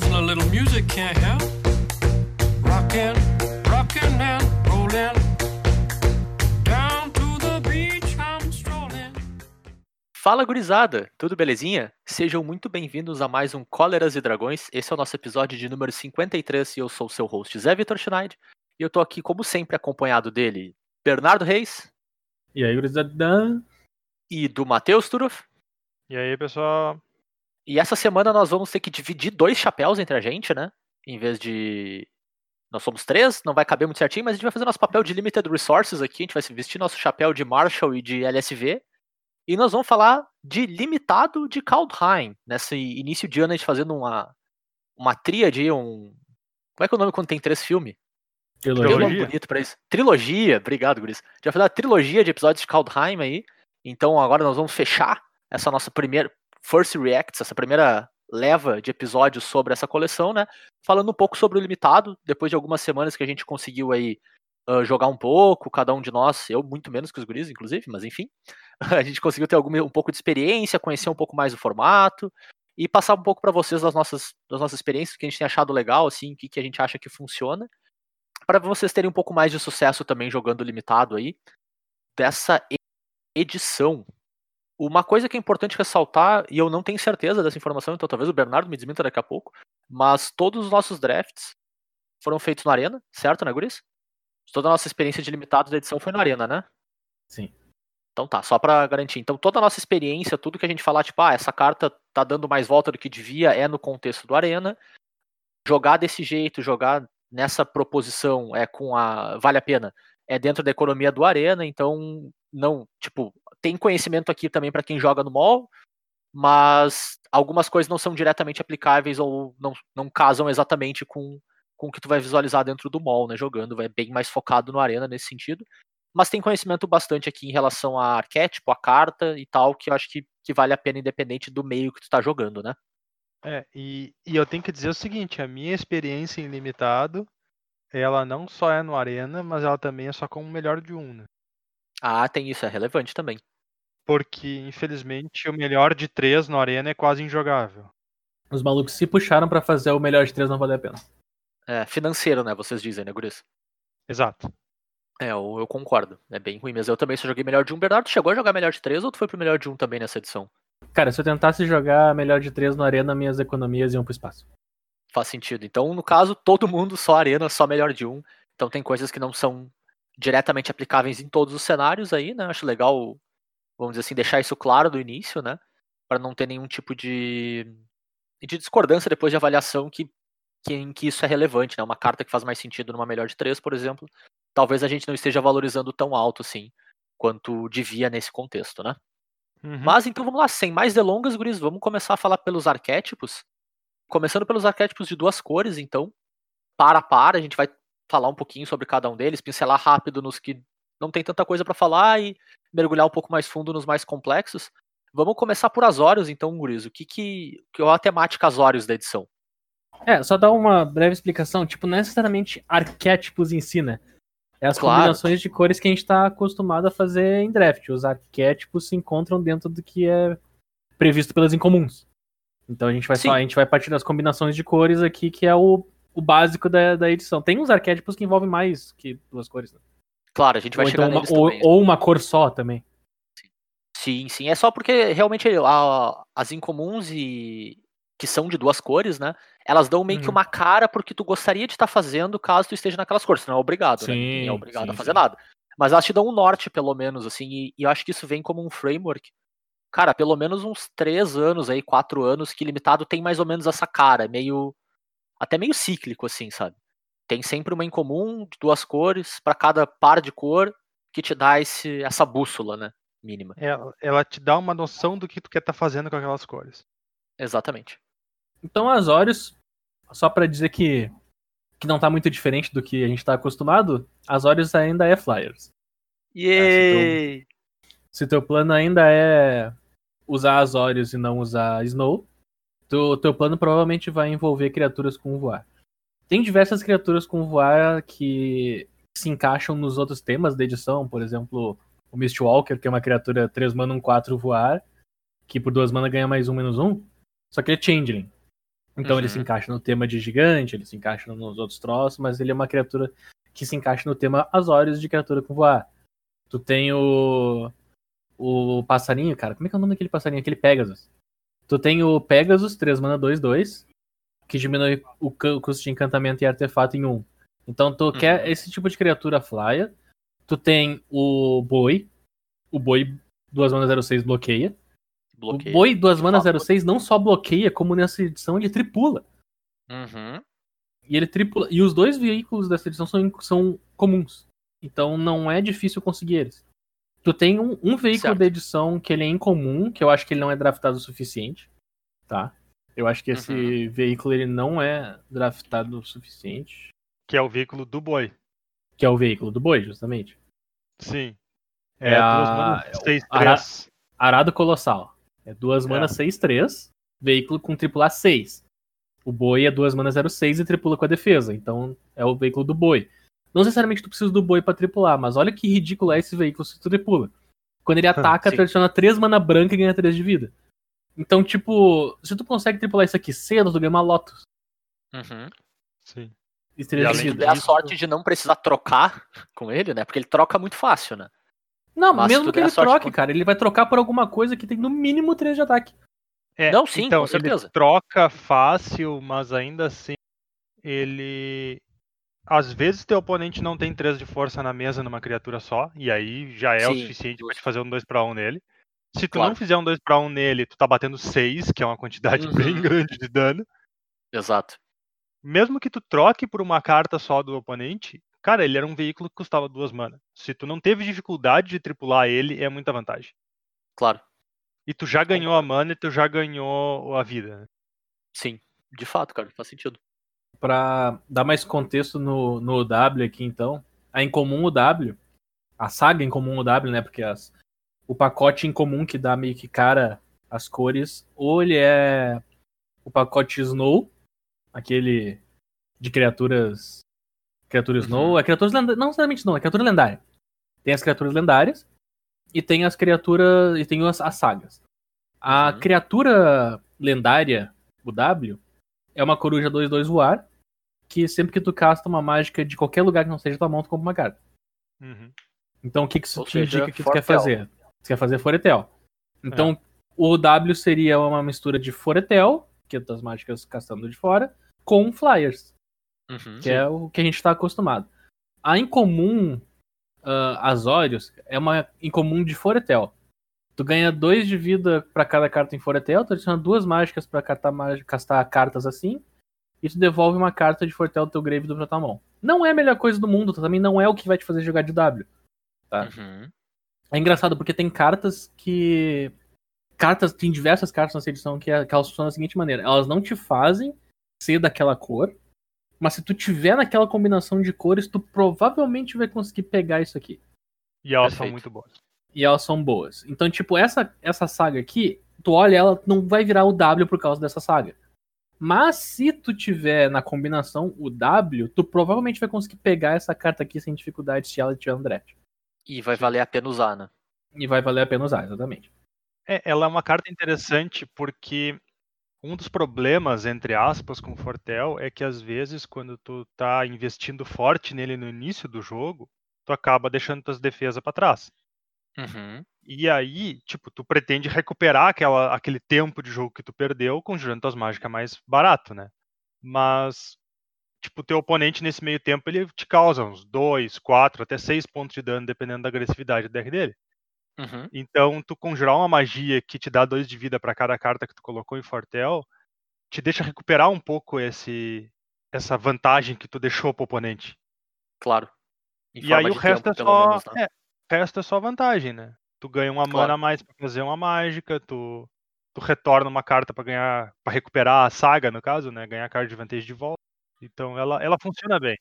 A little music can't help. Rockin', rockin' and rollin'. Down to the beach I'm strolling. Fala gurizada, tudo belezinha? Sejam muito bem-vindos a mais um Cóleras e Dragões. Esse é o nosso episódio de número 53 e eu sou o seu host Zé Vitor Schneid. E eu tô aqui, como sempre, acompanhado dele, Bernardo Reis E aí, gurizada? e do Matheus Turov. E aí, pessoal? E essa semana nós vamos ter que dividir dois chapéus entre a gente, né? Em vez de. Nós somos três, não vai caber muito certinho, mas a gente vai fazer nosso papel de Limited Resources aqui. A gente vai se vestir nosso chapéu de Marshall e de LSV. E nós vamos falar de limitado de Kaldheim. Nesse início de ano, a gente fazendo uma, uma tríade, um. Como é que é o nome quando tem três filmes? Tem um nome Trilogia? bonito pra isso. Trilogia, obrigado, Guris. A gente vai fazer uma trilogia de episódios de Kaldheim aí. Então agora nós vamos fechar essa nossa primeira First Reacts, essa primeira leva de episódios sobre essa coleção, né? Falando um pouco sobre o limitado, depois de algumas semanas que a gente conseguiu aí ah, jogar um pouco, cada um de nós, eu muito menos que os guris, inclusive, mas enfim, a gente conseguiu ter algum, um pouco de experiência, conhecer um pouco mais o formato e passar um pouco para vocês das nossas, das nossas experiências, o que a gente tem achado legal, assim, o que, que a gente acha que funciona, para vocês terem um pouco mais de sucesso também jogando limitado aí dessa edição. Uma coisa que é importante ressaltar, e eu não tenho certeza dessa informação, então talvez o Bernardo me desminta daqui a pouco, mas todos os nossos drafts foram feitos na Arena, certo, né, Guris? Toda a nossa experiência de limitado da edição foi na Arena, né? Sim. Então tá, só pra garantir. Então toda a nossa experiência, tudo que a gente falar, tipo, ah, essa carta tá dando mais volta do que devia, é no contexto do Arena. Jogar desse jeito, jogar nessa proposição é com a vale a pena, é dentro da economia do Arena, então não, tipo, tem conhecimento aqui também pra quem joga no mall, mas algumas coisas não são diretamente aplicáveis ou não, não casam exatamente com, com o que tu vai visualizar dentro do mall, né, jogando, vai bem mais focado no Arena nesse sentido mas tem conhecimento bastante aqui em relação a arquétipo, a carta e tal, que eu acho que, que vale a pena independente do meio que tu tá jogando, né? É, e, e eu tenho que dizer o seguinte, a minha experiência em limitado, ela não só é no Arena, mas ela também é só com o melhor de um, né? Ah, tem isso, é relevante também. Porque, infelizmente, o melhor de três no Arena é quase injogável. Os malucos se puxaram pra fazer o melhor de três, não vale a pena. É financeiro, né? Vocês dizem, né, Guris? Exato. É, eu, eu concordo. É bem ruim, mas eu também só joguei melhor de um. Bernardo chegou a jogar melhor de três ou tu foi pro melhor de um também nessa edição? Cara, se eu tentasse jogar melhor de três no Arena, minhas economias iam pro espaço. Faz sentido. Então, no caso, todo mundo só arena, só melhor de um. Então tem coisas que não são diretamente aplicáveis em todos os cenários aí, né? Acho legal, vamos dizer assim, deixar isso claro do início, né? Para não ter nenhum tipo de, de discordância depois de avaliação que, que, em que isso é relevante, né? Uma carta que faz mais sentido numa melhor de três, por exemplo, talvez a gente não esteja valorizando tão alto assim quanto devia nesse contexto, né? Uhum. Mas então vamos lá, sem mais delongas, guris, vamos começar a falar pelos arquétipos. Começando pelos arquétipos de duas cores, então, para a para, a gente vai falar um pouquinho sobre cada um deles, pincelar rápido nos que não tem tanta coisa para falar e mergulhar um pouco mais fundo nos mais complexos. Vamos começar por Azorius, então, guris. O que que, que é a temática Azorius da edição? É, só dar uma breve explicação, tipo, não é necessariamente arquétipos em si, né? É as Claro. combinações de cores que a gente tá acostumado a fazer em draft. Os arquétipos se encontram dentro do que é previsto pelas incomuns. Então a gente vai a gente vai partir das combinações de cores aqui, que é o, o básico da, da edição. Tem uns arquétipos que envolvem mais que duas cores, né? Claro, a gente vai Ou, chegar então uma, ou, também. ou uma cor só também. Sim, sim. É só porque realmente a- as incomuns e que são de duas cores, né? Elas dão meio que Uhum. uma cara porque tu gostaria de estar fazendo caso tu esteja naquelas cores. Tu não é obrigado, né? Sim, Ninguém é obrigado sim, a fazer sim. nada. Mas elas te dão um norte, pelo menos, assim, e, e eu acho que isso vem como um framework. Cara, pelo menos uns três anos aí, quatro anos, que limitado tem mais ou menos essa cara, meio. Até meio cíclico, assim, sabe? Tem sempre uma incomum de duas cores para cada par de cor que te dá esse, essa bússola, né? Mínima. Ela, ela te dá uma noção do que tu quer estar fazendo com aquelas cores. Exatamente. Então, Azorius, só pra dizer que, que não tá muito diferente do que a gente tá acostumado, Azorius ainda é Flyers. Yay! Se teu plano ainda é usar Azorius e não usar Snow, tu, teu plano provavelmente vai envolver criaturas com voar. Tem diversas criaturas com voar que se encaixam nos outros temas da edição, por exemplo, o Mistwalker, que é uma criatura 3 mana 1 4 voar, que por 2 mana ganha mais 1 menos 1, só que ele é Changeling. Então ele Uhum. se encaixa no tema de gigante, ele se encaixa nos outros troços, mas ele é uma criatura que se encaixa no tema Azorius de criatura com voar. Tu tem o. O passarinho, cara. Como é que é o nome daquele passarinho? Aquele Pegasus. Tu tem o Pegasus, 3 mana 2-2, que diminui o cu- o custo de encantamento e artefato em 1. Então tu quer esse tipo de criatura flyer. Tu tem o boi. O boi 2 mana 06 bloqueia. Bloqueio. O boi 2 De mana fato. 06 não só bloqueia, como nessa edição ele tripula. Uhum. E ele tripula. E os dois veículos dessa edição são, são comuns. Então não é difícil conseguir eles. Tu tem um, um veículo Certo. da edição que ele é incomum, que eu acho que ele não é draftado o suficiente. Tá? Eu acho que esse Uhum. veículo ele não é draftado o suficiente. Que é o veículo do boi. Que é o veículo do boi, justamente. Sim. É, É, a- duas manas, é o 6, Ara- 3. Arado Colossal. É duas É. manas 6-3, veículo com tripular 6. O boi é duas manas 06 e tripula com a defesa. Então é o veículo do boi. Não necessariamente tu precisa do boi pra tripular, mas olha que ridículo é esse veículo se tu tripula. Quando ele ataca, tu adiciona 3 mana branca e ganha 3 de vida. Então, tipo, se tu consegue tripular isso aqui cedo, tu ganha uma Lotus. Uhum. Sim. E E 3 de além Se vida. der a disso- sorte de não precisar trocar com ele, né? Porque ele troca muito fácil, né? Não, mas mesmo que ele troque, com- cara, ele vai trocar por alguma coisa que tem no mínimo 3 de ataque. É, Não, sim, então, com certeza. Ele troca fácil, mas ainda assim ele. Às vezes teu oponente não tem 3 de força na mesa numa criatura só, e aí já é o Sim, suficiente pra justo. te fazer um 2 para 1 nele. Se tu Claro. não fizer um 2 para 1 nele, tu tá batendo 6, que é uma quantidade Uhum. bem grande de dano. Exato. Mesmo que tu troque por uma carta só do oponente, cara, ele era um veículo que custava duas mana. Se tu não teve dificuldade de tripular ele, é muita vantagem. Claro. E tu já ganhou a mana e tu já ganhou a vida. né? Sim. De fato, cara, faz sentido. Pra dar mais contexto no, no W aqui, então, a Incomum UW, a saga Incomum UW, né? Porque as, o pacote incomum que dá meio que cara as cores, ou ele é o pacote Snow, aquele de criaturas. Criaturas Uhum. Snow, é criaturas lendárias. Não necessariamente Snow, é criatura lendária. Tem as criaturas lendárias e tem as criaturas. e tem as, as sagas. A Uhum. criatura lendária, o W, é uma coruja 2-2 voar, que sempre que tu casta uma mágica de qualquer lugar que não seja tua mão, tu compra uma carta. Uhum. Então o que, que isso Ou te seja, indica que tu quer fazer? Tu quer fazer Foretel. Então o W seria uma mistura de Foretel, que é das mágicas castando de fora, com Flyers, Uhum. que é o que a gente tá acostumado. A incomum ah, Azorius é uma incomum de Foretel. Tu ganha 2 de vida pra cada carta em Foretel, tu adiciona duas mágicas pra castar, castar cartas assim, e tu devolve uma carta de Foretel do teu grave do tua mão. Não é a melhor coisa do mundo, também não é o que vai te fazer jogar de W. Uhum. É engraçado porque tem cartas que. Cartas, tem diversas cartas nessa edição que, é- que elas funcionam da seguinte maneira: elas não te fazem ser daquela cor, mas se tu tiver naquela combinação de cores, tu provavelmente vai conseguir pegar isso aqui. E elas são Perfeito. muito boas. E elas são boas. Então, tipo, essa, essa saga aqui, tu olha ela, não vai virar o W por causa dessa saga. Mas se tu tiver na combinação o W, tu provavelmente vai conseguir pegar essa carta aqui sem dificuldade se ela tiver no draft. E vai valer a pena usar, né? E vai valer a pena usar, exatamente. É, ela é uma carta interessante porque um dos problemas, entre aspas, com o Fortel é que às vezes quando tu tá investindo forte nele no início do jogo, tu acaba deixando tuas defesas para trás. Uhum. E aí, tipo, tu pretende recuperar aquela, aquele tempo de jogo que tu perdeu conjurando tuas mágicas mais barato, né? Mas, tipo, teu oponente nesse meio tempo ele te causa uns 2, 4, até 6 pontos de dano, dependendo da agressividade do deck dele. Uhum. Então, tu conjurar uma magia que te dá 2 de vida para cada carta que tu colocou em Fortel, te deixa recuperar um pouco esse essa vantagem que tu deixou pro oponente. Claro. Em E aí o resto tempo, é só. menos, né? é, resto é só vantagem, né? Tu ganha uma Claro. mana a mais pra fazer uma mágica, tu, tu retorna uma carta pra ganhar. para recuperar a saga, no caso, né? Ganhar a carta de vantagem de volta. Então ela, ela funciona bem.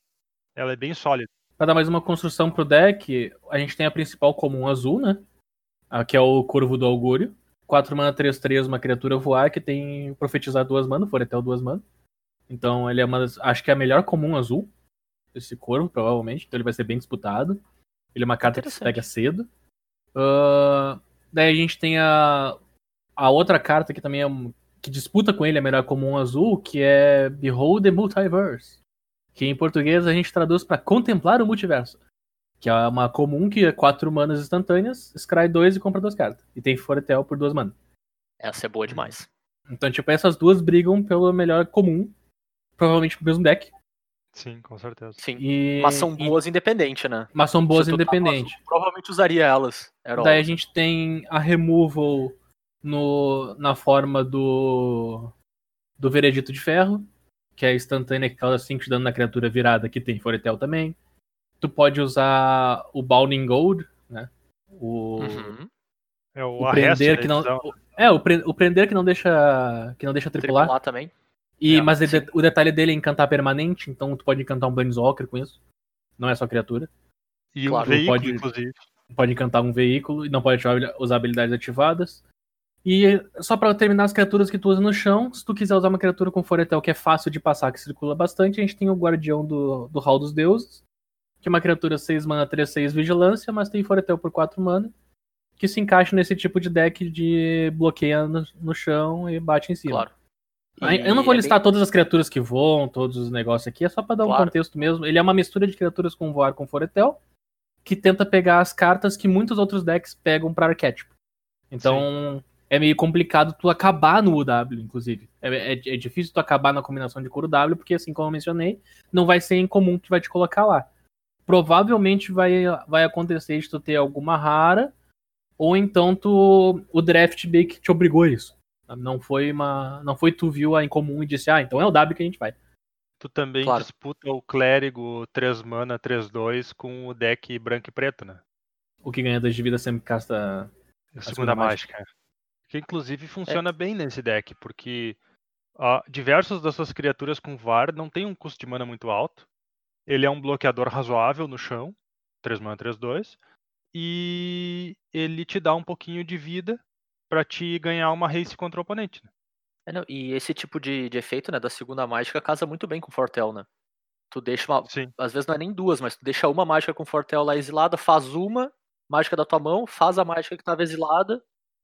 Ela é bem sólida. Pra dar mais uma construção pro deck, a gente tem a principal comum azul, né? A que é o Corvo do Augúrio. 4 mana 3-3, uma criatura voar que tem profetizar duas mana, Foretel duas mana. Então ele é uma das, Acho que é a melhor comum azul. Esse corvo, provavelmente. Então ele vai ser bem disputado. Ele é uma carta que se pega cedo. Ah, daí a gente tem a. A outra carta que também é que disputa com ele a melhor comum azul, que é Behold the Multiverse. Que em português a gente traduz para contemplar o multiverso. Que é uma comum que é 4 manas instantâneas, scry 2 e compra duas cartas. E tem Foretel por duas manas. Essa é boa demais. Então, tipo, essas duas brigam pelo melhor comum. Provavelmente pro mesmo deck. Sim, com certeza. Sim. E, Mas são e- boas independente, né? mas são boas tu tá provavelmente usaria elas. Era Daí a gente tem a removal no, na forma do do Veredito de Ferro, que é instantânea que causa 5 de dano na criatura virada, que tem Foretel também. Tu pode usar o Bounding Gold, né? O, Uhum. É o, o prender que não visão. o- é o, pre- o prender que não deixa que não deixa tripular. Tripular também. E É, mas ele- o detalhe dele é encantar permanente, então tu pode encantar um Planeswalker com isso. Não é só criatura. E Claro, um veículo, pode- inclusive. pode encantar um veículo e não pode usar habilidades ativadas. E só pra terminar as criaturas que tu usa no chão, se tu quiser usar uma criatura com Foretel que é fácil de passar, que circula bastante, a gente tem o Guardião do, do Hall dos Deuses, que é uma criatura 6 mana, 3, 6 vigilância, mas tem Foretel por 4 mana, que se encaixa nesse tipo de deck de bloqueia no, no chão e bate em cima. Claro. Eu não vou é listar bem- todas as criaturas que voam, todos os negócios aqui, é só pra dar um Claro. contexto mesmo. Ele é uma mistura de criaturas com voar com Foretel, que tenta pegar as cartas que muitos outros decks pegam pra arquétipo. Então é meio complicado tu acabar no UW, inclusive. É, é- é difícil tu acabar na combinação de coro W, porque assim como eu mencionei, não vai ser incomum que vai te colocar lá. Provavelmente vai, vai acontecer de tu ter alguma rara, ou então tu o draft meio que te obrigou a isso. Não foi uma. Não foi tu viu a incomum e disse, ah, então é o W que a gente vai. Tu também Claro. disputa o clérigo 3 mana, 3-2 com o deck branco e preto, né? O que ganha 2 de vida sempre casta. A segunda segunda mágica. mágica. Que inclusive É. funciona bem nesse deck, porque ah, diversas das suas criaturas com VAR não tem um custo de mana muito alto. Ele é um bloqueador razoável no chão, 3 mana, 3-2. E ele te dá um pouquinho de vida pra te ganhar uma race contra o oponente. né? É, não, e esse tipo de, de efeito, né, da segunda mágica casa muito bem com Fortel, né? Tu deixa uma. Sim. Às vezes não é nem duas, mas tu deixa uma mágica com Fortel lá exilada, faz uma mágica da tua mão, faz a mágica que tava exilada,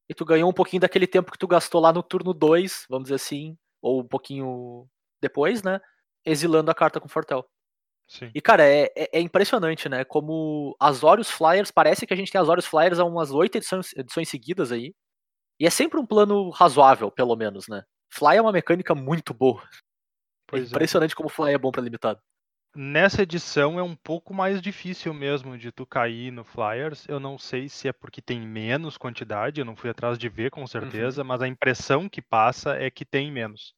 e tu ganhou um pouquinho daquele tempo que tu gastou lá no turno 2, vamos dizer assim, ou um pouquinho depois, né? Exilando a carta com Fortel. Sim. E, cara, é, é, é impressionante, né? Como Azorius Flyers, parece que a gente tem Azorius Flyers há umas oito edições, edições seguidas aí. E é sempre um plano razoável, pelo menos, né? Fly é uma mecânica muito boa. É Pois é. impressionante como Fly é bom pra limitado. Nessa edição é um pouco mais difícil mesmo de tu cair no Flyers. Eu não sei se é porque tem menos quantidade, eu não fui atrás de ver com certeza, mas a impressão que passa é que tem menos.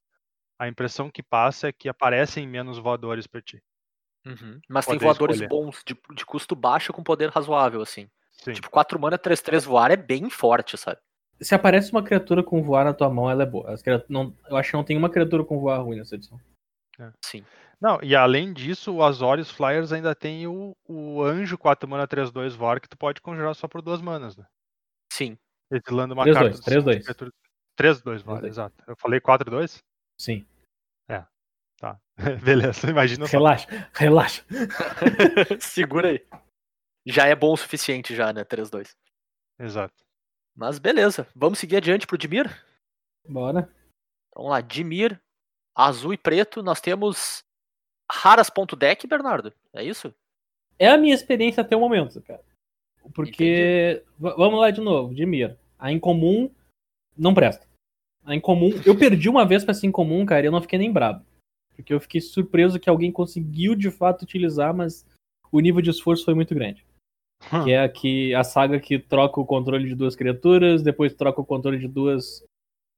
A impressão que passa é que aparecem menos voadores pra ti. Uhum. Mas tem voadores escolher. bons, de, de custo baixo com poder razoável, assim. Sim. Tipo, 4 mana, 3-3 voar é bem forte, sabe? Se aparece uma criatura com voar na tua mão, ela é boa. As criatu- não- eu acho que não tem uma criatura com voar ruim nessa edição. Sim. Não, e além disso, o Azorius Flyers ainda tem o, o anjo 4 mana 3-2 Vor que tu pode conjurar só por duas manas, né? Sim. Exilando uma 3-2, carta. do 3-2. criatura- 3-2 Vor, 3-2. exato. Eu falei 4-2? Sim. Tá. Beleza, imagina só. Relaxa, relaxa. Segura aí. Já é bom o suficiente já, né? 3-2. Exato. Mas beleza. Vamos seguir adiante pro Dimir? Bora. Então, vamos lá, Dimir, azul e preto, nós temos raras.deck, Bernardo. É isso? É a minha experiência até o momento, cara. Porque. vamos lá de novo, Dimir. A incomum não presta. A incomum. Eu perdi uma vez pra essa incomum, cara, e eu não fiquei nem brabo. Porque eu fiquei surpreso que alguém conseguiu de fato utilizar, mas o nível de esforço foi muito grande. Que é a, que, a saga que troca o controle de duas criaturas, depois troca o controle de duas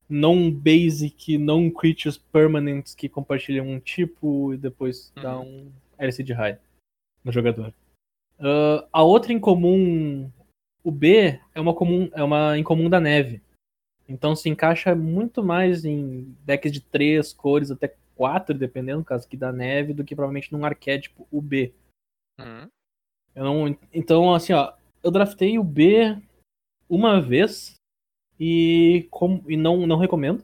non-basic, non-creatures permanents que compartilham um tipo e depois dá um LC de raio no jogador. Ah, a outra incomum, o B, é uma, comum, é uma incomum da neve. Então se encaixa muito mais em decks de três cores, até quatro, dependendo, no caso aqui da neve, do que provavelmente num arquétipo, o B. Uhum. Eu não, então, assim, ó, eu draftei o B uma vez e, com, e não, não recomendo.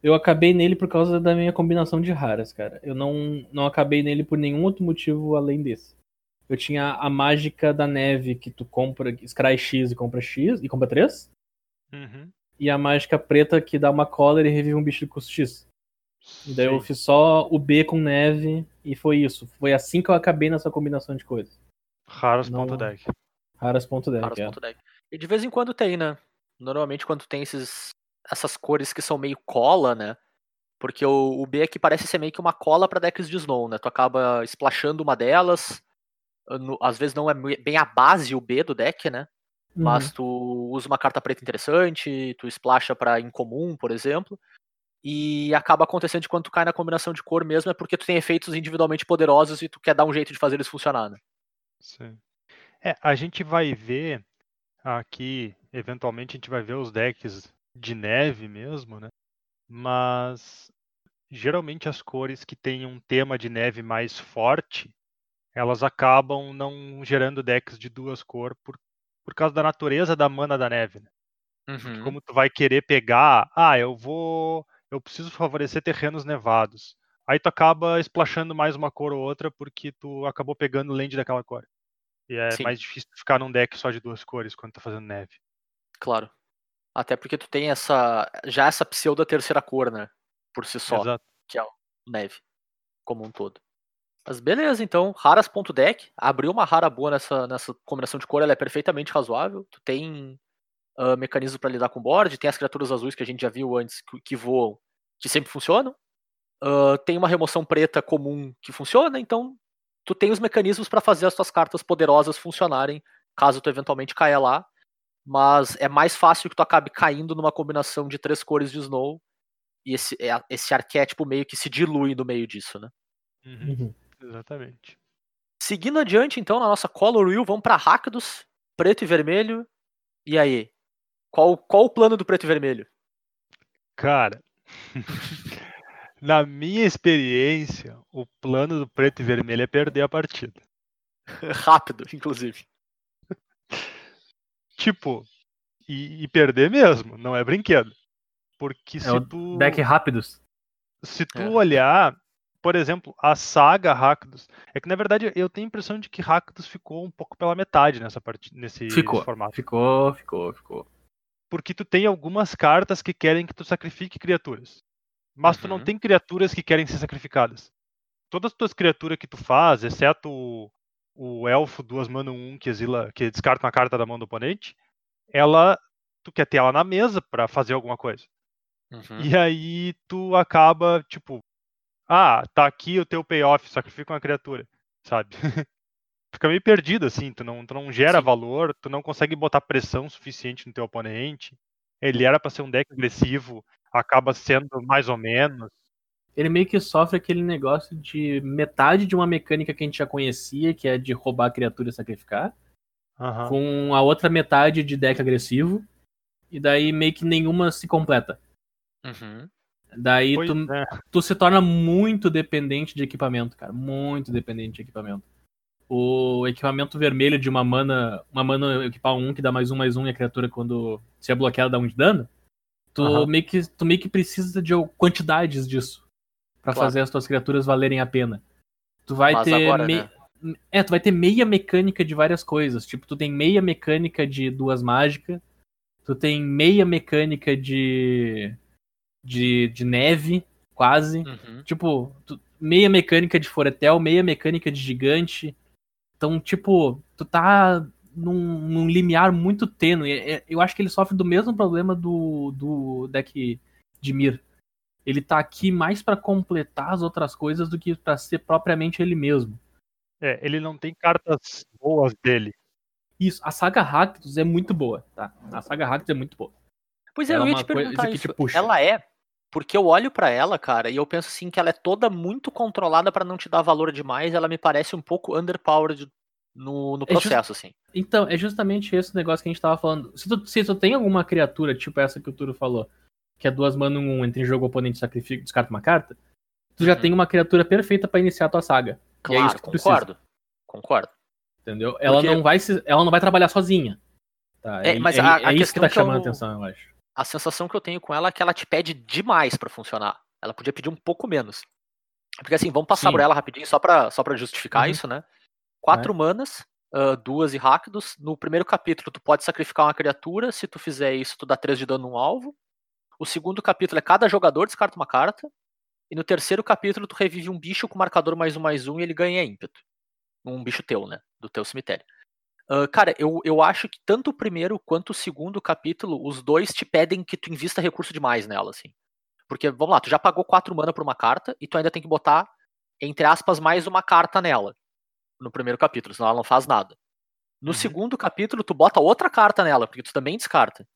Eu acabei nele por causa da minha combinação de raras, cara. Eu não, não acabei nele por nenhum outro motivo além desse. Eu tinha a mágica da neve que tu compra, Scry X e compra X e compra 3. Uhum. e a mágica preta que dá uma cola e revive um bicho de custo X. E daí eu fiz só o B com neve e foi isso. Foi assim que eu acabei nessa combinação de coisas. Raras.deck. Raras.deck. Caras é. ponto deck. E de vez em quando tem, né? Normalmente quando tem esses, essas cores que são meio cola, né? Porque o, o B aqui parece ser meio que uma cola pra decks de Snow, né? Tu acaba splashando uma delas. no- às vezes não é bem a base o B do deck, né? Uhum. Mas tu usa uma carta preta interessante, tu splasha pra incomum, por exemplo. E acaba acontecendo de quando tu cai na combinação de cor mesmo, é porque tu tem efeitos individualmente poderosos e tu quer dar um jeito de fazer eles funcionar, né? Sim. É, a gente vai ver aqui, eventualmente a gente vai ver os decks de neve mesmo, né? Mas geralmente as cores que têm um tema de neve mais forte, elas acabam não gerando decks de duas cores por, por causa da natureza da mana da neve. Né? Uhum. Como tu vai querer pegar, ah, eu vou, eu preciso favorecer terrenos nevados. Aí tu acaba splashando mais uma cor ou outra porque tu acabou pegando land daquela cor. E é Sim. mais difícil ficar num deck só de duas cores quando tá fazendo neve. Claro. Até porque tu tem essa. Já essa pseudo terceira cor, né? Por si só, Exato. que é o neve. Como um todo. Mas beleza, então. Raras.deck. Abriu uma rara boa nessa, nessa combinação de cor, ela é perfeitamente razoável. Tu tem ah, mecanismo pra lidar com o board, tem as criaturas azuis que a gente já viu antes que, que voam, que sempre funcionam. Ah, tem uma remoção preta comum que funciona, então tu tem os mecanismos pra fazer as tuas cartas poderosas funcionarem, caso tu eventualmente caia lá. Mas é mais fácil que tu acabe caindo numa combinação de três cores de Snow. E esse, é- esse arquétipo meio que se dilui no meio disso, né? Uhum, Uhum. Exatamente. Seguindo adiante, então, na nossa Color Wheel, vamos pra Rakdos, preto e vermelho. E aí? Qual, qual o plano do preto e vermelho? Cara, na minha experiência, o plano do preto e vermelho é perder a partida. Rápido, inclusive. Tipo, e, e perder mesmo, não é brinquedo. Porque se É o tu. Deck rápidos. Se tu É. olhar, por exemplo, a saga Rakdos, é que na verdade eu tenho a impressão de que Rakdos ficou um pouco pela metade nessa parte, nesse, Ficou. nesse formato. Ficou, ficou, ficou. Porque tu tem algumas cartas que querem que tu sacrifique criaturas. Mas tu não Uhum. tem criaturas que querem ser sacrificadas. Todas as tuas criaturas que tu faz, exceto o, o elfo duas mana 1 que exila, que descarta uma carta da mão do oponente, ela tu quer ter ela na mesa pra fazer alguma coisa. Uhum. E aí tu acaba, tipo, ah, tá aqui o teu payoff, sacrifica uma criatura, sabe? Fica meio perdido, assim, tu não, tu não gera Sim. valor, tu não consegue botar pressão suficiente no teu oponente. Ele era pra ser um deck agressivo, acaba sendo mais ou menos. Ele meio que sofre aquele negócio de metade de uma mecânica que a gente já conhecia, que é de roubar a criatura e sacrificar, Aham. com a outra metade de deck agressivo, e daí meio que nenhuma se completa. Uhum. Daí Pois tu, é. tu se torna muito dependente de equipamento, cara. Muito dependente de equipamento. O equipamento vermelho de uma mana. Uma mana equipar um que dá mais um mais um e a criatura, quando se é bloqueada, dá um de dano. Tu, Aham. meio, que, tu meio que precisa de quantidades disso. Pra Claro. fazer as tuas criaturas valerem a pena. Tu vai Mas ter. agora, me- né? É, tu vai ter meia mecânica de várias coisas. Tipo, tu tem meia mecânica de duas mágicas. Tu tem meia mecânica de. de, de neve, quase. Uhum. Tipo, tu- meia mecânica de Foretel, meia mecânica de gigante. Então, tipo, tu tá num, num limiar muito tênue. É- é- Eu acho que ele sofre do mesmo problema do, do deck de Mir. Ele tá aqui mais pra completar as outras coisas do que pra ser propriamente ele mesmo. É, ele não tem cartas boas dele. Isso, a saga Rakdos é muito boa, tá? A saga Rakdos é muito boa. Pois é, Ela eu é ia te perguntar te isso. puxa. Ela é, porque eu olho pra ela, cara, e eu penso assim que ela é toda muito controlada pra não te dar valor demais. Ela me parece um pouco underpowered no, no É just- processo, assim. Então, é justamente esse negócio que a gente tava falando. Se tu, se tu tem alguma criatura, tipo essa que o Turo falou, que é duas mana um, entre jogo oponente sacrifica, descarta uma carta, tu já Uhum. tem uma criatura perfeita pra iniciar a tua saga. É Claro, isso que tu precisa. concordo. Concordo. Entendeu? Ela Porque- não vai se, ela não vai trabalhar sozinha. Tá? É, mas é, a- é a isso que tá que chamando eu- a atenção, eu acho. A sensação que eu tenho com ela é que ela te pede demais pra funcionar. Ela podia pedir um pouco menos. Porque assim, vamos passar Sim. por ela rapidinho só pra, só pra justificar Uhum. isso, né? Quatro manas, ah, duas e Rakdos. No primeiro capítulo, tu pode sacrificar uma criatura. Se tu fizer isso, tu dá 3 de dano no alvo. O segundo capítulo é cada jogador descarta uma carta. E no terceiro capítulo, tu revive um bicho com marcador mais um mais um e ele ganha ímpeto. Um bicho teu, né? Do teu cemitério. Ah, cara, eu, eu acho que tanto o primeiro quanto o segundo capítulo, os dois te pedem que tu invista recurso demais nela, assim. Porque, vamos lá, tu já pagou 4 mana por uma carta e tu ainda tem que botar, entre aspas, mais uma carta nela. No primeiro capítulo, senão ela não faz nada. No Uhum. segundo capítulo, tu bota outra carta nela, porque tu também descarta.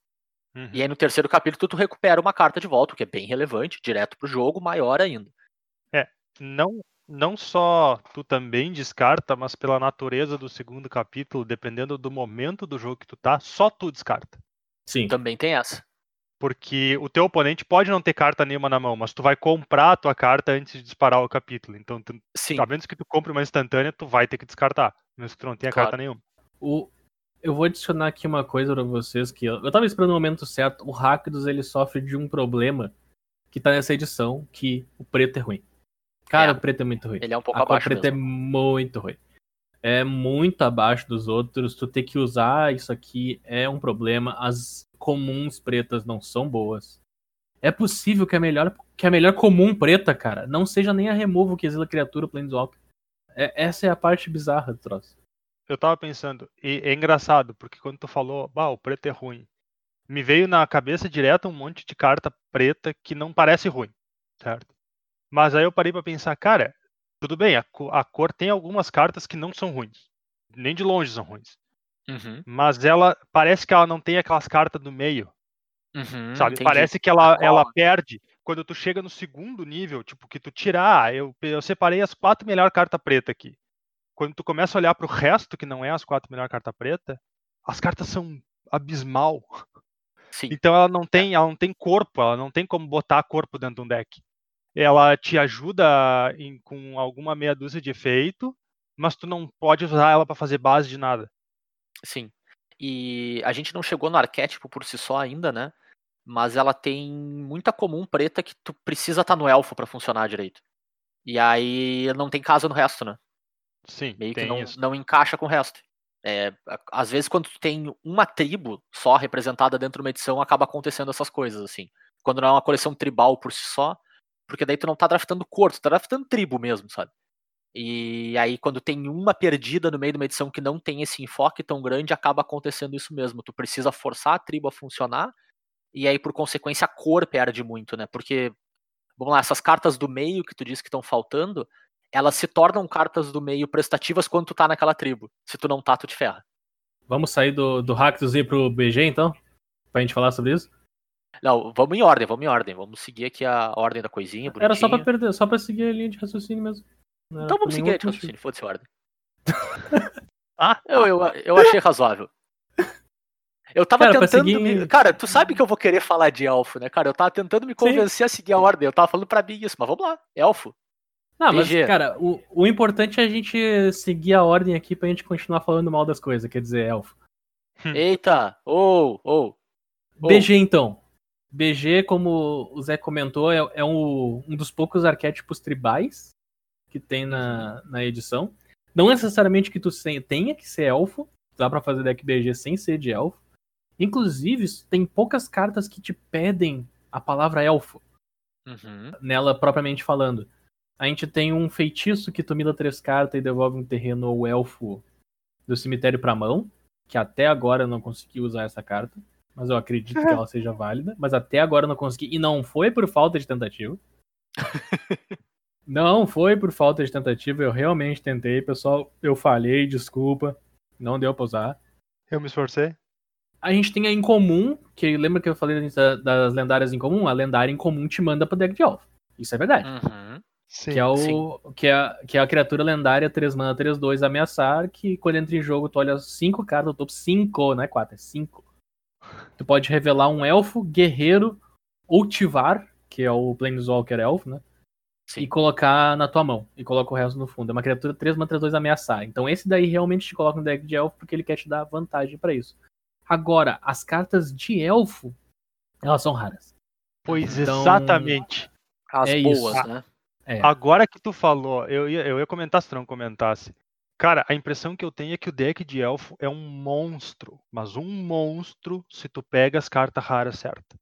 Uhum. E aí no terceiro capítulo, tu recupera uma carta de volta, o que é bem relevante, direto pro jogo, maior ainda. Não, não só tu também descarta, mas pela natureza do segundo capítulo, dependendo do momento do jogo que tu tá, só tu descarta. Sim. Também tem essa. Porque o teu oponente pode não ter carta nenhuma na mão, mas tu vai comprar a tua carta antes de disparar o capítulo. Então, tu, Sim, a menos que tu compre uma instantânea, tu vai ter que descartar, mesmo que tu não tenha Claro. carta nenhuma. O, eu vou adicionar aqui uma coisa pra vocês que eu, eu tava esperando o momento certo. O Rakdos ele sofre de um problema que tá nessa edição, que o preto é ruim. Cara, É. o preto é muito ruim. ele é um pouco A abaixo preta é mesmo. muito ruim. É muito abaixo dos outros. Tu ter que usar isso aqui é um problema. As comuns pretas não são boas. É possível que a melhor, que a melhor comum preta, cara, não seja nem a removal que exila criatura Planeswalker. É, essa é a parte bizarra do troço. Eu tava pensando, e é engraçado, porque quando tu falou, bah, o preto é ruim, me veio na cabeça direto um monte de carta preta que não parece ruim, certo? Mas aí eu parei pra pensar, cara, tudo bem, a, a cor tem algumas cartas que não são ruins, nem de longe são ruins, Uhum, mas ela parece que ela não tem aquelas cartas do meio, uhum, sabe? entendi. Parece que ela, ela perde quando tu chega no segundo nível, tipo, que tu tirar, ah, eu, eu separei as quatro melhores cartas preta aqui. Quando tu começa a olhar pro resto, que não é as quatro melhores cartas preta, as cartas são abismal. Sim, Então ela não tem, ela não tem corpo, ela não tem como botar corpo dentro de um deck. Ela te ajuda em- com alguma meia dúzia de efeito, mas tu não pode usar ela pra fazer base de nada. Sim. E a gente não chegou no arquétipo por si só ainda, né? Mas ela tem muita comum preta que tu precisa estar no elfo pra funcionar direito. E aí não tem casa no resto, né? Sim, Meio que não, isso. não encaixa com o resto. É, às vezes, quando tu tem uma tribo só representada dentro de uma edição, acaba acontecendo essas coisas, assim. Quando não é uma coleção tribal por si só, porque daí tu não tá draftando cor, tu tá draftando tribo mesmo, sabe? E aí, quando tem uma perdida no meio de uma edição que não tem esse enfoque tão grande, acaba acontecendo isso mesmo. Tu precisa forçar a tribo a funcionar, e aí, por consequência, a cor perde muito, né? Porque, vamos lá, essas cartas do meio que tu disse que estão faltando, elas se tornam cartas do meio prestativas quando tu tá naquela tribo. Se tu não tá, tu te ferra. Vamos sair do, do Rakdos e ir pro BG, então? Pra gente falar sobre isso? Não, vamos em ordem, vamos em ordem. Vamos seguir aqui a ordem da coisinha. Era só pra perder, só pra seguir a linha de raciocínio mesmo. Então vamos seguir a outro raciocínio, foda-se a ordem. Ah, Eu, eu, eu achei razoável. Eu tava Cara, tentando. seguir- me- Cara, tu sabe que eu vou querer falar de elfo, né, cara? Eu tava tentando me convencer a seguir a ordem. Eu tava falando pra mim isso, mas vamos lá, elfo. Não, mas, BG. cara, o, o importante é a gente seguir a ordem aqui pra gente continuar falando mal das coisas, quer dizer, elfo. Eita! Ou, ou. Ô. BG, então. BG, como o Zé comentou, é, é um, um dos poucos arquétipos tribais que tem na, na edição. Não necessariamente que tu tenha que ser elfo, dá pra fazer deck BG sem ser de elfo. Inclusive, tem poucas cartas que te pedem a palavra elfo, Uhum. nela propriamente falando. A gente tem um feitiço que tu mila três cartas e devolve um terreno ou elfo do cemitério pra mão, que até agora eu não consegui usar essa carta, mas eu acredito que ela seja válida, mas até agora eu não consegui, e não foi por falta de tentativa. não foi por falta de tentativa, eu realmente tentei, pessoal, eu falhei, desculpa, não deu pra usar. eu me esforcei. A gente tem a incomum, que lembra que eu falei da- das lendárias em comum? A lendária em comum te manda pro deck de elfo. Isso é verdade. Uhum. Sim. Que é, o, sim. que, é, que é a criatura lendária 3 mana 3 2 ameaçar, que quando entra em jogo tu olha 5 cartas do topo, 5, não é 4, é 5. Tu pode revelar um elfo, guerreiro ou tivar, que é o Planeswalker elfo, né? Sim. E colocar na tua mão. E coloca o resto no fundo. É uma criatura 3 mana 3 2 ameaçar. Então esse daí realmente te coloca no deck de elfo porque ele quer te dar vantagem pra isso. Agora, as cartas de elfo, elas são raras. Pois Então- exatamente. As É isso. boas, né? É. Agora que tu falou, eu ia, eu ia comentar se tu não comentasse. Cara, a impressão que eu tenho é que o deck de elfo é um monstro, mas um monstro se tu pega as cartas raras certas.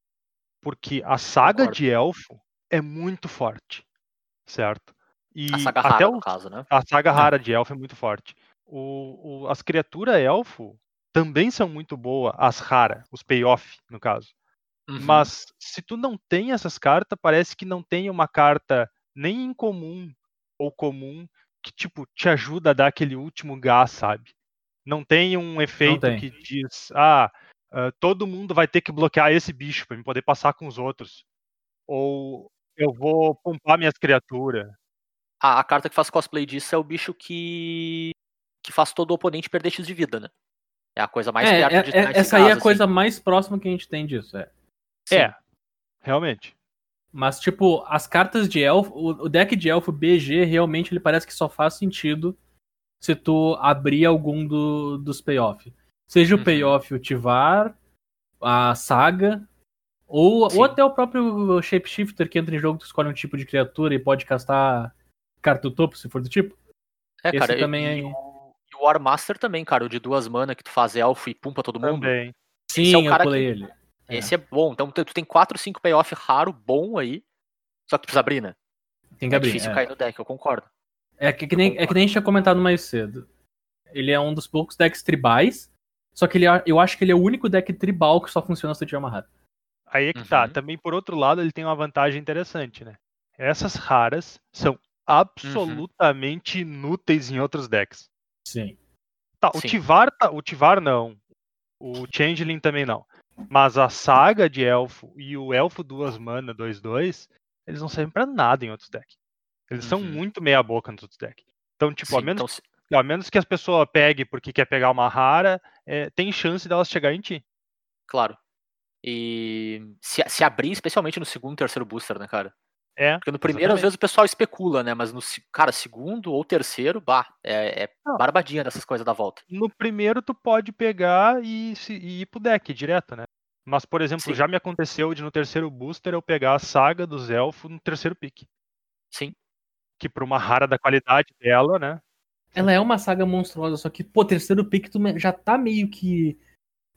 Porque a saga de elfo é muito forte, certo? E A saga até rara, o- no caso, né? a saga rara de elfo é muito forte. O, o- as criaturas elfo também são muito boas, as raras, os payoff, no caso. Uhum. Mas se tu não tem essas cartas, parece que não tem uma carta nem incomum ou comum que tipo te ajuda a dar aquele último gás, sabe? Não tem um efeito tem. que diz, ah, ah, todo mundo vai ter que bloquear esse bicho para me poder passar com os outros. Ou eu vou pumpar minhas criaturas. A, a carta que faz cosplay disso é o bicho que. que faz todo o oponente perder X de vida, né? É a coisa mais É, perto é- de é- essa aí é a Casa, coisa assim. mais próxima que a gente tem disso, é. Sim. É, realmente. Mas, tipo, as cartas de elfo, o o deck de elfo BG realmente ele parece que só faz sentido se tu abrir algum do- dos payoff. Seja Uhum. o payoff o Tivar, a Saga, ou, Sim. ou até o próprio Shapeshifter que entra em jogo, tu escolhe um tipo de criatura e pode castar carta do topo, se for do tipo. É, Esse cara, também e, é- o, e o War Master também, cara, o de duas mana que tu faz elfo e pumpa todo mundo. Também. Esse Sim, é o eu cara pulei que- ele. É. Esse é bom. Então tu tem 4, 5 payoff raro, bom aí. Só que tu precisa abrir, né? Tem que é abrir. difícil é. cair no deck, eu concordo. É que, que nem, é que nem a gente tinha comentado mais cedo. Ele é um dos poucos decks tribais, só que ele, é- eu acho que ele é o único deck tribal que só funciona se tu tiver uma rara. Aí é que tá. Uhum. Também, por outro lado, ele tem uma vantagem interessante, né? Essas raras são absolutamente inúteis em outros decks. Sim. Tá, o Sim. Tivar, tá, o Tivar não. O Changeling também não. Mas a saga de elfo e o elfo duas mana 2-2, eles não servem pra nada em outros decks. Eles são Uhum. muito meia boca nos outros decks. Então, tipo, a, Sim, menos, então, se- a menos que as pessoas peguem porque quer pegar uma rara, é, tem chance delas chegar em ti. claro. E se, se abrir, especialmente no segundo e terceiro booster, né, cara? É. Porque no primeiro, às Exatamente. vezes, o pessoal especula, né? Mas no cara, segundo ou terceiro, bah, é, é Não. barbadinha dessas coisas da volta. No primeiro, tu pode pegar e, se- e ir pro deck direto, né? Mas, por exemplo, Sim. já me aconteceu de no terceiro booster eu pegar a saga dos elfos no terceiro pick. Sim. Que pra uma rara da qualidade dela, né? Ela é uma saga monstruosa, só que, pô, terceiro pick tu já tá meio que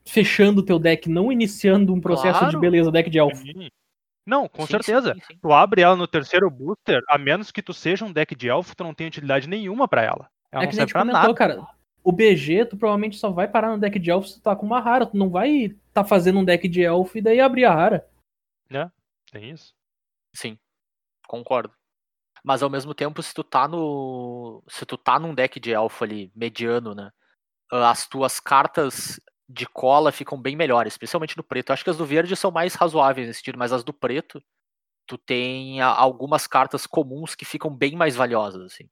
fechando o teu deck, não iniciando um processo de Claro. beleza deck de elfo. Sim. Não, com Sim, certeza. sim, sim. Tu abre ela no terceiro booster, a menos que tu seja um deck de elfo, tu não tem utilidade nenhuma pra ela. Ela é não serve gente pra comentou, nada. cara. O BG, tu provavelmente só vai parar no deck de elfo se tu tá com uma rara. Tu não vai tá fazendo um deck de elfo e daí abrir a rara. Tem isso. Sim, concordo. Mas ao mesmo tempo, se tu tá no. Se tu tá num deck de elfo ali, mediano, né? ah, As tuas cartas de cola ficam bem melhores, especialmente no preto. Eu acho que as do verde são mais razoáveis nesse sentido, mas as do preto, tu tem algumas cartas comuns que ficam bem mais valiosas, assim.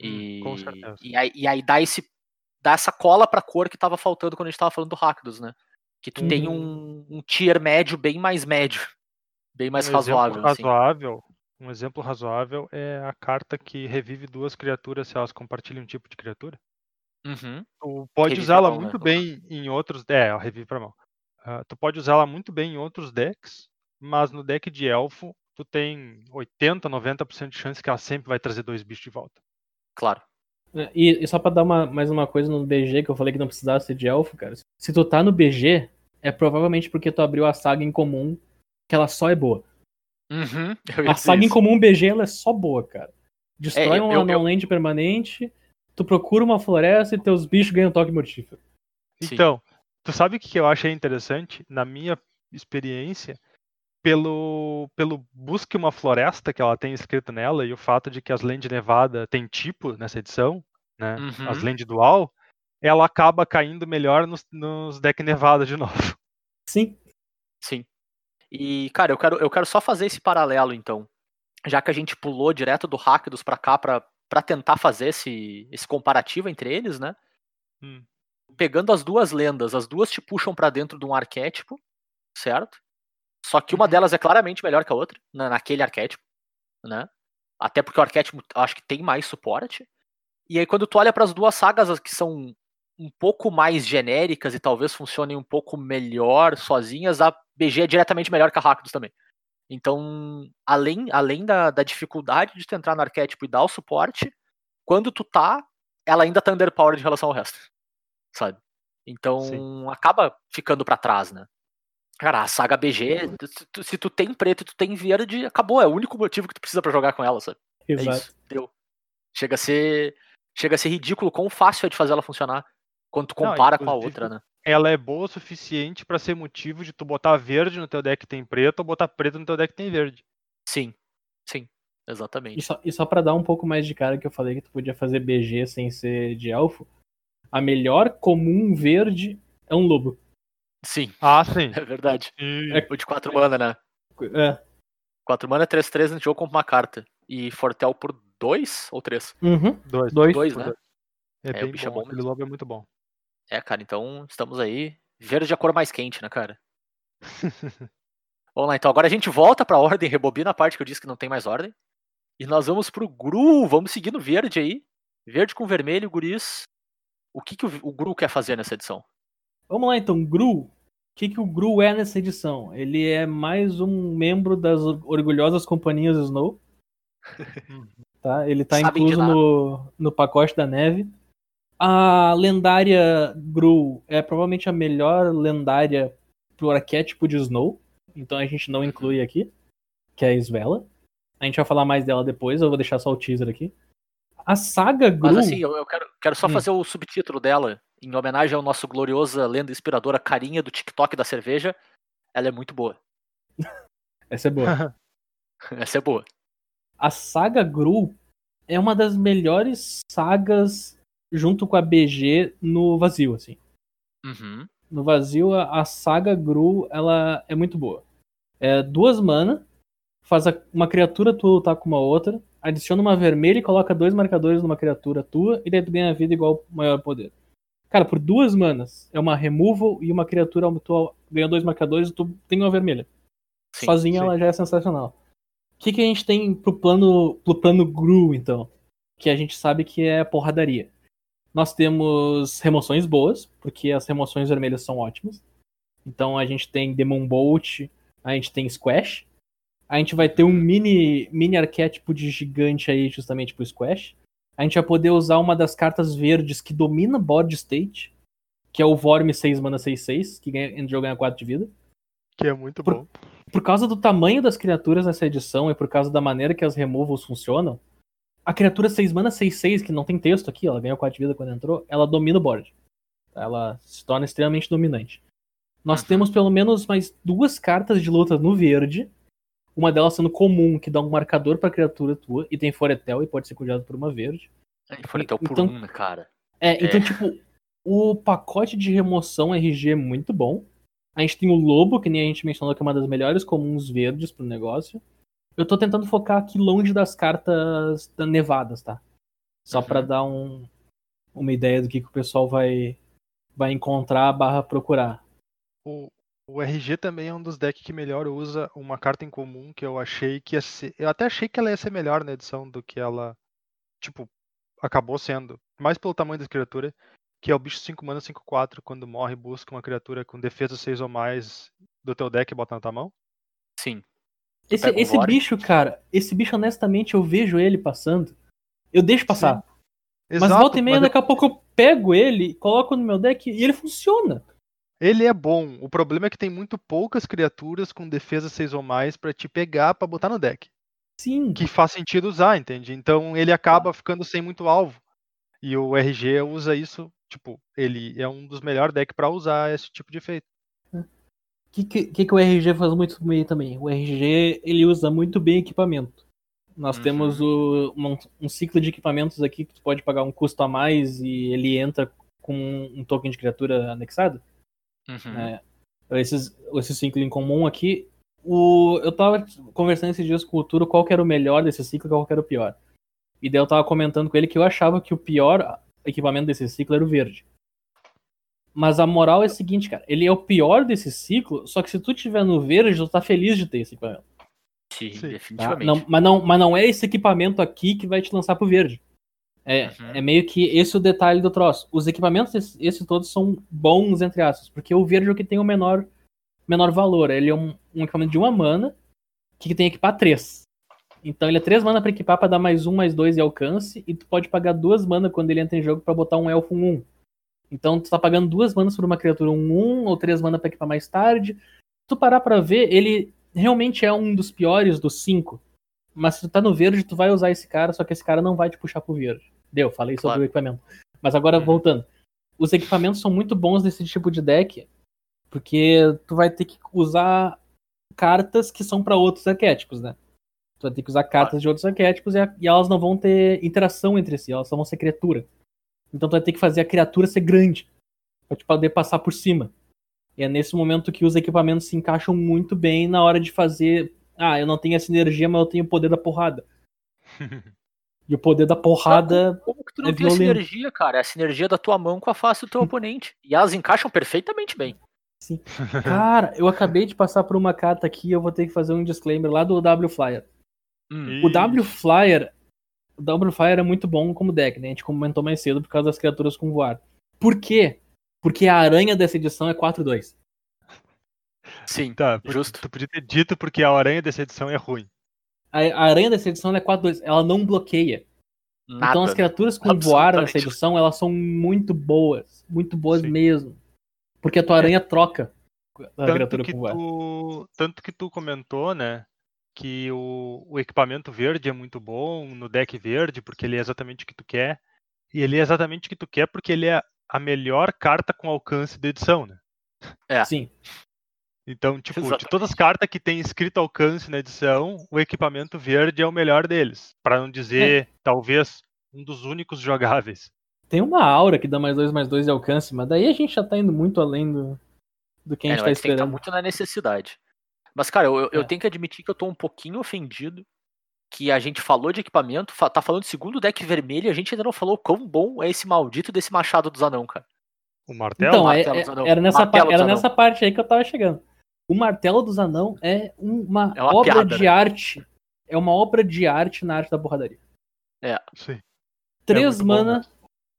E, Hum, com certeza. e, aí, e aí dá esse. Dá essa cola pra cor que tava faltando quando a gente tava falando do Rakdos, né? Que tu tem Uhum. um, um tier médio bem mais médio. Bem mais um razoável. Exemplo assim. razoável. Um exemplo razoável é a carta que revive duas criaturas se elas compartilham um tipo de criatura. Uhum. Tu pode mão, né, muito no bem em outros. É, ela revive pra mão. Ah, tu pode usar ela muito bem em outros decks, mas no deck de elfo, tu tem 80, 90% de chance que ela sempre vai trazer dois bichos de volta. Claro. E, e só pra dar uma- mais uma coisa no BG, que eu falei que não precisava ser de elfo, cara. Se tu tá no BG, é provavelmente porque tu abriu a saga em comum, que ela só é boa. Uhum. Eu A saga em isso. comum BG, ela é só boa, cara. Destrói É, eu- um eu- land permanente, tu procura uma floresta e teus bichos ganham toque mortífero. Sim. Então, tu sabe o que eu achei interessante? Na minha experiência, pelo, pelo Busque uma Floresta que ela tem escrito nela e o fato de que as Land Nevada tem tipo nessa edição, né? As Uhum. Land Dual, ela acaba caindo melhor nos, nos deck Nevada de novo. Sim. Sim. E, cara, eu quero, eu quero só fazer esse paralelo, então. Já que a gente pulou direto do Rakdos pra cá pra, pra tentar fazer esse, esse comparativo entre eles, né? Hum. Pegando as duas lendas, as duas te puxam pra dentro de um arquétipo, certo? Só que uma Uhum. delas é claramente melhor que a outra, na- naquele arquétipo, né? Até porque o arquétipo acho que tem mais suporte. E aí quando tu olha para as duas sagas as que são um pouco mais genéricas e talvez funcionem um pouco melhor sozinhas, a BG é diretamente melhor que a Rakdos também. Então, além, além da, da dificuldade de tu entrar no arquétipo e dar o suporte, quando tu tá ela ainda tá underpowered em relação ao resto. Sabe? Então Sim. acaba ficando pra trás, né? Cara, a saga BG, se tu, se tu tem preto e tu tem verde, acabou. É o único motivo que tu precisa pra jogar com ela, sabe? É Exato. isso. Deu. Chega a ser. Chega a ser ridículo quão fácil é de fazer ela funcionar quando tu Não, compara com a outra, né? Ela é boa o suficiente pra ser motivo de tu botar verde no teu deck que tem preto ou botar preto no teu deck que tem verde. Sim. Sim. E Exatamente. só, e só pra dar um pouco mais de cara que eu falei que tu podia fazer BG sem ser de elfo, a melhor comum verde é um lobo. Sim, Ah, sim. é verdade. Sim. O de 4 mana, né? É. 4 mana é 3-3 no jogo compra uma carta. E Fortel por 2 ou 3? Uhum. Dois. Dois. 2, né? É, É, bem o bicho é bom. bom Aquele lobo é muito bom. É, cara, então estamos aí. Verde é a cor mais quente, né, cara? Vamos lá, então. Agora a gente volta pra ordem, rebobina a parte que eu disse que não tem mais ordem. E nós vamos pro Gru. Vamos seguir no verde aí. Verde com vermelho, guris. O que, que o, o Gru quer fazer nessa edição? Vamos lá então, Gru. O que, que o Gru é nessa edição? Ele é mais um membro das orgulhosas companhias Snow. tá? Ele tá incluso no, no pacote da neve. A lendária Gru é provavelmente a melhor lendária pro arquétipo de Snow. Então a gente não inclui aqui, que é a Svela. A gente vai falar mais dela depois, eu vou deixar só o teaser aqui. A saga Gru. Mas assim, eu, eu quero, quero só Hum. fazer o subtítulo dela, em homenagem ao nosso gloriosa lenda inspiradora Carinha do TikTok da cerveja. Ela é muito boa. Essa é boa. Essa é boa. a saga Gru é uma das melhores sagas junto com a BG no vazio, assim. Uhum. No vazio, a, a saga Gru, ela é muito boa. É duas mana, faz a- uma criatura tua lutar com uma outra, adiciona uma vermelha e coloca dois marcadores numa criatura tua, e daí tu ganha vida igual maior poder. Cara, por duas manas, é uma removal e uma criatura tua ganha dois marcadores e tu tem uma vermelha. Sim, Sozinha sim. ela já é sensacional. O que, que a gente tem pro plano, pro plano Gru, então? Que a gente sabe que é porradaria. Nós temos remoções boas, porque as remoções vermelhas são ótimas. Então a gente tem Demon Bolt, a gente tem Squash. A gente vai ter um mini, mini arquétipo de gigante aí, justamente pro Squash. A gente vai poder usar uma das cartas verdes que domina board state, que é o Vorme 6 mana 6-6, que ganha, no jogo ganha 4 de vida Que é muito Por- bom. por causa do tamanho das criaturas nessa edição e por causa da maneira que as removals funcionam, a criatura 6 mana 6-6, que não tem texto aqui, ela ganhou 4 de vida quando entrou, ela domina o board. Ela se torna extremamente dominante. Nós Uhum. temos pelo menos mais duas cartas de luta no verde. Uma delas sendo comum, que dá um marcador pra criatura tua, e tem Foretel e pode ser cuidado por uma verde. E até o por Então- um, né, cara. É, então, É. tipo, o pacote de remoção RG é muito bom. A gente tem o Lobo, que nem a gente mencionou, que é uma das melhores comuns verdes pro negócio. Eu tô tentando focar aqui longe das cartas da nevadas, tá? Só Uhum. pra dar um, uma ideia do que, que o pessoal vai, vai encontrar barra procurar. O, o RG também é um dos decks que melhor usa uma carta em comum que eu achei que ia ser. Eu até achei que ela ia ser melhor na edição do que ela, tipo, acabou sendo. Mais pelo tamanho da criatura, que é o bicho 5 mana 5-4. Quando morre, busca uma criatura com defesa 6 ou mais do teu deck e bota na tua mão. Sim. Esse, o esse bicho, cara, esse bicho, honestamente, eu vejo ele passando. Eu deixo passar. Mas Exato, volta e meia, daqui a pouco eu pego ele, coloco no meu deck e ele funciona. ele é bom. O problema é que tem muito poucas criaturas com defesa 6 ou mais pra te pegar pra botar no deck. Sim. que faz sentido usar, entende? Então ele acaba ficando sem muito alvo. E o RG usa isso, tipo, ele é um dos melhores decks pra usar esse tipo de efeito. O que, que, que o RG faz muito bem também? O RG ele usa muito bem equipamento. Nós Uhum. temos o- um, um ciclo de equipamentos aqui que tu pode pagar um custo a mais e ele entra com um token de criatura anexado. Uhum. É, esses, esse ciclo em comum aqui. O, eu tava conversando esses dias com o Turo qual era o melhor desse ciclo e qual era o pior. E daí eu tava comentando com ele que eu achava que o pior equipamento desse ciclo era o verde. Mas a moral é a seguinte, cara. Ele é o pior desse ciclo, só que se tu tiver no verde, tu tá feliz de ter esse equipamento. Sim, Sim. tá? definitivamente. Não, mas, não, mas não é esse equipamento aqui que vai te lançar pro verde. É, Uhum. é meio que esse o detalhe do troço. Os equipamentos, esses esse todos, são bons, entre aspas, porque o verde é o que tem o menor, menor valor. Ele é um, um equipamento de uma mana que tem que equipar três. Então ele é 3 mana pra equipar pra dar mais 1, mais 2 e alcance. E tu pode pagar 2 mana quando ele entra em jogo pra botar um elfo 1. 1. Então tu tá pagando 2 manas por uma criatura 1, 1 ou 3 mana pra equipar mais tarde. Se tu parar pra ver, ele realmente é um dos piores dos 5. Mas se tu tá no verde, tu vai usar esse cara, só que esse cara não vai te puxar pro verde. Deu, falei sobre Claro. o equipamento. Mas agora Uhum. voltando. Os equipamentos são muito bons nesse tipo de deck, porque tu vai ter que usar cartas que são pra outros arquétipos, né? Tu vai ter que usar cartas de outros arquétipos e, e elas não vão ter interação entre si, elas só vão ser criatura. Então tu vai ter que fazer a criatura ser grande, pra te poder passar por cima. E é nesse momento que os equipamentos se encaixam muito bem na hora de fazer. Ah, eu não tenho essa energia, mas eu tenho o poder da porrada. E o poder da porrada. Como que tu não É tem a violento. sinergia, cara? É a sinergia da tua mão com a face do teu oponente. E elas encaixam perfeitamente bem. Cara, eu acabei de passar por uma carta aqui, eu vou ter que fazer um disclaimer lá do W Flyer. Hum. O W Flyer. O W Flyer é muito bom como deck, né? A gente comentou mais cedo por causa das criaturas com voar. Por quê? Porque a aranha dessa edição é 4-2. Sim, Tá, justo. tu podia ter dito porque a aranha dessa edição é ruim. A, a aranha dessa edição é 4-2. Ela não bloqueia. Nada. Então as criaturas com voar nessa edição, elas são muito boas. Muito boas Sim. mesmo. Porque a tua aranha troca a Tanto criatura que, com voar. tu, tanto que tu comentou, né? Que o, o equipamento verde é muito bom no deck verde, porque ele é exatamente o que tu quer. E ele é exatamente o que tu quer porque ele é a melhor carta com alcance da edição, né? É. Sim. Então, tipo, de Exatamente. todas as cartas que tem escrito alcance na edição, o equipamento verde é o melhor deles. Pra não dizer, talvez, um dos únicos jogáveis. Tem uma aura que dá mais dois, mais dois de alcance, mas daí a gente já tá indo muito além do, do que a É, gente tá a gente tem que esperando. muito na necessidade. Mas, cara, eu, eu- eu É. tenho que admitir que eu tô um pouquinho ofendido que a gente falou de equipamento, tá falando de segundo deck vermelho e a gente ainda não falou quão bom é esse maldito desse machado dos anão, cara. O martelo? Então, é- Martelo é- dos Anão. era, nessa, pa- era dos Anão. nessa parte aí que eu tava chegando. O Martelo dos Anão é uma, É uma obra piada, de né? arte. É uma obra de arte na arte da porradaria. Sim. Três muito bom mana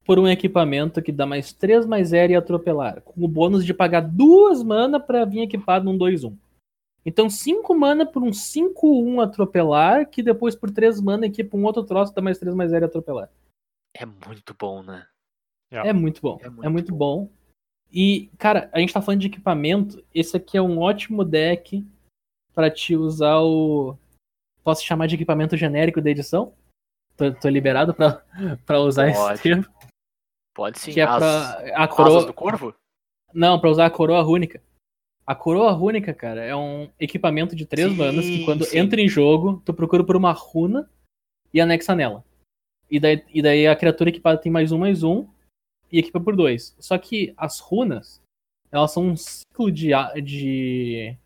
por um equipamento que dá mais 3 mais 0 e atropelar. Com o bônus de pagar duas mana pra vir equipado num 2-1. Então 5 mana por um 5-1 atropelar, que depois por 3 mana equipa um outro troço dá mais 3 mais 0 e atropelar. É muito bom, né? É. É muito bom. É É muito muito, bom. E, cara, a gente tá falando de equipamento. Esse aqui é um ótimo deck pra te usar o. Posso chamar de equipamento genérico da edição? Tô, tô liberado pra, pra usar Pode. esse termo. Pode sim. que é As pra. A asas coroa. do corvo? Não, pra usar a coroa rúnica. A coroa rúnica, cara, é um equipamento de três Sim, manas que quando sim. entra em jogo, tu procura por uma runa e anexa nela. E daí, e daí a criatura equipada tem mais um, mais um e equipa por dois. Só que as runas, elas são um ciclo de, de,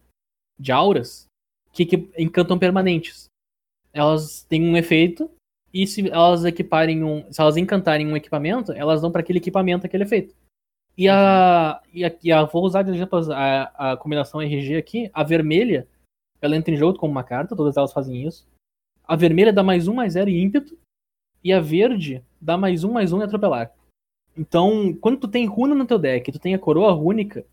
de auras que, que encantam permanentes. Elas têm um efeito e se elas equiparem um. Se elas encantarem um equipamento, elas dão para aquele equipamento aquele efeito. E a, e a, e a- vou usar de exemplo a, a combinação RG aqui. A vermelha, ela entra em jogo como uma carta, todas elas fazem isso. A vermelha dá mais um, mais zero e ímpeto. E a verde dá mais um, mais um e atropelar. Então, quando tu tem runa no teu deck, tu tem a coroa rúnica,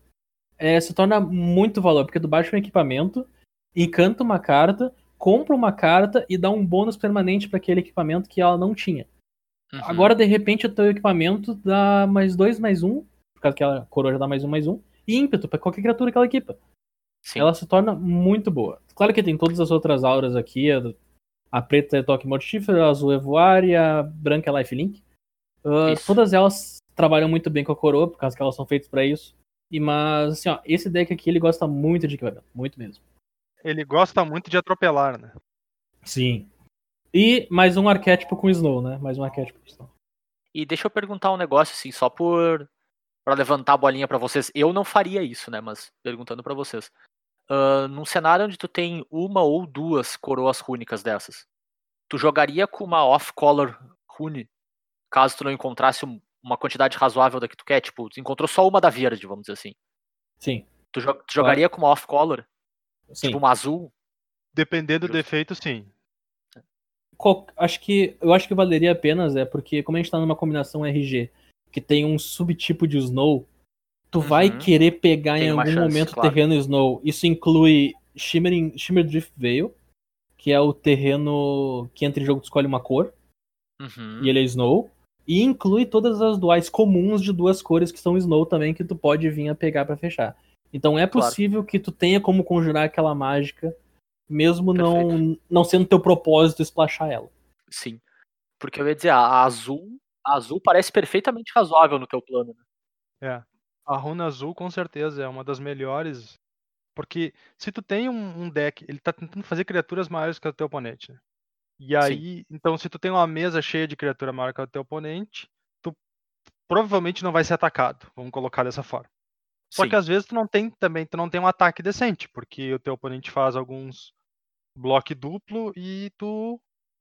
é, se torna muito valor, porque tu baixa um equipamento, encanta uma carta, compra uma carta e dá um bônus permanente para aquele equipamento que ela não tinha. Uhum. Agora, de repente, o teu equipamento dá mais dois, mais um, por causa que a coroa já dá mais um, mais um, e ímpeto pra qualquer criatura que ela equipa. Sim. Ela se torna muito boa. Claro que tem todas as outras auras aqui, a, a preta é toque mortífero, a azul é voar e a branca é lifelink. Ah, Isso. todas elas trabalham muito bem com a coroa, por causa que elas são feitas pra isso. E, mas, assim, ó, esse deck aqui, ele gosta muito de equipamento, muito mesmo. Ele gosta muito de atropelar, né? Sim. E mais um arquétipo com Snow, né? Mais um arquétipo com Snow. E deixa eu perguntar um negócio assim, só por para levantar a bolinha pra vocês. Eu não faria isso, né, mas perguntando pra vocês. Ahn, num cenário onde tu tem uma ou duas coroas rúnicas dessas, tu jogaria com uma off-color rune, caso tu não encontrasse um- uma quantidade razoável da que tu quer? Tipo, tu encontrou só uma da verde, vamos dizer assim. Sim. Tu, jo- tu jogaria com uma off-color? Sim. Tipo uma azul? Dependendo do defeito, sim. Acho que eu acho que valeria a pena, Zé, porque como a gente tá numa combinação RG que tem um subtipo de Snow, tu vai Uhum. querer pegar Tem em algum chance, momento claro. terreno Snow. Isso inclui Shimmering, Shimmer Drift Veil, que é o terreno que entra em jogo tu escolhe uma cor, Uhum. e ele é Snow. E inclui todas as duais comuns de duas cores que são Snow também, que tu pode vir a pegar pra fechar. Então é Claro. possível que tu tenha como conjurar aquela mágica, mesmo não, não sendo teu propósito splashar ela. Sim. Porque eu ia dizer, a azul. A azul parece perfeitamente razoável no teu plano, né? É. A runa azul com certeza é uma das melhores. Porque se tu tem um, um deck, ele tá tentando fazer criaturas maiores que o teu oponente. né? E aí, então se tu tem uma mesa cheia de criatura maior que o teu oponente, tu provavelmente não vai ser atacado. Vamos colocar dessa forma. Só Sim. que às vezes tu não tem também, tu não tem um ataque decente, porque o teu oponente faz alguns bloco duplo e tu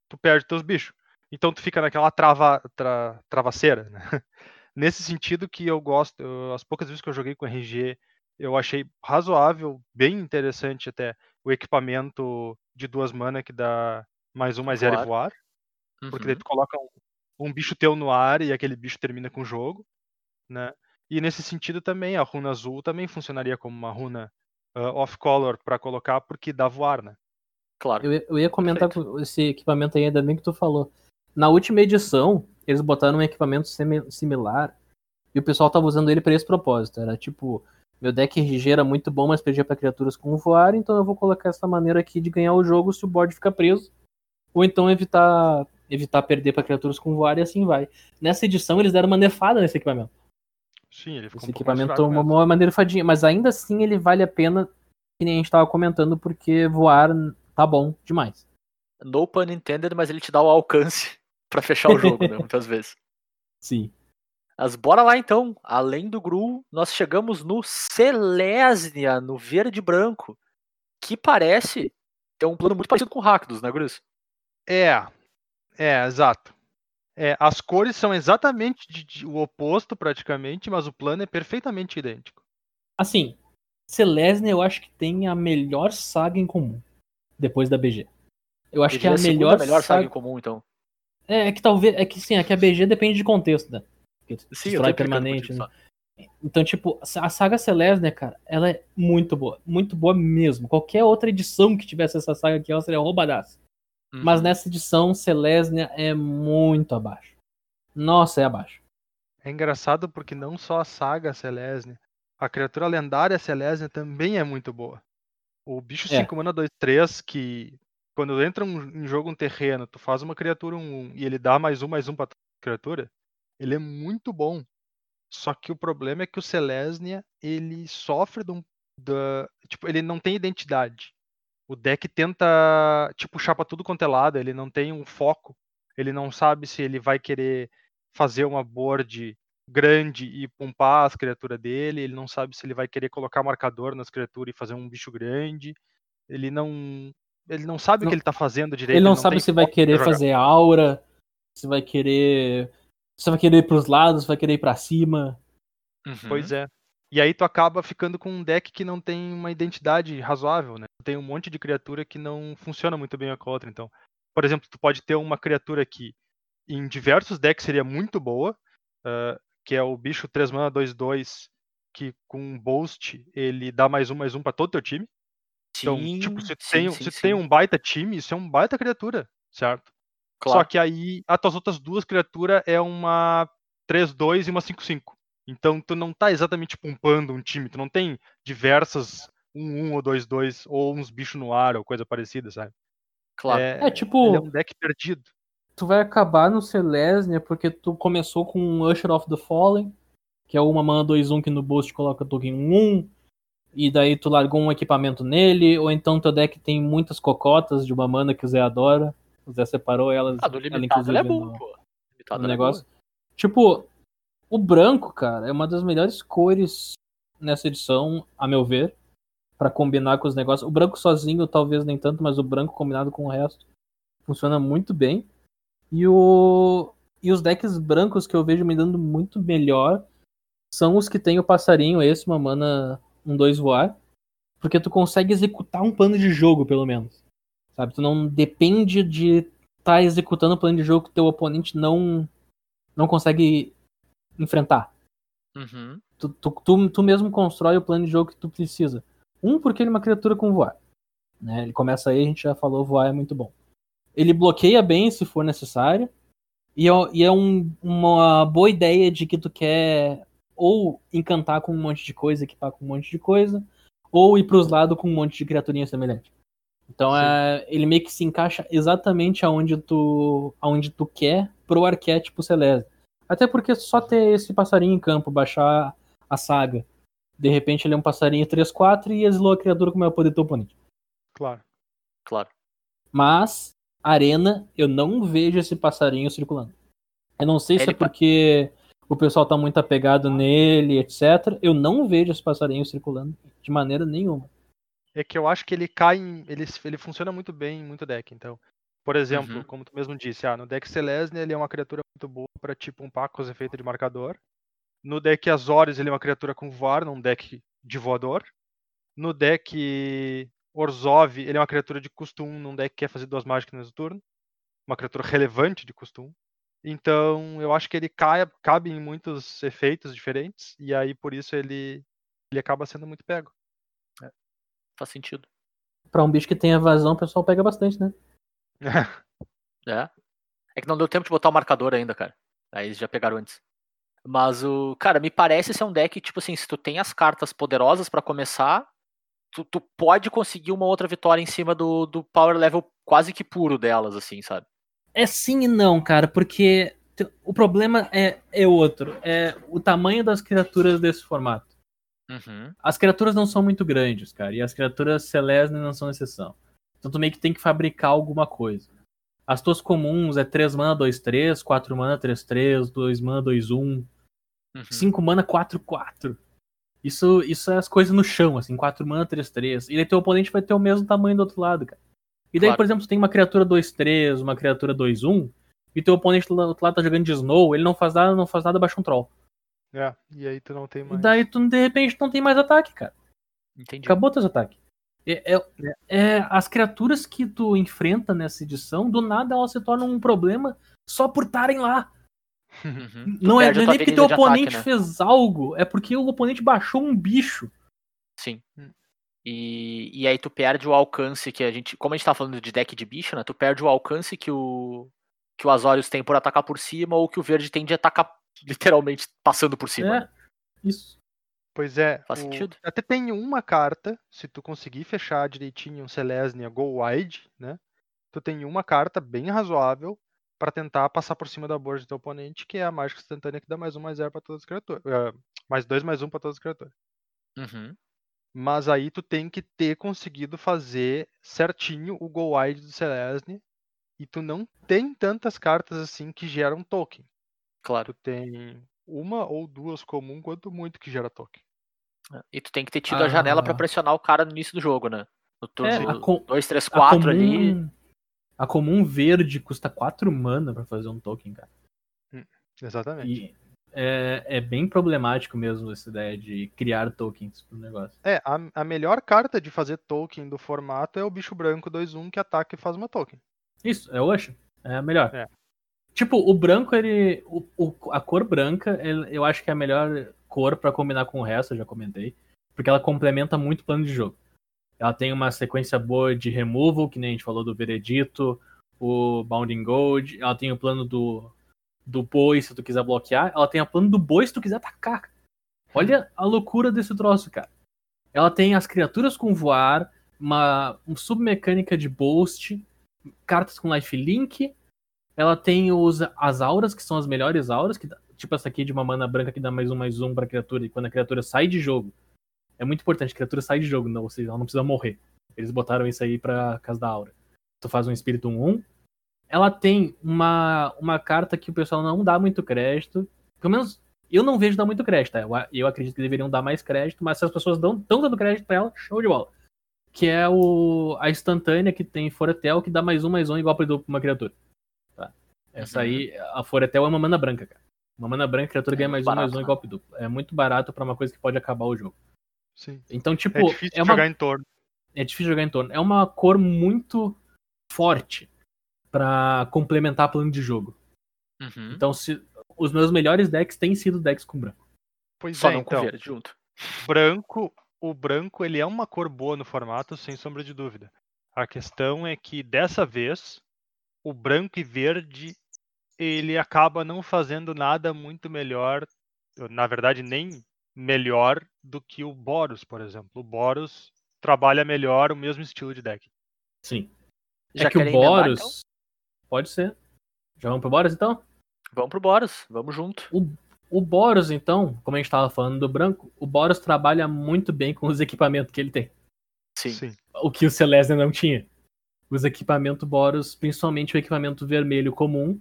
tu perde teus bichos. Então tu fica naquela trava tra, travaceira, né? Nesse sentido que eu gosto, eu- as poucas vezes que eu joguei com RG, eu achei razoável, bem interessante até o equipamento de duas mana que dá mais um, mais zero e Voar. voar. Porque daí Uhum. tu coloca um, um bicho teu no ar e aquele bicho termina com o jogo, né? E nesse sentido também, a runa azul também funcionaria como uma runa ah, off-color para colocar, porque dá voar, né? Claro. Eu, ia- eu ia comentar com esse equipamento aí, ainda bem que tu falou. Na última edição, eles botaram um equipamento similar e o pessoal tava usando ele pra esse propósito. Era tipo, meu deck RG era muito bom, mas perdia pra criaturas com voar, então eu vou colocar essa maneira aqui de ganhar o jogo se o board ficar preso. Ou então evitar evitar perder pra criaturas com voar e assim vai. Nessa edição eles deram uma nefada nesse equipamento. Sim, ele ficou Esse um equipamento é uma, mesmo. uma maneira fadinha, mas ainda assim ele vale a pena, que nem a gente tava comentando, porque voar tá bom demais. No pun intended, mas ele te dá o alcance pra fechar o jogo, né? Muitas vezes. Sim. Mas bora lá então. Além do Gru, nós chegamos no Selesnia, no verde e branco. Que parece ter um plano muito parecido com o Rakdos, né, Grus? É, é, exato. É, as cores são exatamente de- de- o oposto, praticamente, mas o plano é perfeitamente idêntico. Assim, Celestia eu acho que tem a melhor saga em comum. Depois da BG. Eu acho que é a segunda melhor, melhor saga saga. em comum, então. É, é que talvez. É que sim, é que a BG depende de contexto, né? Porque Sim, destrói permanente. Né? Então, tipo, a saga Celestia, cara, ela é muito boa. Muito boa mesmo. Qualquer outra edição que tivesse essa saga aqui, ela seria roubadaça. Mas Uhum. nessa edição, Celestia é muito abaixo. Nossa, é abaixo. É engraçado porque não só a saga Celestia, a criatura lendária Celestia também é muito boa. O bicho É. 5 mana 2 3 que quando entra um- em jogo um terreno, tu faz uma criatura 1 e ele dá mais um mais um pra criatura, ele é muito bom. Só que o problema é que o Celestia, ele sofre de um, da, tipo, ele não tem identidade. O deck tenta, tipo, puxar pra tudo quanto é lado, ele não tem um foco. Ele não sabe se ele vai querer fazer uma board grande e pompar as criaturas dele, ele não sabe se ele vai querer colocar marcador nas criaturas e fazer um bicho grande. Ele não ele não sabe o Não- que ele tá fazendo direito. Ele não, tem sabe se vai querer fazer aura, se vai querer. Se vai querer ir pros lados, se vai querer ir pra cima. Uhum. Pois é. E aí tu acaba ficando com um deck que não tem uma identidade razoável, né? Tem um monte de criatura que não funciona muito bem com a outra. Então, por exemplo, tu pode ter uma criatura que em diversos decks seria muito boa, ah, que é o bicho 3 mana 2-2, que com um Boast ele dá mais um mais um pra todo teu time. Então, Sim, tipo, se tu, sim, tem, sim, se tem um baita time, isso é um baita criatura, certo? Só Claro. que aí as tuas outras duas criaturas é uma 3-2 e uma 5-5. Então tu não tá exatamente pumpando um time, tu não tem diversas 1-1 ou 2-2 ou uns bichos no ar ou coisa parecida, sabe? Claro. É, tipo- Ele é um deck perdido. Tu vai acabar no Celestia porque tu começou com um Usher of the Fallen, que é uma mana 2-1 que no boost coloca token 1, e daí tu largou um equipamento nele, ou então teu deck tem muitas cocotas de uma mana que o Zé adora. O Zé separou elas, Ah, do ela limitado inclusive ele é bom, no- pô. Limitado no é negócio. boa. Tipo, o branco, cara, é uma das melhores cores nessa edição, a meu ver, pra combinar com os negócios. O branco sozinho, talvez nem tanto, mas o branco combinado com o resto funciona muito bem. E o e os decks brancos que eu vejo me dando muito melhor são os que tem o passarinho, esse, uma mana 1-2 voar, porque tu consegue executar um plano de jogo, pelo menos. Sabe? Tu não depende de estar tá executando o plano de jogo que teu oponente não não consegue enfrentar. Uhum. Tu, tu, tu, tu mesmo constrói o plano de jogo que tu precisa. Um, porque ele é uma criatura com voar. Né? Ele começa aí, a gente já falou, voar é muito bom. Ele bloqueia bem se for necessário. E é, e é um- uma boa ideia de que tu quer ou encantar com um monte de coisa, equipar com um monte de coisa, ou ir pros lados com um monte de criaturinha semelhante. Então Sim. é, ele meio que se encaixa exatamente aonde tu, aonde tu quer pro arquétipo Celeste. Até porque só ter esse passarinho em campo, baixar a saga. De repente ele é um passarinho 3-4 e exilou a criatura com o maior poder do teu oponente. Claro. Claro. Mas, Arena, eu não vejo esse passarinho circulando. Eu não sei se Ele é porque o pessoal tá muito apegado nele, etc. Eu não vejo esse passarinho circulando de maneira nenhuma. É que eu acho que ele cai em. Ele, ele funciona muito bem em muito deck. Então, por exemplo, Uhum. como tu mesmo disse, ah, no deck Celestia ele é uma criatura muito boa pra tipo um paco com os efeitos de marcador. No deck Azores ele é uma criatura com voar, num deck de voador. No deck Orzhov ele é uma criatura de custo 1, num deck que quer fazer duas mágicas no mesmo turno. Uma criatura relevante de custo 1. Então, eu acho que ele cai, cabe em muitos efeitos diferentes. E aí, por isso, ele, ele acaba sendo muito pego. Faz sentido. Pra um bicho que tem evasão, o pessoal pega bastante, né? É. É que não deu tempo de botar o marcador ainda, cara. Aí eles já pegaram antes. Mas o. Cara, me parece ser um deck, tipo assim, se tu tem as cartas poderosas pra começar, tu, tu pode conseguir uma outra vitória em cima do, do power level quase que puro delas, assim, sabe? É sim e não, cara, porque o problema é, é outro. É o tamanho das criaturas desse formato. Uhum. As criaturas não são muito grandes, cara, e as criaturas celestes não são exceção. Então tu meio que tem que fabricar alguma coisa. As tuas comuns é 3 mana 2-3, 4 mana 3-3, 2 mana 2-1, Uhum. 5 mana 4-4. Isso, isso é as coisas no chão, assim, 4 mana 3-3. E daí teu oponente vai ter o mesmo tamanho do outro lado, cara. E daí, Claro. por exemplo, tu tem uma criatura 2-3, uma criatura 2-1, e teu oponente do outro lado tá jogando de Snow, ele não faz nada, não faz nada, baixa um troll. É, e aí tu não tem E mais. daí tu, de repente, não tem mais ataque, cara. Entendi. Acabou teus ataques. É, é- é- as criaturas que tu enfrenta nessa edição, do nada elas se tornam um problema só por estarem lá. Não é, não é nem porque teu oponente ataque, né? fez algo, é porque o oponente baixou um bicho. Sim. E, e aí tu perde o alcance que a gente. Como a gente tá falando de deck de bicho, né? Tu perde o alcance que o. Que o Azorius tem por atacar por cima, ou que o verde tem de atacar literalmente passando por cima. É, né? isso. Pois é. Faz o- sentido. Até tem uma carta, se tu conseguir fechar direitinho um Celestia Go Wide, né? Tu tem uma carta bem razoável pra tentar passar por cima da board do teu oponente, que é a mágica instantânea que dá mais um, mais zero pra todas as criaturas. eh, mais dois, mais um pra todas as criaturas. Uhum. Mas aí tu tem que ter conseguido fazer certinho o Go Wide do Celestia. E tu não tem tantas cartas assim que geram token. Claro. Tu tem uma ou duas comum, quanto muito que gera token. E tu tem que ter tido a janela pra Ah. pressionar o cara no início do jogo, né? No É, turno a com- 2, 3, A 4 ali. comum, a comum verde custa 4 mana pra fazer um token, cara. Exatamente. E é, é bem problemático mesmo essa ideia de criar tokens pro negócio. É, a, a melhor carta de fazer token do formato é o bicho branco 2-1 que ataca e faz uma token. Isso, é o Ocean. É a melhor. É. Tipo, o branco, ele. O, o- a cor branca, ele- eu acho que é a melhor cor pra combinar com o resto, eu já comentei. Porque ela complementa muito o plano de jogo. Ela tem uma sequência boa de removal, que nem a gente falou do Veredito, o Bounding Gold. Ela tem o plano do, do boi, se tu quiser bloquear. Ela tem o plano do boi, se tu quiser atacar. Olha a loucura desse troço, cara. Ela tem as criaturas com voar, uma, uma submecânica de boost, cartas com lifelink. Ela tem os, as auras, que são as melhores auras, que, tipo essa aqui de uma mana branca que dá mais um, mais um pra criatura, e quando a criatura sai de jogo. É muito importante, a criatura sai de jogo, não, ou seja, ela não precisa morrer. Eles botaram isso aí pra casa da aura. Tu faz um espírito 1-1. Ela tem uma, uma carta que o pessoal não dá muito crédito. Pelo menos eu não vejo dar muito crédito, tá? Eu, eu acredito que deveriam dar mais crédito, mas se as pessoas dão, estão dando crédito pra ela, show de bola. Que é o, a instantânea que tem Foretel, que dá mais um, mais um igual pra uma criatura. Tá? Essa aí, a Foretel é uma mana branca, cara. Uma mana branca, a criatura É ganha muito mais um, mais barato, um né? igual pro duplo. É muito barato pra uma coisa que pode acabar o jogo. Sim. Então, tipo, É difícil é uma jogar em torno. é difícil jogar em torno. É uma cor muito forte pra complementar plano de jogo. Uhum. Então, se os meus melhores decks têm sido decks com branco. Pois Só é, não então. com verde junto. branco, o branco ele é uma cor boa no formato, sem sombra de dúvida. A questão é que dessa vez o branco e verde ele acaba não fazendo nada muito melhor, na verdade nem melhor do que o Boros, por exemplo. O Boros trabalha melhor o mesmo estilo de deck. Sim. Já é que o Boros. Pode ser. Já vamos pro Boros então? Vamos pro Boros, vamos junto. O Boros, então, como a gente tava falando do branco, o Boros trabalha muito bem com os equipamentos que ele tem. Sim. O que o Celeste não tinha. Os equipamentos Boros, principalmente o equipamento vermelho comum,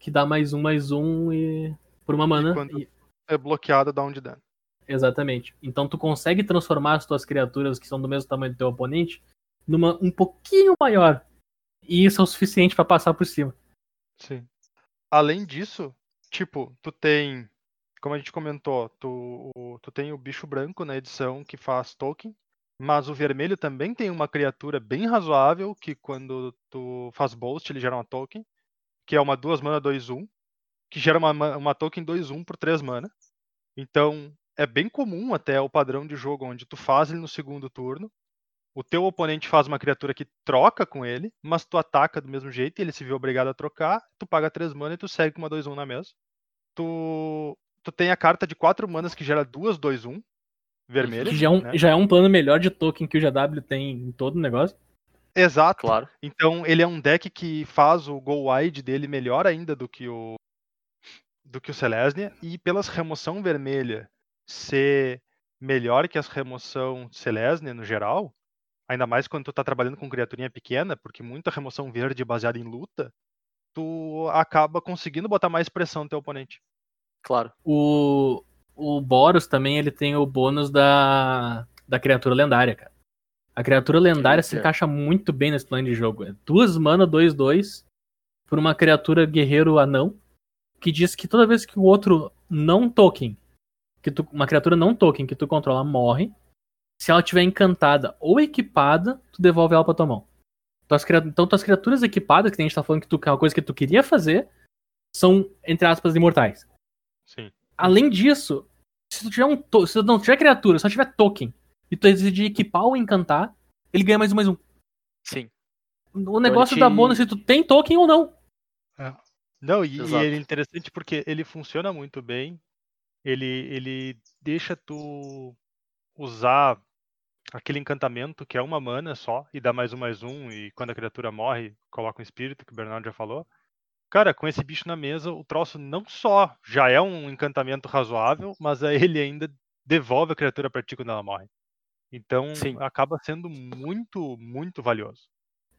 que dá mais um, mais um e. Por uma mana. quando- e- É bloqueado da onde dano. Exatamente. Então tu consegue transformar as tuas criaturas que são do mesmo tamanho do teu oponente numa um pouquinho maior. E isso é o suficiente pra passar por cima. Sim. Além disso, tipo, tu tem, como a gente comentou, tu, tu tem o bicho branco na edição que faz token, mas o vermelho também tem uma criatura bem razoável que quando tu faz boast ele gera uma token, que é uma 2 mana 2-1, que gera uma, ma- uma token 2-1 por 3 mana. Então, é bem comum até o padrão de jogo onde tu faz ele no segundo turno, o teu oponente faz uma criatura que troca com ele, mas tu ataca do mesmo jeito e ele se vê obrigado a trocar, tu paga 3 mana e tu segue com uma 2-1 na mesa. Tu, tu tem a carta de 4 manas que gera duas 2-1, vermelha. Que já é, um, né? já é um plano melhor de token que o GW tem em todo o negócio. Exato. Claro. Então ele é um deck que faz o go wide dele melhor ainda do que o do que o Selesnya e pelas remoção vermelha ser melhor que as remoção Selesnya no geral, ainda mais quando tu tá trabalhando com criaturinha pequena, porque muita remoção verde baseada em luta, tu acaba conseguindo botar mais pressão no teu oponente. Claro. O, o Boros também ele tem o bônus da, da criatura lendária, cara. A criatura lendária se Eita. encaixa muito bem nesse plano de jogo. É duas mana, 2-2, por uma criatura guerreiro anão, que diz que toda vez que o outro não token, que tu, uma criatura não token que tu controla morre, se ela tiver encantada ou equipada, tu devolve ela pra tua mão. Então tuas criaturas equipadas, que a gente tá falando que, tu, que é uma coisa que tu queria fazer, são, entre aspas, imortais. Sim. Além disso, se tu tiver um to- se tu não tiver criatura, só tiver token, e tu decidir equipar ou encantar, ele ganha mais um mais um. Sim. O negócio te- da bônus se tu tem token ou não. Não, e, e ele é interessante porque ele funciona muito bem. Ele, ele deixa tu usar aquele encantamento que é uma mana só e dá mais um mais um e quando a criatura morre coloca um espírito que o Bernardo já falou. Cara, com esse bicho na mesa, o troço não só já é um encantamento razoável, mas ele ainda devolve a criatura pra ti quando ela morre. Então Sim. acaba sendo muito, muito valioso.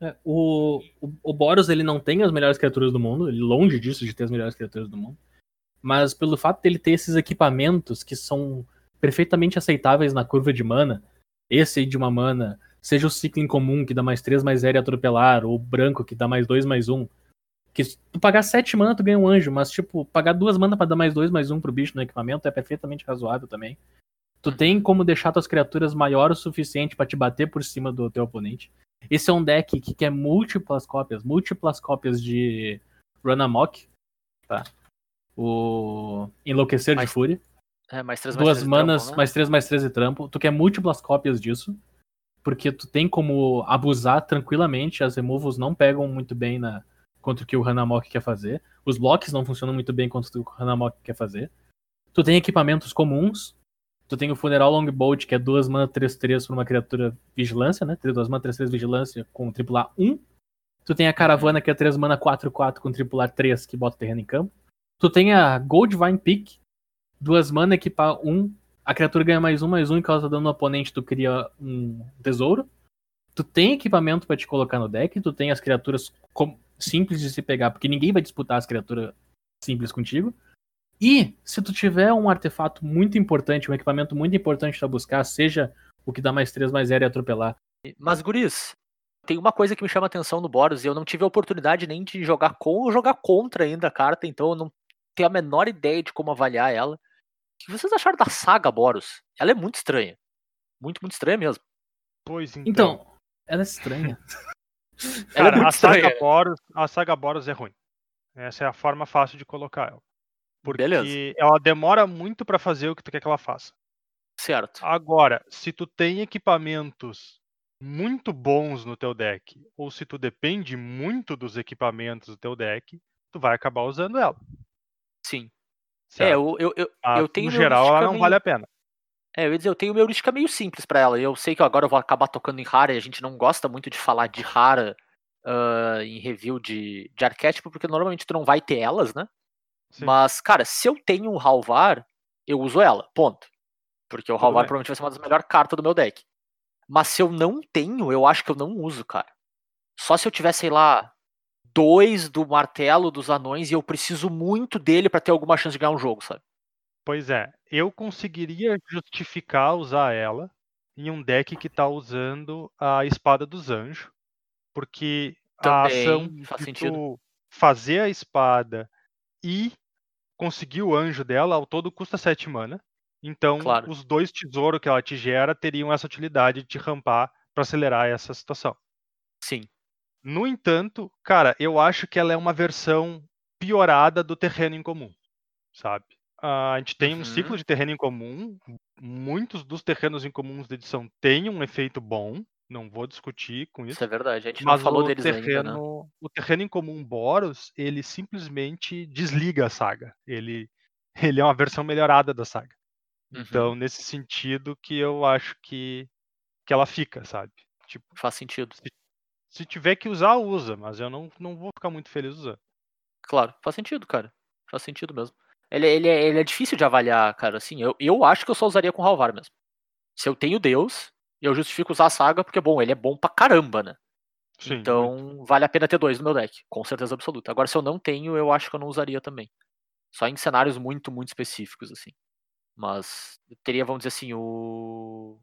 É, o, o, o Boros ele não tem as melhores criaturas do mundo, ele longe disso de ter as melhores criaturas do mundo. Mas pelo fato dele ter esses equipamentos que são perfeitamente aceitáveis na curva de mana, esse aí de uma mana, seja o ciclo incomum que dá mais 3 mais 0 e atropelar, ou o branco que dá mais 2 mais 1. Que se tu pagar 7 mana, tu ganha um anjo, mas tipo, pagar duas mana pra dar mais 2 mais 1 pro bicho no equipamento é perfeitamente razoável também. Tu tem como deixar tuas criaturas maior o suficiente pra te bater por cima do teu oponente. Esse é um deck que quer múltiplas cópias, múltiplas cópias de Run Amok, tá? O Enlouquecer Mas de Fúria. É, mais três mais Duas três manas, trampo, né? mais três, mais três e trampo. Tu quer múltiplas cópias disso, porque tu tem como abusar tranquilamente. As removals não pegam muito bem na contra o que o Hanamok quer fazer. Os blocks não funcionam muito bem contra o que o Hanamok quer fazer. Tu tem equipamentos comuns. Tu tem o Funeral Longboat, que é duas mana 3-3 por uma criatura vigilância, né? Duas mana 3-3 vigilância com tripular 1. Tu tem a Caravana, que é 3 mana 4-4 com tripular 3, que bota o terreno em campo. Tu tem a Goldvine Peak, duas mana equipar um. A criatura ganha mais um, mais um, e causa dano no oponente, tu cria um tesouro. Tu tem equipamento pra te colocar no deck, tu tem as criaturas simples de se pegar, porque ninguém vai disputar as criaturas simples contigo. E se tu tiver um artefato muito importante, um equipamento muito importante pra buscar, seja o que dá mais 3 mais 0 e atropelar. Mas, Guris, tem uma coisa que me chama atenção no Boros, e eu não tive a oportunidade nem de jogar com ou jogar contra ainda a carta, então eu não tenho a menor ideia de como avaliar ela. O que vocês acharam da saga Boros? Ela é muito estranha. Muito, muito estranha mesmo. Pois então. Então, ela é estranha. Ela é Cara, muito a saga, estranha. Boros, a saga Boros é ruim. Essa é a forma fácil de colocar ela. Porque Beleza. ela demora muito pra fazer o que tu quer que ela faça. Certo. Agora, se tu tem equipamentos muito bons no teu deck, ou se tu depende muito dos equipamentos do teu deck, tu vai acabar usando ela. Sim. Certo? É, eu, eu, eu, Mas, eu tenho no geral, ela não meio- vale a pena. É, eu ia dizer, eu tenho uma heurística meio simples pra ela. e Eu sei que agora eu vou acabar tocando em rara e a gente não gosta muito de falar de rara ah, em review de, de arquétipo, porque normalmente tu não vai ter elas, né? Sim. Mas, cara, se eu tenho um Halvar, eu uso ela, ponto. Porque o Tudo Halvar bem. provavelmente vai ser uma das melhores cartas do meu deck. Mas se eu não tenho, eu acho que eu não uso, cara. Só se eu tiver, sei lá, dois do martelo dos anões e eu preciso muito dele pra ter alguma chance de ganhar um jogo, sabe? Pois é, eu conseguiria justificar usar ela em um deck que tá usando a espada dos anjos, porque a Também ação faz de sentido. fazer a espada e conseguir o anjo dela ao todo custa 7 mana. Então, Claro. os dois tesouros que ela te gera teriam essa utilidade de te rampar para acelerar essa situação. Sim. No entanto, cara, eu acho que ela é uma versão piorada do terreno em comum, sabe? Ah, a gente tem Uhum. um ciclo de terreno em comum. Muitos dos terrenos em comuns da edição têm um efeito bom. Não vou discutir com isso. Isso é verdade. A gente Mas não falou o deles terreno, ainda, né? o terreno em comum Boros, ele simplesmente desliga a saga. Ele, ele é uma versão melhorada da saga. Uhum. Então, nesse sentido que eu acho que, que ela fica, sabe? Tipo, Faz sentido. se tiver que usar, usa, mas eu não, não vou ficar muito feliz usando. Claro, faz sentido, cara. Faz sentido mesmo. Ele, ele, é, ele é difícil de avaliar, cara. Assim, eu, eu acho que eu só usaria com o Halvar mesmo. Se eu tenho Deus, eu justifico usar a saga, porque, bom, ele é bom pra caramba, né? Sim, muito. então, vale a pena ter dois no meu deck, com certeza absoluta. Agora, se eu não tenho, eu acho que eu não usaria também. Só em cenários muito, muito específicos, assim. Mas teria, vamos dizer assim, o.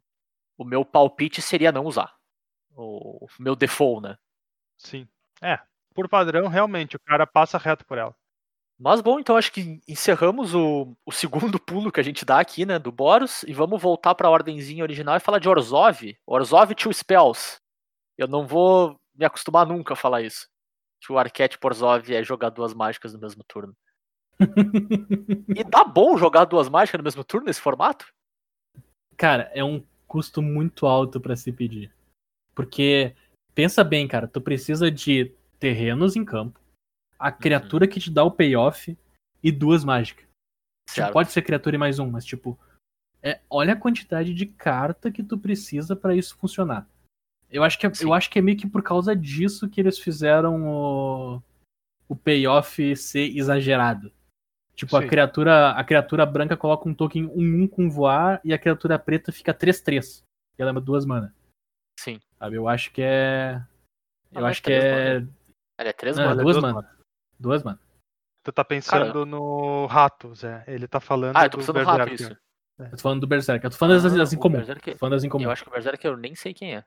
O meu palpite seria não usar. O meu default, né? Sim. É, por padrão, realmente, o cara passa reto por ela. Mas bom, então acho que encerramos o, o segundo pulo que a gente dá aqui, né, do Boros, e vamos voltar para a ordenzinha original e falar de Orzhov. Orzhov Two Spells. Eu não vou me acostumar nunca a falar isso. Que o arquétipo Orzhov é jogar duas mágicas no mesmo turno. E dá bom jogar duas mágicas no mesmo turno nesse formato? Cara, é um custo muito alto pra se pedir. Porque, pensa bem, cara, tu precisa de terrenos em campo, a criatura que te dá o payoff e duas mágicas. Certo. pode ser criatura e mais um, mas tipo, é, olha a quantidade de carta que tu precisa pra isso funcionar. Eu acho, que é, Sim. eu acho que é meio que por causa disso que eles fizeram o, o payoff ser exagerado. Tipo, a criatura, a criatura branca coloca um token 1-1 com voar e a criatura preta fica 3-3. E ela é duas mana. Sim. Sabe? Eu acho que é. Eu Não, é acho que é. Ele é três Não, é mana. duas duas mana. Duas mana. Tu tá pensando no rato, Zé. Ele tá falando Ah, eu tô do pensando no rato, isso. Eu tô falando do Berserker. Eu tô falando das, Ah, das incomuns. Falando das incomuns. Eu acho que o Berserker eu nem sei quem é.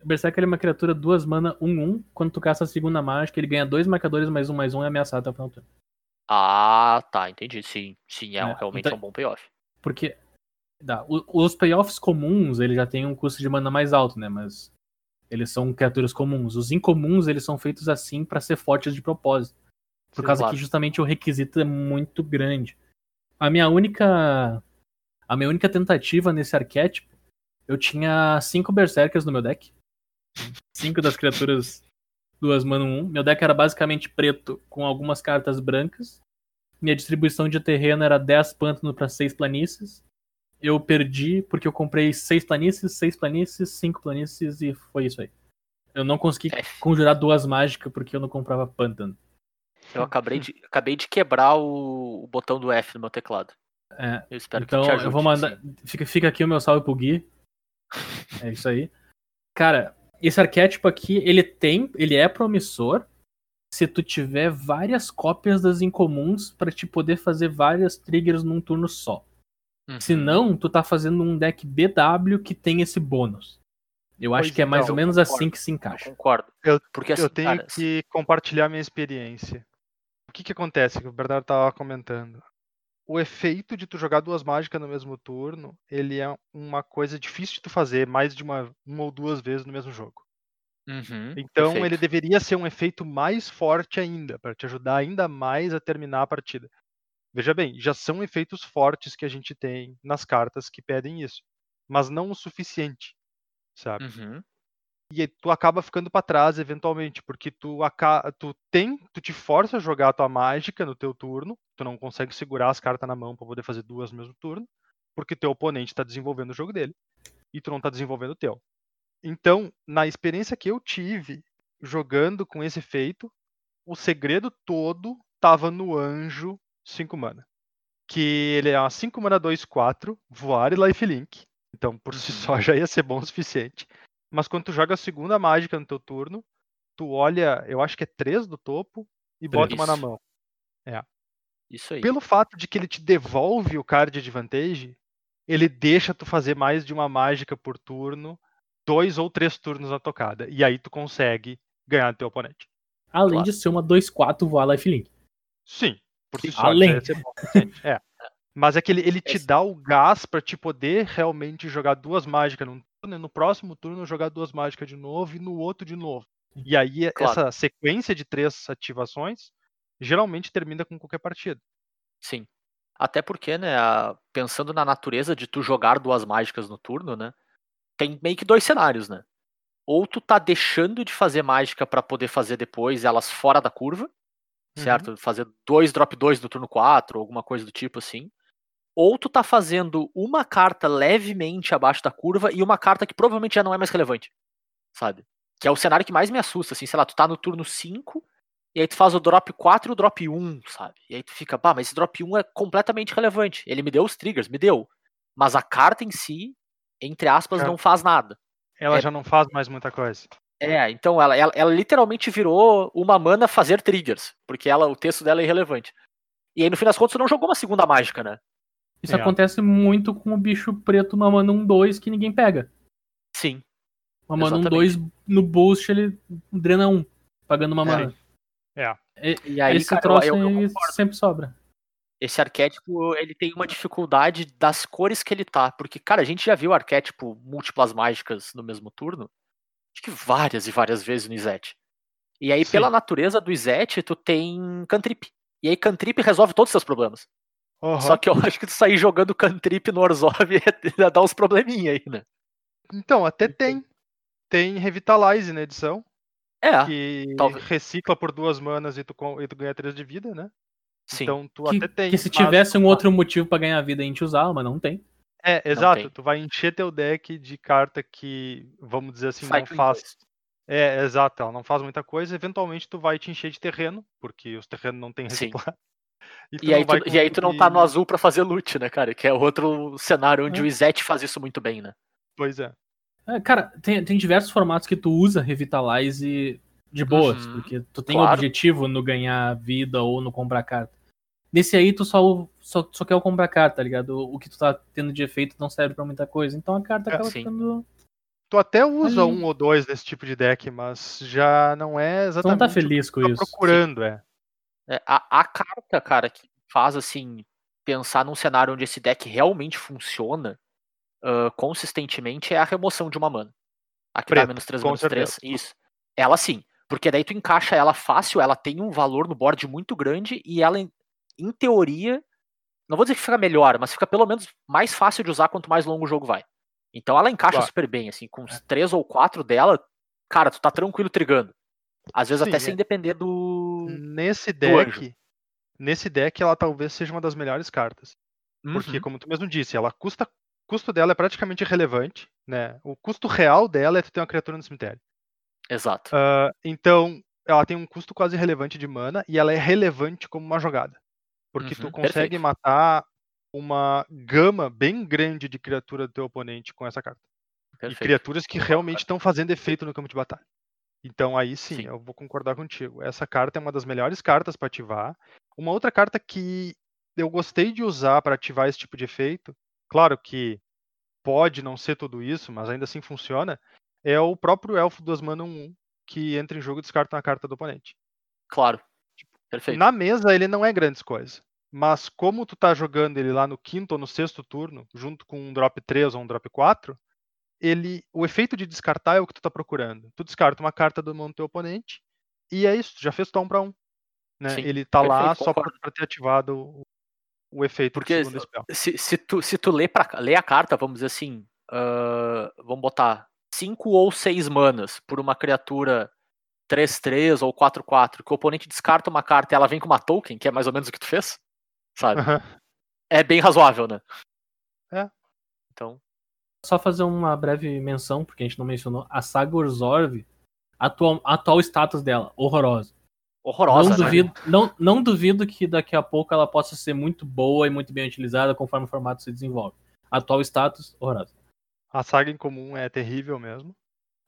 O Berserker ele é uma criatura duas mana 1-1. Quando tu caça a segunda mágica, ele ganha dois marcadores mais um mais um e é ameaçado até o final do turno. Ah, tá, entendi. Sim, sim, é, É, realmente então- é um bom payoff. Porque. Dá, o- os payoffs comuns, ele já tem um custo de mana mais alto, né? Mas. Eles são criaturas comuns. Os incomuns, eles são feitos assim pra ser fortes de propósito. Por Sim, causa claro. que justamente o requisito é muito grande. A minha única. A minha única tentativa nesse arquétipo, eu tinha cinco Berserkers no meu deck. Cinco das criaturas duas mana 1. Meu deck era basicamente preto com algumas cartas brancas. Minha distribuição de terreno era 10 pântanos para 6 planícies. Eu perdi porque eu comprei 6 planícies, 6 planícies, 5 planícies e foi isso aí. Eu não consegui F. conjurar duas mágicas porque eu não comprava pântano. Eu acabei de, acabei de quebrar o, o botão do F no meu teclado. É, Eu espero então que te ajude. eu vou mandar. sim. Fica, fica aqui o meu salve pro Gui. É isso aí. Cara, esse arquétipo aqui, ele tem. Ele é promissor se tu tiver várias cópias das incomuns pra te poder fazer várias triggers num turno só. Uhum. Se não, tu tá fazendo um deck BW que tem esse bônus. Eu acho Pois que é mais então, ou menos eu assim concordo. que se Eu encaixa. concordo. Eu- Porque assim, eu tenho cara, que compartilhar minha experiência. O que que acontece, que o Bernardo tava comentando. O efeito de tu jogar duas mágicas no mesmo turno, ele é uma coisa difícil de tu fazer mais de uma, uma ou duas vezes no mesmo jogo. Uhum, Então perfeito. ele deveria ser um efeito mais forte ainda, para te ajudar ainda mais a terminar a partida. Veja bem, já são efeitos fortes que a gente tem nas cartas que pedem isso, mas não o suficiente, sabe? Uhum. e aí tu acaba ficando pra trás eventualmente, porque tu, tu tem, tu te força a jogar a tua mágica no teu turno, tu não consegue segurar as cartas na mão pra poder fazer duas no mesmo turno, porque teu oponente tá desenvolvendo o jogo dele e tu não tá desenvolvendo o teu. Então, na experiência que eu tive jogando com esse efeito, o segredo todo tava no anjo 5 mana. Que ele é uma 5 mana 2, 4, voar e lifelink. Então, por si só, já ia ser bom o suficiente. Mas quando tu joga a segunda mágica no teu turno, tu olha, eu acho que é 3 do topo e bota uma na Isso. mão. Isso aí. Pelo fato de que ele te devolve o card advantage, ele deixa tu fazer mais de uma mágica por turno, dois ou três turnos na tocada. E aí tu consegue ganhar do teu oponente. Além Claro. de ser uma 2-4 voar lifelink. Sim, por si só. além. bom o suficiente. É. Mas é que ele, ele te dá o gás pra te poder realmente jogar duas mágicas num turno, e no próximo turno jogar duas mágicas de novo e no outro de novo. E aí Claro. essa sequência de três ativações geralmente termina com qualquer partida. Sim. Até porque, né, pensando na natureza de tu jogar duas mágicas no turno, né, tem meio que dois cenários, né? Ou tu tá deixando de fazer mágica pra poder fazer depois elas fora da curva, certo? Fazer dois drop 2 no turno 4, alguma coisa do tipo assim. Ou tu tá fazendo uma carta levemente abaixo da curva e uma carta que provavelmente já não é mais relevante, sabe? Que é o cenário que mais me assusta, assim, sei lá, tu tá no turno 5 e aí tu faz o drop 4 e o drop 1, sabe? E aí tu fica, pá, mas esse drop 1 é completamente relevante. Ele me deu os triggers, me deu. Mas a carta em si, entre aspas, É. não faz nada. Ela É. já não faz mais muita coisa. É, então ela, ela, ela literalmente virou uma mana fazer triggers, porque ela, o texto dela é irrelevante. E aí, no fim das contas, tu não jogou uma segunda mágica, né? Isso É. acontece muito com o bicho preto mamando um 2 que ninguém pega. Sim. Mamando um Exatamente. 2 no boost, ele drena um, pagando uma É. mana. É. E- E aí, Esse cara, troço eu- eu sempre sobra. esse arquétipo, ele tem uma dificuldade das cores que ele tá. Porque, cara, a gente já viu arquétipo múltiplas mágicas no mesmo turno. Acho que várias e várias vezes no Izete. E aí, Sim. pela natureza do Izete, tu tem cantrip. E aí, cantrip resolve todos os seus problemas. Aham. Só que eu acho que tu sair jogando cantrip no Orzhov ia dar uns probleminha aí, né? Então, até tem. Tem Revitalize na edição, É, que talvez- recicla por duas manas e tu, com- e tu ganha três de vida, né? sim. Então tu Que, até tem. que se mas- tivesse um outro motivo pra ganhar vida, a gente usava, mas não tem. É, exato. Tu vai encher teu deck de carta que, vamos dizer assim, não Cycling faz. dois. É, exato, ela não faz muita coisa. Eventualmente tu vai te encher de terreno, porque os terrenos não tem Sim. reciclar. tu E aí, não tu, e aí tu não tá no azul pra fazer loot, né, cara? Que é outro cenário onde É. o Izete faz isso muito bem, né? Pois é. É, cara, tem, tem diversos formatos que tu usa Revitalize de boas, Uhum, porque tu tem claro. objetivo no ganhar vida ou no comprar carta. Nesse aí, tu só, só, só quer o comprar carta, tá ligado? O, o que tu tá tendo de efeito não serve pra muita coisa. Então a carta É, acaba sim. ficando. Tu até usa Ali. um ou dois desse tipo de deck, mas já não é Tu exatamente não tá o que feliz com tu tá isso. procurando, é. É, a, a carta, cara, que faz assim pensar num cenário onde esse deck realmente funciona ah, consistentemente é a remoção de uma mana. A que dá Preta, menos 3, com menos 3. certeza. Isso. Ela sim. Porque daí tu encaixa ela fácil, ela tem um valor no board muito grande e ela, em, teoria, não vou dizer que fica melhor, mas fica pelo menos mais fácil de usar quanto mais longo o jogo vai. Então ela encaixa Claro. super bem, assim, com os três ou quatro dela, cara, tu tá tranquilo trigando. Às vezes Sim, até é. sem depender do. Nesse do deck, nesse deck ela talvez seja uma das melhores cartas. Porque, Uhum. como tu mesmo disse, ela custa. O custo dela é praticamente irrelevante, né? O custo real dela é tu ter uma criatura no cemitério. Exato. Ah, então, ela tem um custo quase irrelevante de mana e ela é relevante como uma jogada. Porque tu Uhum, consegue perfeito. matar uma gama bem grande de criatura do teu oponente com essa carta. E perfeito. criaturas que realmente estão fazendo efeito no campo de batalha. Então aí sim, Sim. eu vou concordar contigo. Essa carta é uma das melhores cartas para ativar. Uma outra carta que eu gostei de usar para ativar esse tipo de efeito, claro que pode não ser tudo isso, mas ainda assim funciona, é o próprio Elfo dos Mana 1 que entra em jogo e descarta uma carta do oponente. Claro. Perfeito. Na mesa ele não é grandes coisas. Mas como tu tá jogando ele lá no quinto ou no sexto turno, junto com um drop 3 ou um drop 4, ele, o efeito de descartar é o que tu tá procurando. Tu descarta uma carta do mão do teu oponente e é isso, já fez tu um para um. Né? Sim, ele tá lá perfeito, só pra, concordo. pra ter ativado o, o efeito Porque do segundo spell. se, se, tu, se tu lê, pra, lê a carta, vamos dizer assim, ah, vamos botar 5 ou 6 manas por uma criatura 3-3 ou 4-4, que o oponente descarta uma carta e ela vem com uma token, que é mais ou menos o que tu fez, sabe? Aham. É bem razoável, né? É. Então, Só fazer uma breve menção, porque a gente não mencionou. A saga Urzorv, atual, atual status dela, horrorosa. horrorosa, não, né? duvido, não, não duvido que daqui a pouco ela possa ser muito boa e muito bem utilizada conforme o formato se desenvolve. Atual status, horrorosa. A saga em comum é terrível mesmo.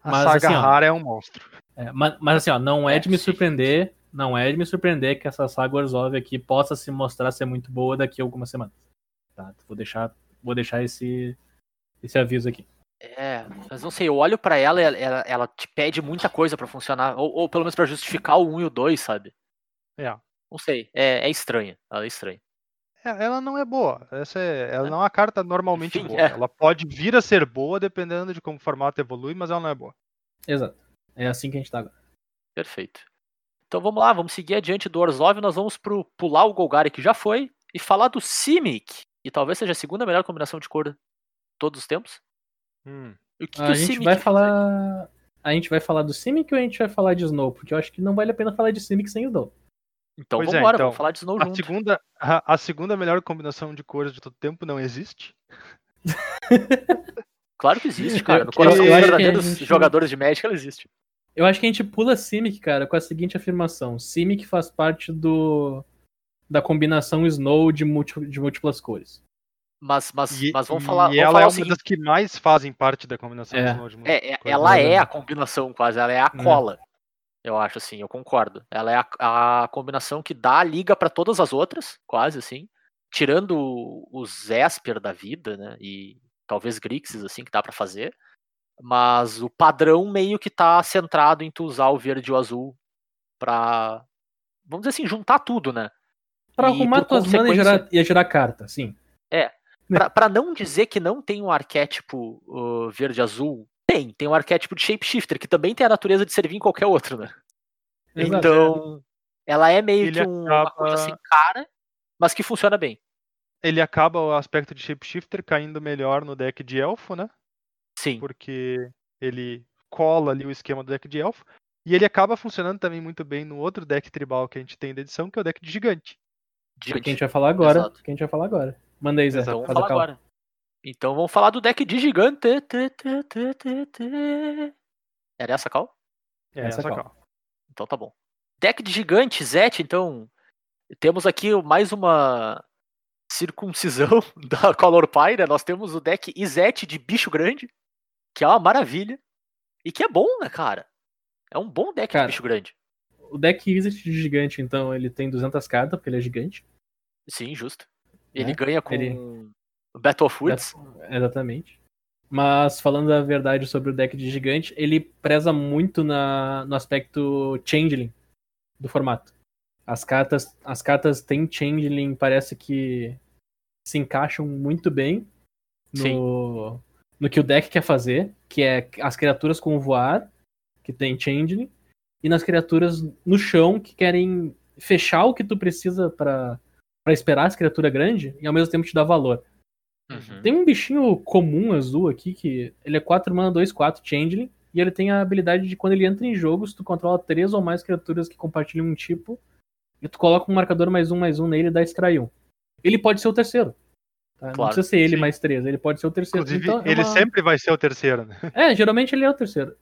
A Mas, saga assim, ó, rara é um monstro. É, mas, mas assim, ó, não é, É, de me surpreender, não é de me surpreender que essa saga Orzhov aqui possa se mostrar ser muito boa daqui a algumas semanas. Tá? Vou deixar, vou deixar esse, esse aviso aqui. É, mas não sei, eu olho pra ela e ela, ela, te pede muita coisa pra funcionar, ou, ou pelo menos pra justificar o 1 e o 2, sabe? É. Não sei, é, é estranha, ela é estranha. É, Ela não é boa. Essa é, ela não é uma carta normalmente Enfim, boa. é. Ela pode vir a ser boa dependendo de como o formato evolui, mas ela não é boa. Exato. É assim que a gente tá agora. Perfeito. Então vamos lá, vamos seguir adiante do Orzhov, nós vamos pro pular o Golgari que já foi e falar do Simic, que talvez seja a segunda melhor combinação de cor de todos os tempos. Hum. O que, que A o gente Simic vai falar. A gente vai falar do Simic ou a gente vai falar de Snow? Porque eu acho que não vale a pena falar de Simic sem Snow. Então Pois vamos é, embora, então, vamos falar de Snow A junto. segunda, a, a segunda melhor combinação de cores de todo tempo não existe. Claro que existe, cara. No Eu- coração eu dos acho que a verdadeiros gente- jogadores de Magic ela existe. Eu acho que a gente pula Simic, cara, com a seguinte afirmação: Simic faz parte do da combinação Snow de, múlti- de múltiplas cores. Mas, mas, E, mas vamos e falar, vamos ela falar é uma seguinte. das que mais fazem parte da combinação É. de Snow de Moon. É, é- Coisa ela é a combinação quase, ela é a É. cola. Eu acho assim, eu concordo. Ela é a, a combinação que dá a liga pra todas as outras, quase assim. Tirando o- os Esper da vida, né? E talvez Grixis, assim, que dá pra fazer. Mas o padrão meio que tá centrado em tu usar o verde e o azul pra. Vamos dizer assim, juntar tudo, né? Pra E, arrumar tuas manas e consequência- gerar, e gerar carta, sim. Pra, pra não dizer que não tem um arquétipo uh, verde-azul, tem. Tem um arquétipo de Shapeshifter, que também tem a natureza de servir em qualquer outro, né? Exato. Então, ela é meio Ele que um- uma acaba- coisa sem cara, mas que funciona bem. Ele acaba o aspecto de Shapeshifter caindo melhor no deck de elfo, né? Sim. Porque ele cola ali o esquema do deck de elfo. E ele acaba funcionando também muito bem no outro deck tribal que a gente tem da edição, que é o deck de gigante. Que a gente vai falar agora. Exato. Que a gente vai falar agora. Manda aí, Zé. Então vamos falar agora. Então vamos falar do deck de gigante. Era essa a call? É Essa essa call. call. Então tá bom. Deck de gigante, Zet, então. Temos aqui mais uma circuncisão da Color Pie, né? Nós temos o deck Izete de bicho grande, que é uma maravilha. E que é bom, né, cara? É um bom deck Cara, de bicho grande. O deck Izzet de gigante, então, ele tem 200 cartas, porque ele é gigante. Sim, justo. Ele Né? ganha com Ele- Battle of Woods. Exatamente. Mas falando a verdade sobre o deck de gigante, ele preza muito na, no aspecto changeling do formato. As cartas, as cartas têm changeling, parece que se encaixam muito bem no, no que o deck quer fazer, que é as criaturas com voar, que tem changeling, e nas criaturas no chão que querem fechar o que tu precisa pra esperar essa criatura grande e ao mesmo tempo te dar valor. Uhum. Tem um bichinho comum azul aqui que ele é 4 mana 2 4 changeling e ele tem a habilidade de quando ele entra em jogo, se tu controla três ou mais criaturas que compartilham um tipo, e tu coloca um marcador mais um mais um nele e dá extray 1. Ele pode ser o terceiro. tá? Não Claro, precisa ser ele sim. mais três, ele pode ser o terceiro. Inclusive, Então, é ele uma- sempre vai ser o terceiro, né? É, geralmente ele é o terceiro.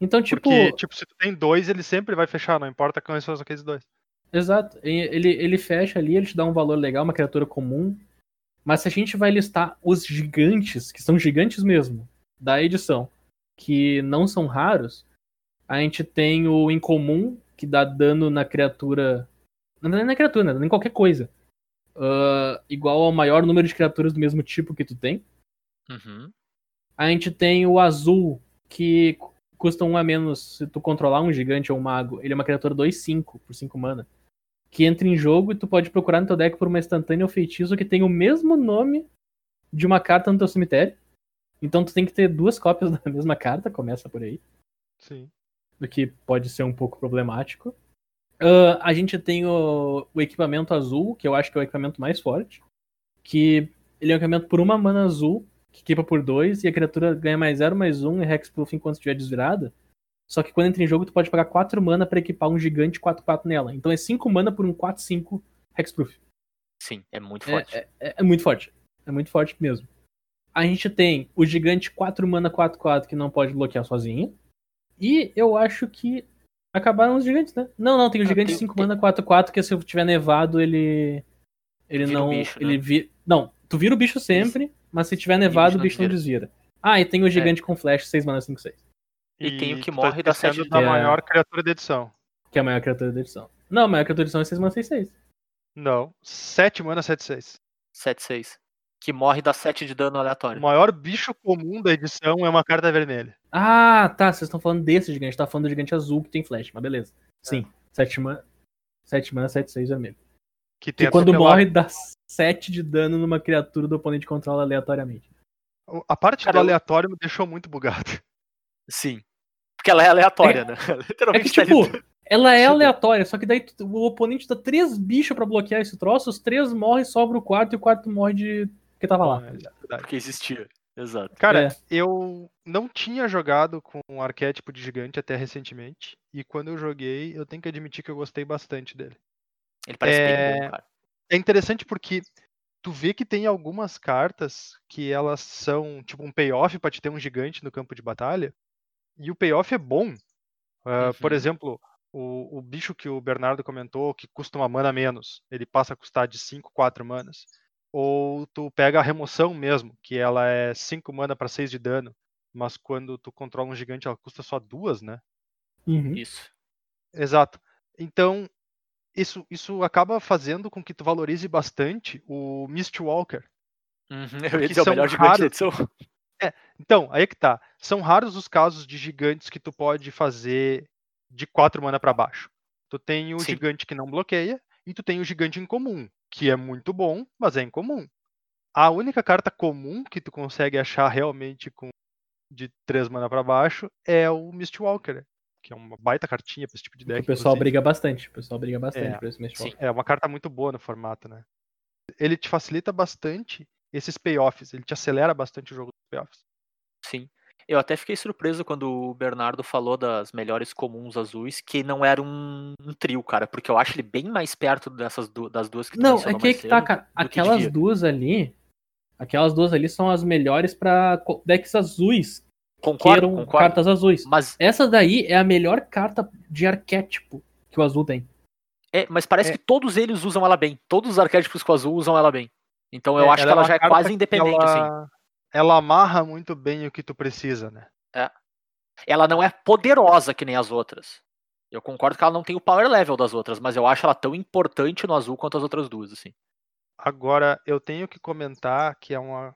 Então, tipo, Porque, tipo, se tu tem dois, ele sempre vai fechar, não importa quais são aqueles dois. Exato. Ele, ele fecha ali, ele te dá um valor legal, uma criatura comum. Mas se a gente vai listar os gigantes, que são gigantes mesmo, da edição, que não são raros, a gente tem o incomum, que dá dano na criatura. Não é na criatura, né? Em qualquer coisa. Ah, igual ao maior número de criaturas do mesmo tipo que tu tem. Uhum. A gente tem o azul, que cu- custa um a menos se tu controlar um gigante ou um mago. Ele é uma criatura 2-5 por 5 mana. Que entra em jogo e tu pode procurar no teu deck por uma instantânea ou feitiço que tem o mesmo nome de uma carta no teu cemitério. Então tu tem que ter duas cópias da mesma carta, começa por aí. Sim. O que pode ser um pouco problemático. Ah, a gente tem o, o equipamento azul, que eu acho que é o equipamento mais forte. Que ele é um equipamento por uma mana azul que equipa por 2 e a criatura ganha mais 0, mais 1 um, e hexproof enquanto estiver desvirada. Só que quando entra em jogo, tu pode pagar 4 mana pra equipar um gigante 4-4 nela. Então é 5 mana por um 4-5 hexproof. Sim, é muito É, forte. é, é- é muito forte. É muito forte mesmo. A gente tem o gigante 4 mana 4-4 que não pode bloquear sozinho. E eu acho que acabaram os gigantes, né? Não, não, tem o Ah, gigante tem- 5 tem- mana 4-4 que se tiver nevado ele. Ele Vira não. bicho, né? ele vi... Não, tu vira o bicho sempre, mas se tiver nevado, o bicho não desvira. Ah, e tem o gigante com flash 6 mana 5-6, E tem o que tu morre da de da dano. maior criatura da edição. que é a maior criatura da edição. Não, a maior criatura da edição é 6 mana 6-6. Não, 7 mana 7-6. 7-6. Que morre da 7 de dano O aleatório. maior bicho comum da edição é uma carta vermelha. Ah, tá. Vocês estão falando desse gigante. Tá falando do gigante azul que tem flash, mas beleza. Sim. 7 mana. 7 mana, 7, 6 vermelho. Que tem Que quando atropelar. morre, dá 7 de dano numa criatura do oponente controla aleatoriamente. O- A parte Cara, do eu- aleatório me deixou muito bugado. Sim. Porque ela é aleatória, né? É Literalmente que, tá ali- tipo, ela é Chega. aleatória, só que daí o oponente dá 3 bichos pra bloquear esse troço, os 3 morrem, sobra o quarto e o quarto morre de. que tava lá. É. Porque existia. Exato. Cara, É. eu não tinha jogado com um arquétipo de gigante até recentemente. E quando eu joguei, eu tenho que admitir que eu gostei bastante dele. Ele parece bem É, bom, cara. É interessante porque tu vê que tem algumas cartas que elas são tipo um payoff pra te ter um gigante no campo de batalha. E o payoff é bom. Ah, Por Uhum. exemplo, o, o bicho que o Bernardo comentou, que custa uma mana menos, ele passa a custar de 5, 4 manas. Ou tu pega a remoção mesmo, que ela é 5 mana para 6 de dano, mas quando tu controla um gigante ela custa só duas, né? Uhum. Isso. Exato. Então, isso, isso acaba fazendo com que tu valorize bastante o Mistwalker. Uhum, Eu ia dizer o melhor gigante da raros. Edição. Então, aí é que tá. São raros os casos de gigantes que tu pode fazer de 4 mana para baixo. Tu tem o Sim. gigante que não bloqueia e tu tem o gigante incomum, que é muito bom, mas é incomum. A única carta comum que tu consegue achar realmente com de 3 mana para baixo é o Mistwalker, que é uma baita cartinha pra esse tipo de Que deck. o pessoal inclusive. briga bastante. O pessoal briga bastante É, por esse Mistwalker. sim. É uma carta muito boa no formato, né? Ele te facilita bastante esses payoffs, ele te acelera bastante o jogo dos payoffs. Sim. Eu até fiquei surpreso quando o Bernardo falou das melhores comuns azuis, que não era um, um trio, cara, porque eu acho ele bem mais perto dessas du- das duas que tu Não, é que mais que tá, cara. que Aquelas duas ali. Aquelas duas ali são as melhores pra co- decks azuis. Que Concordo, eram concordo. cartas azuis. Mas, Essa daí é a melhor carta de arquétipo que o azul tem. é, mas parece É. que todos eles usam ela bem. Todos os arquétipos com azul usam ela bem. Então eu É, acho que é ela uma já é quase que independente, assim. ela, ela amarra muito bem o que tu precisa, né? Ela não é poderosa que nem as outras. Eu concordo que ela não tem o power level das outras, mas eu acho ela tão importante no azul quanto as outras duas, assim. Agora, eu tenho que comentar que é uma.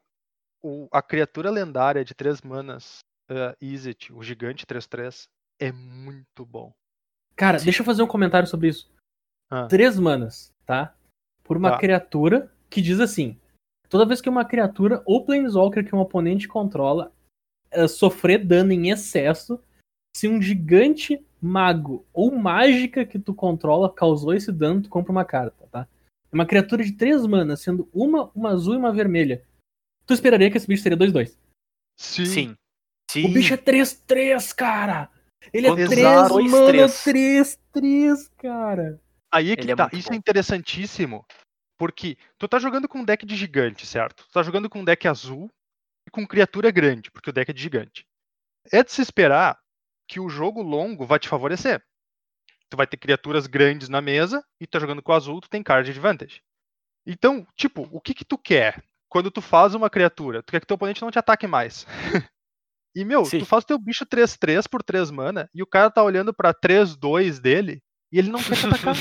o- a criatura lendária de 3 manas, uh, Izzet, o gigante 3-3, é muito bom. Cara, Sim. deixa eu fazer um comentário sobre isso. Ah. Três manas, tá? Por uma Tá. criatura que diz assim: toda vez que uma criatura ou Planeswalker que um oponente controla eh, sofrer dano em excesso, se um gigante mago ou mágica que tu controla causou esse dano, tu compra uma carta, tá? É Uma criatura de três manas, sendo uma, uma azul e uma vermelha. Tu esperaria que esse bicho seria 2-2. Sim. Sim. Sim. O bicho é 3-3, cara! Ele é Quando 3 usar dois, mana, três. 3-3, cara! Aí é que Ele é tá. muito Isso bom. é interessantíssimo. Porque tu tá jogando com um deck de gigante, certo? Tu tá jogando com um deck azul e com criatura grande, porque o deck é de gigante. É de se esperar que o jogo longo vai te favorecer. Tu vai ter criaturas grandes na mesa e tu tá jogando com azul, tu tem card advantage. Então, tipo, o que que tu quer quando tu faz uma criatura? Tu quer que teu oponente não te ataque mais. e, meu, Sim. tu faz teu bicho 3-3 por 3 mana e o cara tá olhando pra 3-2 dele e ele não quer te atacar.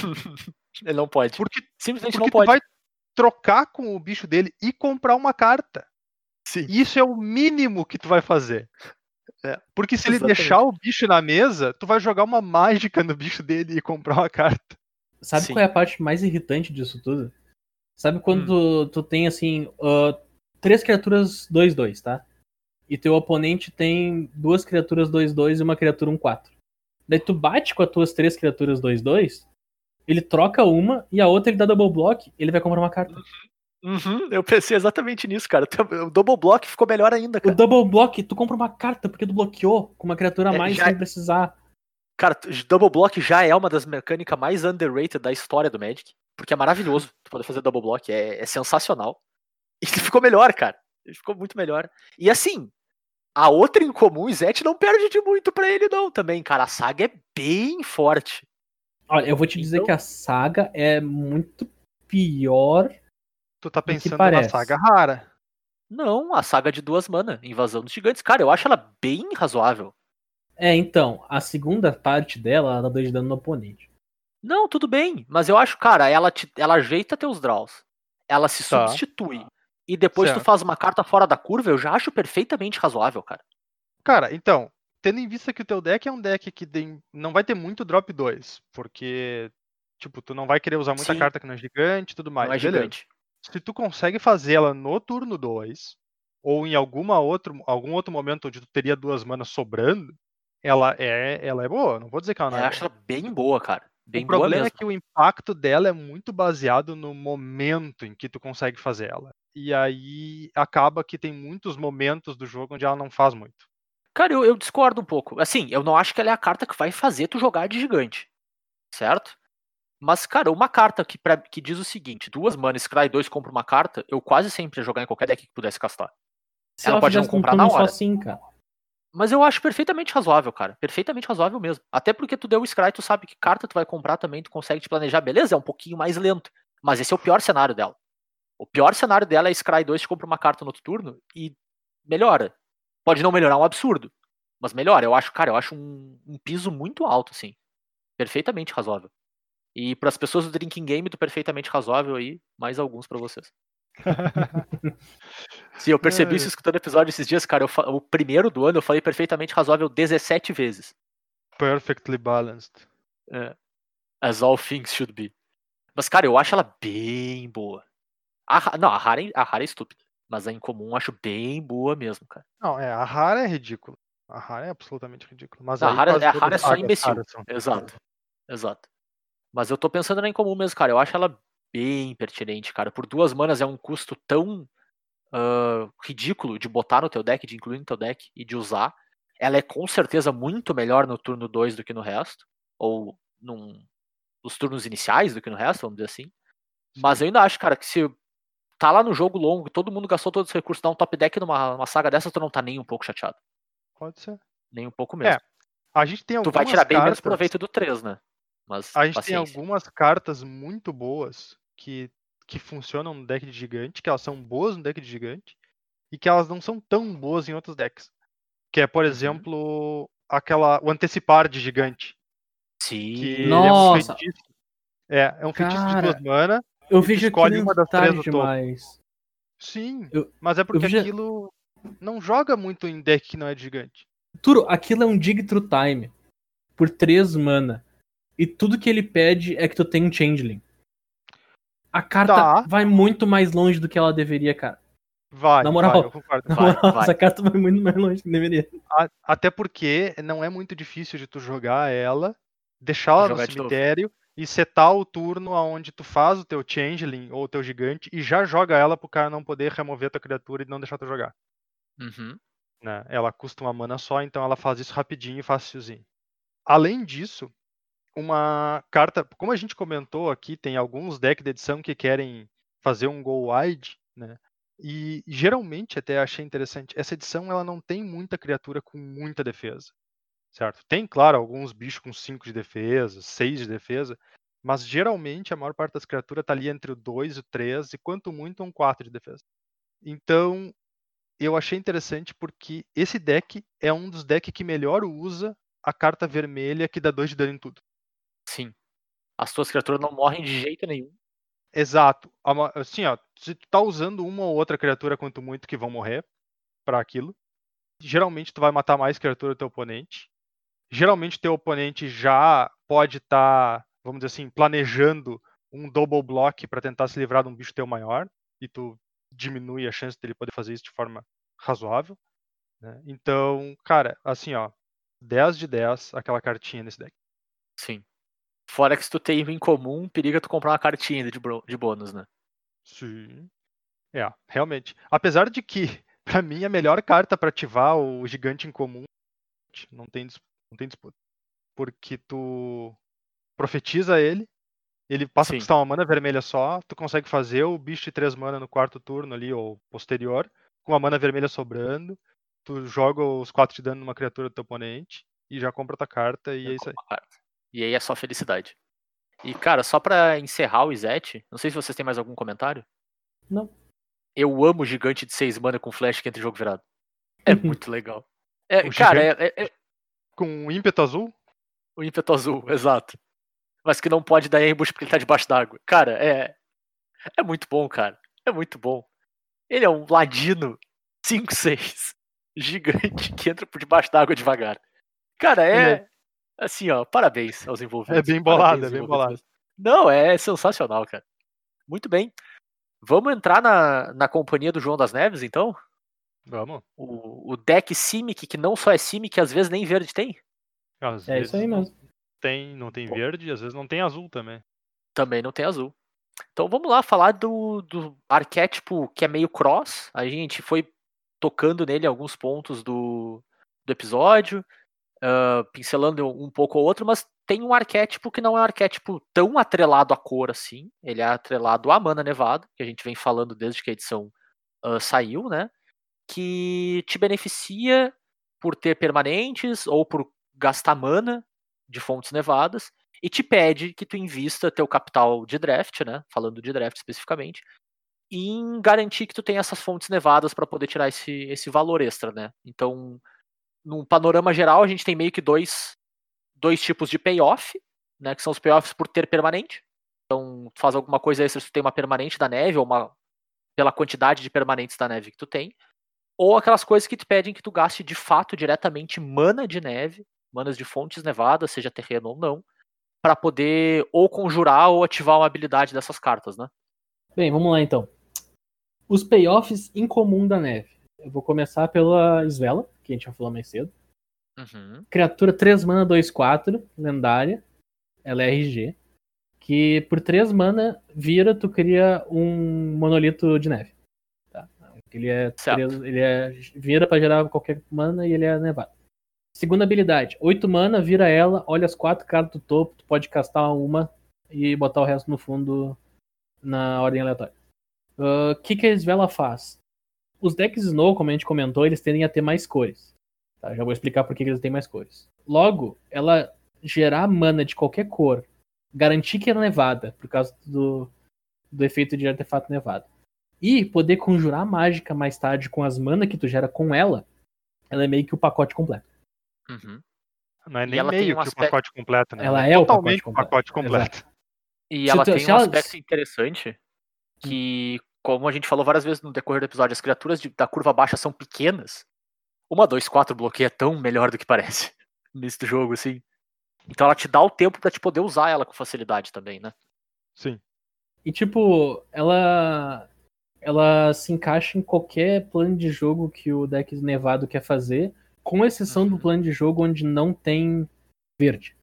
Ele não pode. Porque Simplesmente porque não tu pode. vai trocar com o bicho dele e comprar uma carta. Sim. Isso é o mínimo que tu vai fazer. É, Porque se ele exatamente. deixar o bicho na mesa, tu vai jogar uma mágica no bicho dele e comprar uma carta. Sabe Sim. qual é a parte mais irritante disso tudo? Sabe quando tu, tu tem, assim, ah, três criaturas 2-2, tá? E teu oponente tem duas criaturas 2-2 e uma criatura 1-4. Daí tu bate com as tuas três criaturas 2-2, ele troca uma e a outra ele dá double block ele vai comprar uma carta. Uhum, eu pensei exatamente nisso, cara. O double block ficou melhor ainda, O cara. double block, tu compra uma carta porque tu bloqueou com uma criatura a É, mais já- sem precisar. Cara, double block já é uma das mecânicas mais underrated da história do Magic. Porque é maravilhoso tu poder fazer double block, é, é sensacional. E ele ficou melhor, cara. Ele ficou muito melhor. E assim, a outra em comum, Zet, não perde de muito pra ele, não, também, cara. A saga é bem forte. Olha, eu vou te dizer Então- que a saga é muito pior. Tu tá que pensando na saga rara. Não, a saga de duas mana, Invasão dos Gigantes. Cara, eu acho ela bem razoável. É, então, a segunda parte dela, ela dá 2 de dano no oponente. Não, tudo bem, mas eu acho, cara, ela, te, ela ajeita teus draws. Ela se Tá. substitui. E depois tu Certo. faz uma carta fora da curva, eu já acho perfeitamente razoável, cara. Cara, então, tendo em vista que o teu deck é um deck que tem, não vai ter muito drop 2, porque, tipo, tu não vai querer usar muita Sim. carta que não é gigante e tudo mais. não é beleza. gigante. Se tu consegue fazer ela no turno 2, ou em alguma outro, algum outro momento onde tu teria duas manas sobrando, ela é, ela é boa. Não vou dizer que ela não Eu é acho boa. ela bem boa, cara. Bem o problema é que o impacto dela é muito baseado no momento em que tu consegue fazer ela. E aí acaba que tem muitos momentos do jogo onde ela não faz muito. Cara, eu, eu discordo um pouco. Assim, eu não acho que ela é a carta que vai fazer tu jogar de gigante. Certo? Mas, cara, uma carta que, pra- que diz o seguinte: duas manas, Scry 2 compra uma carta, eu quase sempre ia jogar em qualquer deck que pudesse castar. Se Ela ela, pode não comprar na só hora. assim, cara. Mas eu acho perfeitamente razoável, cara. Perfeitamente razoável mesmo. Até porque tu deu o Scry, tu sabe que carta tu vai comprar também, tu consegue te planejar. Beleza, é um pouquinho mais lento. Mas esse é o pior cenário dela. O pior cenário dela é Scry 2, te compra uma carta no outro turno e melhora. Pode não melhorar um absurdo. Mas melhora. Eu acho, cara, eu acho um, um piso muito alto, assim. Perfeitamente razoável. E para as pessoas do Drinking Game, do perfeitamente razoável aí, mais alguns pra vocês. Sim, eu percebi isso escutando o episódio esses dias, cara. eu o primeiro do ano eu falei perfeitamente razoável 17 vezes. Perfectly balanced. As all things should be. Mas, cara, eu acho ela bem boa. A, não, a rara, é- a rara é estúpida. Mas a incomum eu acho bem boa mesmo, cara. Não, é, a rara é ridícula. A rara é absolutamente ridícula. Mas a rara- quase a rara é só imbecil. Exato. Exato. Mas eu tô pensando na incomum mesmo, cara. Eu acho ela bem pertinente, cara. Por duas manas é um custo tão ah, ridículo de botar no teu deck, de incluir no teu deck e de usar. Ela é com certeza muito melhor no turno 2 do que no resto. Ou num, nos turnos iniciais do que no resto, vamos dizer assim. Mas eu ainda acho, cara, que se tá lá no jogo longo, todo mundo gastou todos os recursos, dá um top deck numa, numa saga dessa, tu não tá nem um pouco chateado. Pode ser. Nem um pouco mesmo. A gente tem tu algumas vai tirar bem menos cartas- proveito do 3, né? Mas A gente paciência. tem algumas cartas muito boas que, que funcionam no deck de gigante, que elas são boas no deck de gigante, e que elas não são tão boas em outros decks. Que é, por Uhum. exemplo, aquela. O antecipar de gigante. Sim. Que ele Nossa. é um feitiço. É, é um feitiço de duas mana. Eu vejo escolhe uma das três tarde do topo. demais. Sim. Eu- mas é porque vejo- aquilo não joga muito em deck que não é de gigante. Turo, aquilo é um Dig True Time. Por 3 mana. E tudo que ele pede é que tu tenha um Changeling. A carta Tá. vai muito mais longe do que ela deveria, cara. Vai, Na moral. vai, eu concordo. Na Vai, moral, vai. essa carta vai muito mais longe do que deveria. A- Até porque não é muito difícil de tu jogar ela, deixá-la no Jogar de novo. E setar o turno aonde tu faz o teu changeling ou o teu gigante e já joga ela pro cara não poder remover a tua criatura e não deixar tu jogar. Uhum. né? Ela custa uma mana só, então ela faz isso rapidinho e facilzinho. Além disso, uma carta, como a gente comentou aqui, tem alguns decks de edição que querem fazer um go wide, né? E geralmente até achei interessante, essa edição ela não tem muita criatura com muita defesa. Certo? Tem, claro, alguns bichos com 5 de defesa, 6 de defesa, mas geralmente a maior parte das criaturas tá ali entre o 2 e o 3 e quanto muito um 4 de defesa. Então, eu achei interessante porque esse deck é um dos decks que melhor usa a carta vermelha que dá 2 de dano em tudo. Sim. As tuas criaturas não morrem de jeito nenhum. Exato. Assim, ó, se tu tá usando uma ou outra criatura quanto muito que vão morrer pra aquilo, geralmente tu vai matar mais criatura do teu oponente. Geralmente teu oponente já pode estar, vamos dizer assim, planejando um double block pra tentar se livrar de um bicho teu maior e tu diminui a chance dele poder fazer isso de forma razoável. né? Então, cara, assim, ó, 10 de 10 aquela cartinha nesse deck. Sim. Fora que se tu tem em comum, periga tu comprar uma cartinha de, bro- de bônus, né? Sim. É, realmente. Apesar de que, pra mim, a melhor carta pra ativar o gigante em comum não tem, não tem disputa. Porque tu profetiza ele, ele passa Sim. a custar uma mana vermelha só, tu consegue fazer o bicho de 3 mana no quarto turno ali, ou posterior, com a mana vermelha sobrando, tu joga os 4 de dano numa criatura do teu oponente e já compra tua carta e é isso aí. E aí é só felicidade. E, cara, só pra encerrar o Izete, não sei se vocês têm mais algum comentário. Não. Eu amo gigante de 6 mana com flash que entra em jogo virado. É muito legal. É, O cara, é, é- é Com um ímpeto azul, o ímpeto azul, exato. Mas que não pode dar ambush porque ele tá debaixo d'água. Cara, é. É muito bom, cara. É muito bom. Ele é um ladino 5-6 gigante que entra por debaixo d'água devagar. Cara, é. Ele Assim, ó, parabéns aos envolvidos. É bem bolado, é bem mesmo. Não, é sensacional, cara. Muito bem. Vamos entrar na, na companhia do João das Neves, então? Vamos. O, o deck Simic, que não só é Simic, às vezes nem verde tem. Às É vezes isso aí não mesmo. tem, não tem verde, às vezes não tem azul também. Também não tem azul. Então vamos lá falar do, do arquétipo que é meio cross. A gente foi tocando nele em alguns pontos do, do episódio, ah, pincelando um pouco ou outro, mas tem um arquétipo que não é um arquétipo tão atrelado à cor assim. Ele é atrelado à mana nevada, que a gente vem falando desde que a edição ah, saiu, né? Que te beneficia por ter permanentes ou por gastar mana de fontes nevadas e te pede que tu invista teu capital de draft, né? Falando de draft especificamente, em garantir que tu tem essas fontes nevadas para poder tirar esse, esse valor extra, né? Então, num panorama geral, a gente tem meio que dois, dois tipos de payoff, né? Que são os payoffs por ter permanente. Então, tu faz alguma coisa extra se tu tem uma permanente da neve ou uma pela quantidade de permanentes da neve que tu tem, ou aquelas coisas que te pedem que tu gaste de fato diretamente mana de neve, manas de fontes nevadas, seja terreno ou não, para poder ou conjurar ou ativar uma habilidade dessas cartas, né? Bem, vamos lá então. Os payoffs incomum da neve. Eu vou começar pela Svela, que a gente já falou mais cedo. Uhum. Criatura 3 mana 2-4, lendária. Ela é RG. Que por 3 mana vira, tu cria um monolito de neve. Ele é, três- ele é vira pra gerar qualquer mana e ele é nevado. Segunda habilidade, 8 mana, vira ela, olha as quatro cartas do topo, tu pode castar uma e botar o resto no fundo na ordem aleatória. O que, que a Svela faz? Os decks Snow, como a gente comentou, eles tendem a ter mais cores. Tá? Já vou explicar por que que eles têm mais cores. Logo, ela gerar mana de qualquer cor, garantir que é nevada, por causa do, do efeito de artefato nevado, e poder conjurar mágica mais tarde com as mana que tu gera com ela, ela é meio que o pacote completo. Uhum. Não é nem ela tem meio um que aspecto- o pacote completo, né? Ela é o totalmente pacote o pacote completo. completo. E Se ela tu- tem um ela- aspecto interessante que, como a gente falou várias vezes no decorrer do episódio, as criaturas de- da curva baixa são pequenas. Uma 2-4 bloqueia tão melhor do que parece do jogo, assim. Então ela te dá o tempo pra te poder usar ela com facilidade também, né? Sim. E tipo, ela ela se encaixa em qualquer plano de jogo que o deck nevado quer fazer, com exceção do Uhum. plano de jogo onde não tem verde.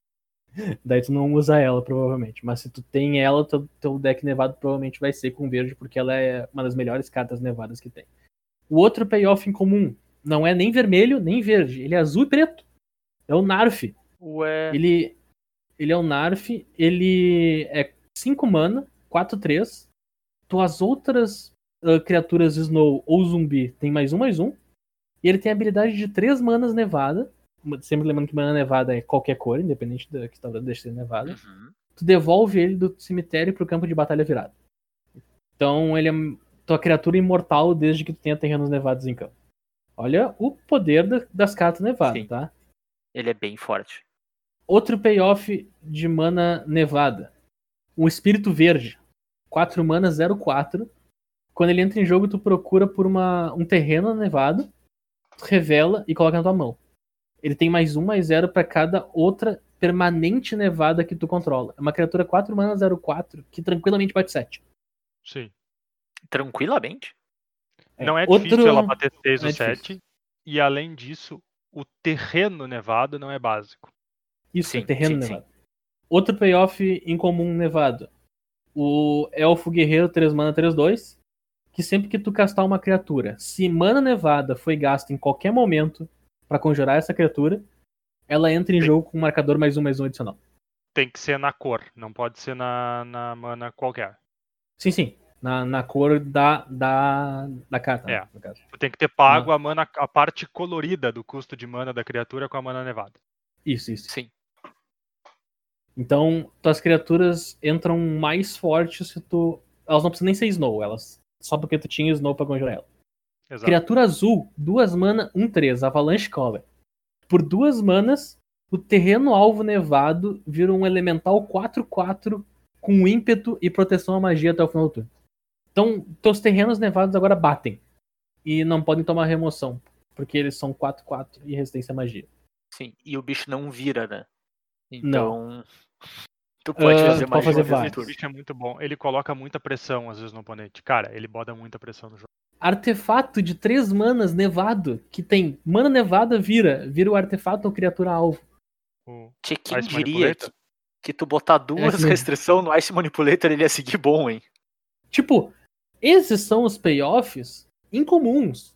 Daí tu não usa ela, provavelmente. Mas se tu tem ela, teu, teu deck nevado provavelmente vai ser com verde, porque ela é uma das melhores cartas nevadas que tem. O outro payoff em comum não é nem vermelho, nem verde. Ele é azul e preto. É o Narf. Ué. Ele, ele é um Narf, ele é 5 mana, 4-3. Tuas outras ah, criaturas Snow ou zumbi tem mais um, mais um. E ele tem a habilidade de 3 manas nevada. Sempre lembrando que mana nevada é qualquer cor, independente da que está ser nevada. Uhum. Tu devolve ele do cemitério pro campo de batalha virado. Então ele é tua criatura imortal desde que tu tenha terrenos nevados em campo. Olha o poder da- das cartas nevadas, Sim. tá? Ele é bem forte. Outro payoff de mana nevada. Um espírito verde. 4 mana 04. Quando ele entra em jogo, tu procura por uma, um terreno nevado, tu revela e coloca na tua mão. Ele tem mais um, mais zero pra cada outra permanente nevada que tu controla. É uma criatura 4 mana 04 que tranquilamente bate 7. Sim. Tranquilamente. Não é Outro- difícil ela bater 6 não ou é difícil. 7. E além disso, o terreno nevado não é básico. Isso, Sim, é terreno sim, sim. nevado. Outro payoff incomum nevado. O Elfo Guerreiro 3 mana 3-2, que sempre que tu castar uma criatura, se mana nevada foi gasta em qualquer momento pra conjurar essa criatura, ela entra em Sim. jogo com um marcador mais um mais um adicional. Tem que ser na cor, não pode ser na, na mana qualquer. Sim, sim. Na, na cor da, da, da carta, É. né, no caso. Tu tem que ter pago a mana, a parte colorida do custo de mana da criatura com a mana nevada. Isso, isso. Sim. Então, tuas criaturas entram mais fortes se tu. Elas não precisam nem ser Snow, elas. Só porque tu tinha Snow pra conjurar ela. Exato. Criatura azul, duas mana, 1-3, Avalanche Caller. Por duas manas, o terreno alvo nevado vira um elemental 4-4 com ímpeto e proteção à magia até o final do turno. Então, teus terrenos nevados agora batem. E não podem tomar remoção. Porque eles são 4-4 e resistência à magia. Sim. E o bicho não vira, né? Não. Tu pode Ah, fazer pode mais fazer. O bicho é muito bom. Ele coloca muita pressão, às vezes, no oponente. Cara, ele bota muita pressão no jogo. Artefato de três manas nevado, que tem mana nevada, vira. Vira o artefato ou criatura alvo. O Tchê, quem Ice diria Manipulator? que, que tu botar duas que- restrições no Ice Manipulator ele ia seguir bom, hein? Tipo, esses são os payoffs incomuns,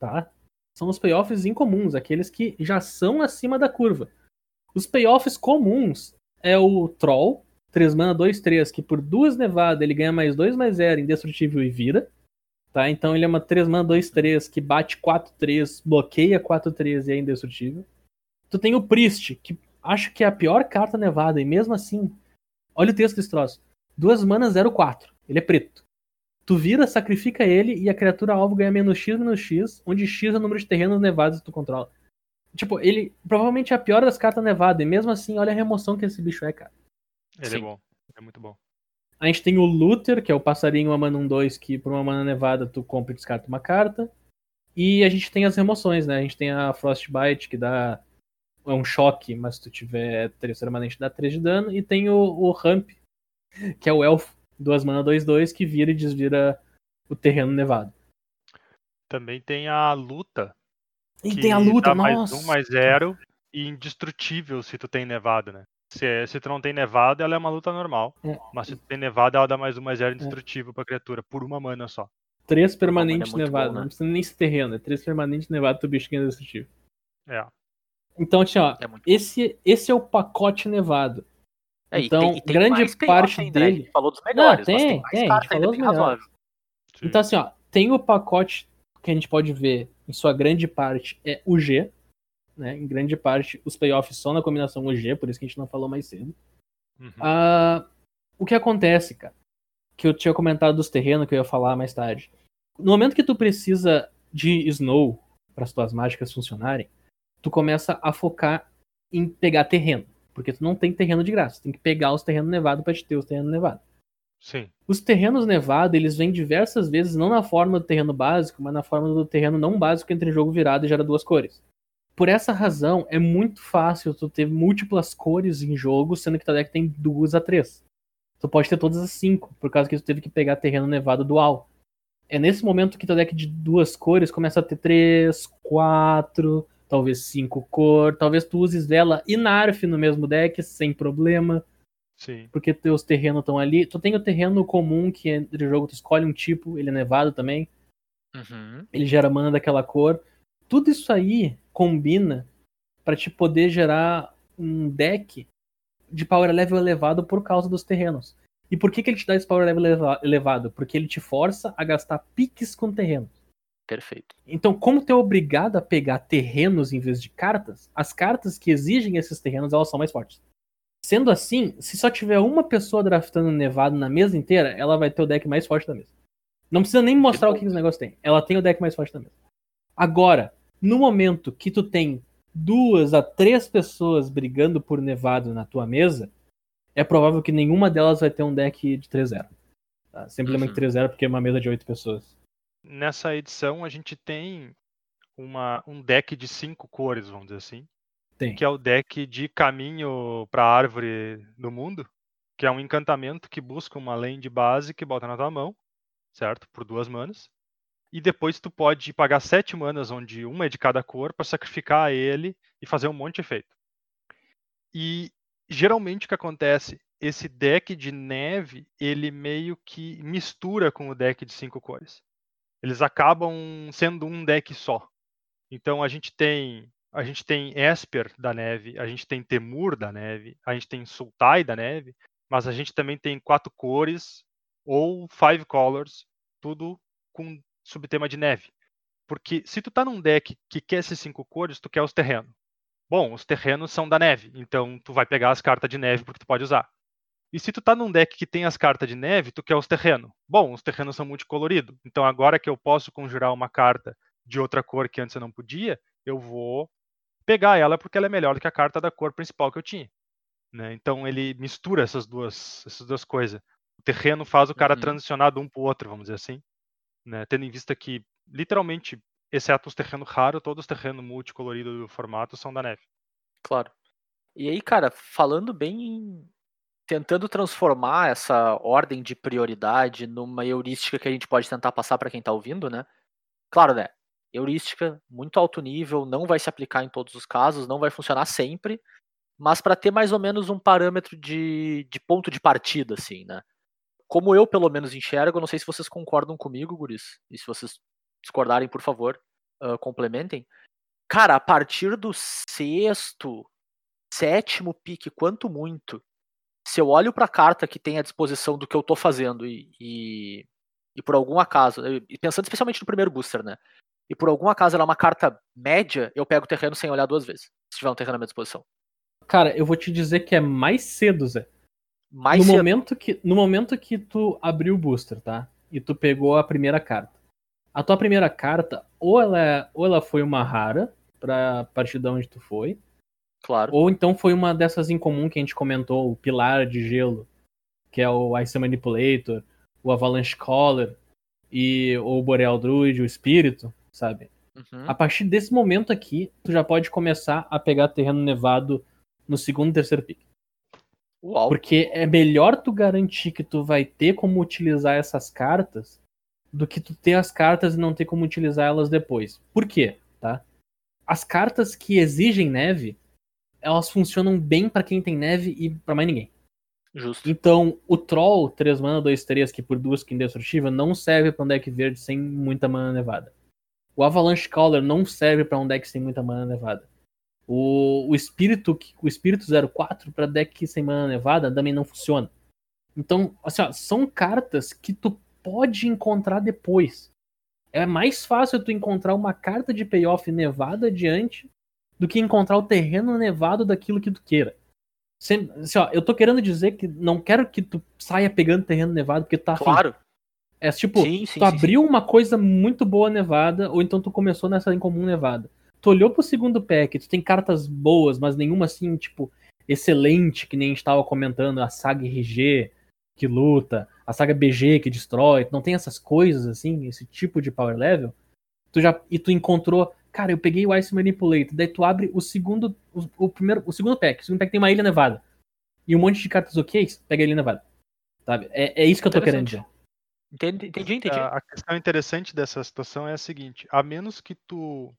tá? São os payoffs incomuns, aqueles que já são acima da curva. Os payoffs comuns é o Troll, 3 mana 2, 3, que por duas nevadas ele ganha mais 2, mais 0, indestrutível e vira. Tá? Então ele é uma 3 mana 2, 3, que bate 4, 3, bloqueia 4, 3 e é indestrutível. Tu tem o Priest, que acho que é a pior carta nevada, e mesmo assim, olha o texto desse troço. 2 mana 0, 4. Ele é preto. Tu vira, sacrifica ele e a criatura alvo ganha menos X, menos X, onde X é o número de terrenos nevados que tu controla. Tipo, ele provavelmente é a pior das cartas nevadas, e mesmo assim, olha a remoção que esse bicho é, cara. Ele é Sim. bom. É muito bom. A gente tem o Luther, que é o passarinho uma mana 1-2, que por uma mana nevada tu compra e descarta uma carta. E a gente tem as remoções, né? A gente tem a Frostbite, que dá é um choque, mas se tu tiver terceira permanente dá 3 de dano. E tem o, o Ramp, que é o elfo, duas mana 2-2, que vira e desvira o terreno nevado. Também tem a luta. E que tem a luta, dá mais nossa. um, mais zero e indestrutível se tu tem nevado, né? Se, é- se tu não tem nevado, ela é uma luta normal. É. Mas se tu tem nevado, ela dá mais um, mais zero indestrutível pra criatura, por uma mana só. Três Não, permanentes é bom, né? Não precisa nem ser terreno, é três permanentes nevados, tu bicho que é indestrutível. É. Então, assim, ó, É esse, esse é o pacote nevado. É, Então, tem- tem grande mais parte ainda, né? Dele- gente falou dos melhores, mas tem, tem mais tem, falou dos melhores. Então, assim, ó, tem o pacote que a gente pode ver, em sua grande parte, é o G. Né? Em grande parte, os payoffs são na combinação UG, por isso que a gente não falou mais cedo. Uhum. Ah, o que acontece, cara? Que eu tinha comentado dos terrenos que eu ia falar mais tarde. No momento que tu precisa de Snow para as tuas mágicas funcionarem, tu começa a focar em pegar terreno. Porque tu não tem terreno de graça. Tu tem que pegar os terrenos nevados para te ter os terrenos nevados. Sim. Os terrenos nevados, eles vêm diversas vezes, não na forma do terreno básico, mas na forma do terreno não básico em jogo virado e gera duas cores. Por essa razão, é muito fácil tu ter múltiplas cores em jogo, sendo que teu deck tem duas a três. Tu pode ter todas as cinco, por causa que tu teve que pegar terreno nevado dual. É nesse momento que teu deck de duas cores começa a ter três, quatro, talvez cinco cor, talvez tu uses vela e Narf no mesmo deck, sem problema Sim. porque teus terrenos estão ali. Tu tem o terreno comum que entre jogo tu escolhe um tipo, ele é nevado também, Uhum. ele gera mana daquela cor. Tudo isso aí combina pra te poder gerar um deck de power level elevado por causa dos terrenos. E por que, que ele te dá esse power level eleva- elevado? Porque ele te força a gastar piques com terrenos. Perfeito. Então, como tu é obrigado a pegar terrenos em vez de cartas, as cartas que exigem esses terrenos elas são mais fortes. Sendo assim, se só tiver uma pessoa draftando Nevado na mesa inteira, ela vai ter o deck mais forte da mesa. Não precisa nem mostrar o que os negócios têm. Ela tem o deck mais forte da mesa. Agora, no momento que tu tem duas a três pessoas brigando por Nevado na tua mesa, é provável que nenhuma delas vai ter um deck de 3-0. Tá? Simplesmente Uhum. 3-0 porque é uma mesa de oito pessoas. Nessa edição, a gente tem uma, um deck de cinco cores, vamos dizer assim. Tem. Que é o deck de caminho pra árvore do mundo. Que é um encantamento que busca uma land base que bota na tua mão, certo? Por duas manas. E depois tu pode pagar sete manas, onde uma é de cada cor, para sacrificar ele e fazer um monte de efeito. E geralmente o que acontece? Esse deck de neve, ele meio que mistura com o deck de cinco cores. eles acabam sendo um deck só. Então a gente tem a gente tem Esper da neve, a gente tem Temur da neve, a gente tem Sultai da neve, mas a gente também tem quatro cores ou five colors, tudo com subtema de neve. Porque se tu tá num deck que quer esses cinco cores, tu quer os terrenos. Bom, os terrenos são da neve, então tu vai pegar as cartas de neve porque tu pode usar. E se tu tá num deck que tem as cartas de neve, tu quer os terrenos. Bom, os terrenos são multicoloridos. Então agora que eu posso conjurar uma carta de outra cor que antes eu não podia, eu vou pegar ela porque ela é melhor do que a carta da cor principal que eu tinha. Né? Então ele mistura essas duas, essas duas coisas. O terreno faz o cara Uhum. transicionar de um pro outro, vamos dizer assim. Né? Tendo em vista que, literalmente, exceto os terrenos raros, todos os terrenos multicoloridos do formato são da neve. Claro. E aí, cara, falando bem em. Tentando transformar essa ordem de prioridade numa heurística que a gente pode tentar passar para quem tá ouvindo, né? Claro, né? Heurística, muito alto nível, não vai se aplicar em todos os casos, não vai funcionar sempre, mas para ter mais ou menos um parâmetro de, de ponto de partida, assim, né? Como eu, pelo menos, enxergo, não sei se vocês concordam comigo, Guris, e se vocês discordarem, por favor, ah, complementem. Cara, a partir do sexto, sétimo pique, quanto muito, se eu olho pra carta que tem à disposição do que eu tô fazendo e, e, e por algum acaso, pensando especialmente no primeiro booster, né? E por algum acaso ela é uma carta média, eu pego o terreno sem olhar duas vezes, se tiver um terreno à minha disposição. Cara, eu vou te dizer que é mais cedo, Zé. Mais no, cedo. momento que, no momento que tu abriu o booster, tá? E tu pegou a primeira carta. A tua primeira carta, ou ela, é- ou ela foi uma rara, pra partir de onde tu foi, Claro. ou então foi uma dessas em comum que a gente comentou, o Pilar de Gelo, que é o Ice Manipulator, o Avalanche Caller, e o Boreal Druid, o Espírito, sabe? Uhum. A partir desse momento aqui, tu já pode começar a pegar terreno nevado no segundo e terceiro pick. Uau. Porque é melhor tu garantir que tu vai ter como utilizar essas cartas do que tu ter as cartas e não ter como utilizar elas depois. Por quê? Tá? As cartas que exigem neve, elas funcionam bem pra quem tem neve e pra mais ninguém. Justo. Então, o Troll 3 mana 2 3 que por duas skin destrutiva não serve pra um deck verde sem muita mana nevada. O Avalanche Caller não serve pra um deck sem muita mana nevada. O, o espírito o espírito 04 para deck sem mana nevada também não funciona. Então, assim, ó, são cartas que tu pode encontrar depois. É mais fácil tu encontrar uma carta de payoff nevada adiante do que encontrar o terreno nevado daquilo que tu queira. Sem- assim, ó, eu tô querendo dizer que não quero que tu saia pegando terreno nevado porque tu tá afim. É tipo, sim, sim, tu sim, sim. abriu uma coisa muito boa nevada, ou então tu começou nessa incomum nevada. Tu olhou pro segundo pack, tu tem cartas boas, mas nenhuma assim, tipo, excelente, que nem a gente tava comentando, a saga RG que luta, a saga BG que destrói, tu não tem essas coisas assim, esse tipo de power level. Tu já e tu encontrou, cara, eu peguei o Ice Manipulator, daí tu abre o segundo o, o primeiro, o segundo pack, o segundo pack tem uma ilha nevada. E um monte de cartas ok, pega a ilha nevada. Sabe? É, é isso que eu tô querendo dizer. Entendi, entendi. entendi. A, a questão interessante dessa situação é a seguinte: a menos que tu,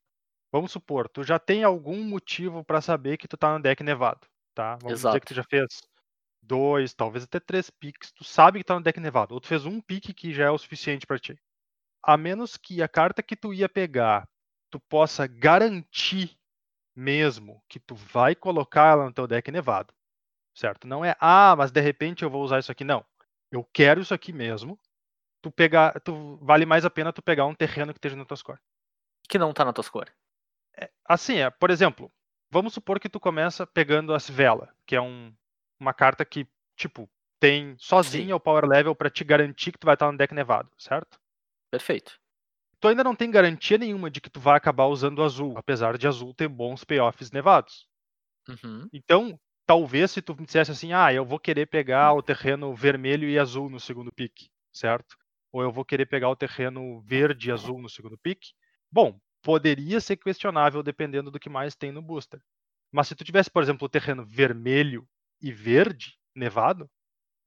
vamos supor, tu já tem algum motivo pra saber que tu tá no deck nevado, tá? Vamos dizer Exato. que tu já fez dois, talvez até três piques, tu sabe que tá no deck nevado, ou tu fez um pique que já é o suficiente pra ti. A menos que a carta que tu ia pegar, tu possa garantir mesmo que tu vai colocar ela no teu deck nevado, certo? Não é, ah, mas de repente eu vou usar isso aqui, não. Eu quero isso aqui mesmo. Tu pegar, tu vale mais a pena tu pegar um terreno que esteja na tua score. Que não tá na tua cor. Assim, é, por exemplo, vamos supor que tu começa pegando as vela, que é um, uma carta que, tipo, tem sozinha o power level pra te garantir que tu vai estar no deck nevado, certo? Perfeito. Tu ainda não tem garantia nenhuma de que tu vai acabar usando o azul, apesar de azul ter bons payoffs nevados. Uhum. Então, talvez se tu me dissesse assim, ah, eu vou querer pegar o terreno vermelho e azul no segundo pick, certo? Ou eu vou querer pegar o terreno verde e azul no segundo pick. Bom, poderia ser questionável dependendo do que mais tem no booster. Mas se tu tivesse, por exemplo, o terreno vermelho e verde, nevado,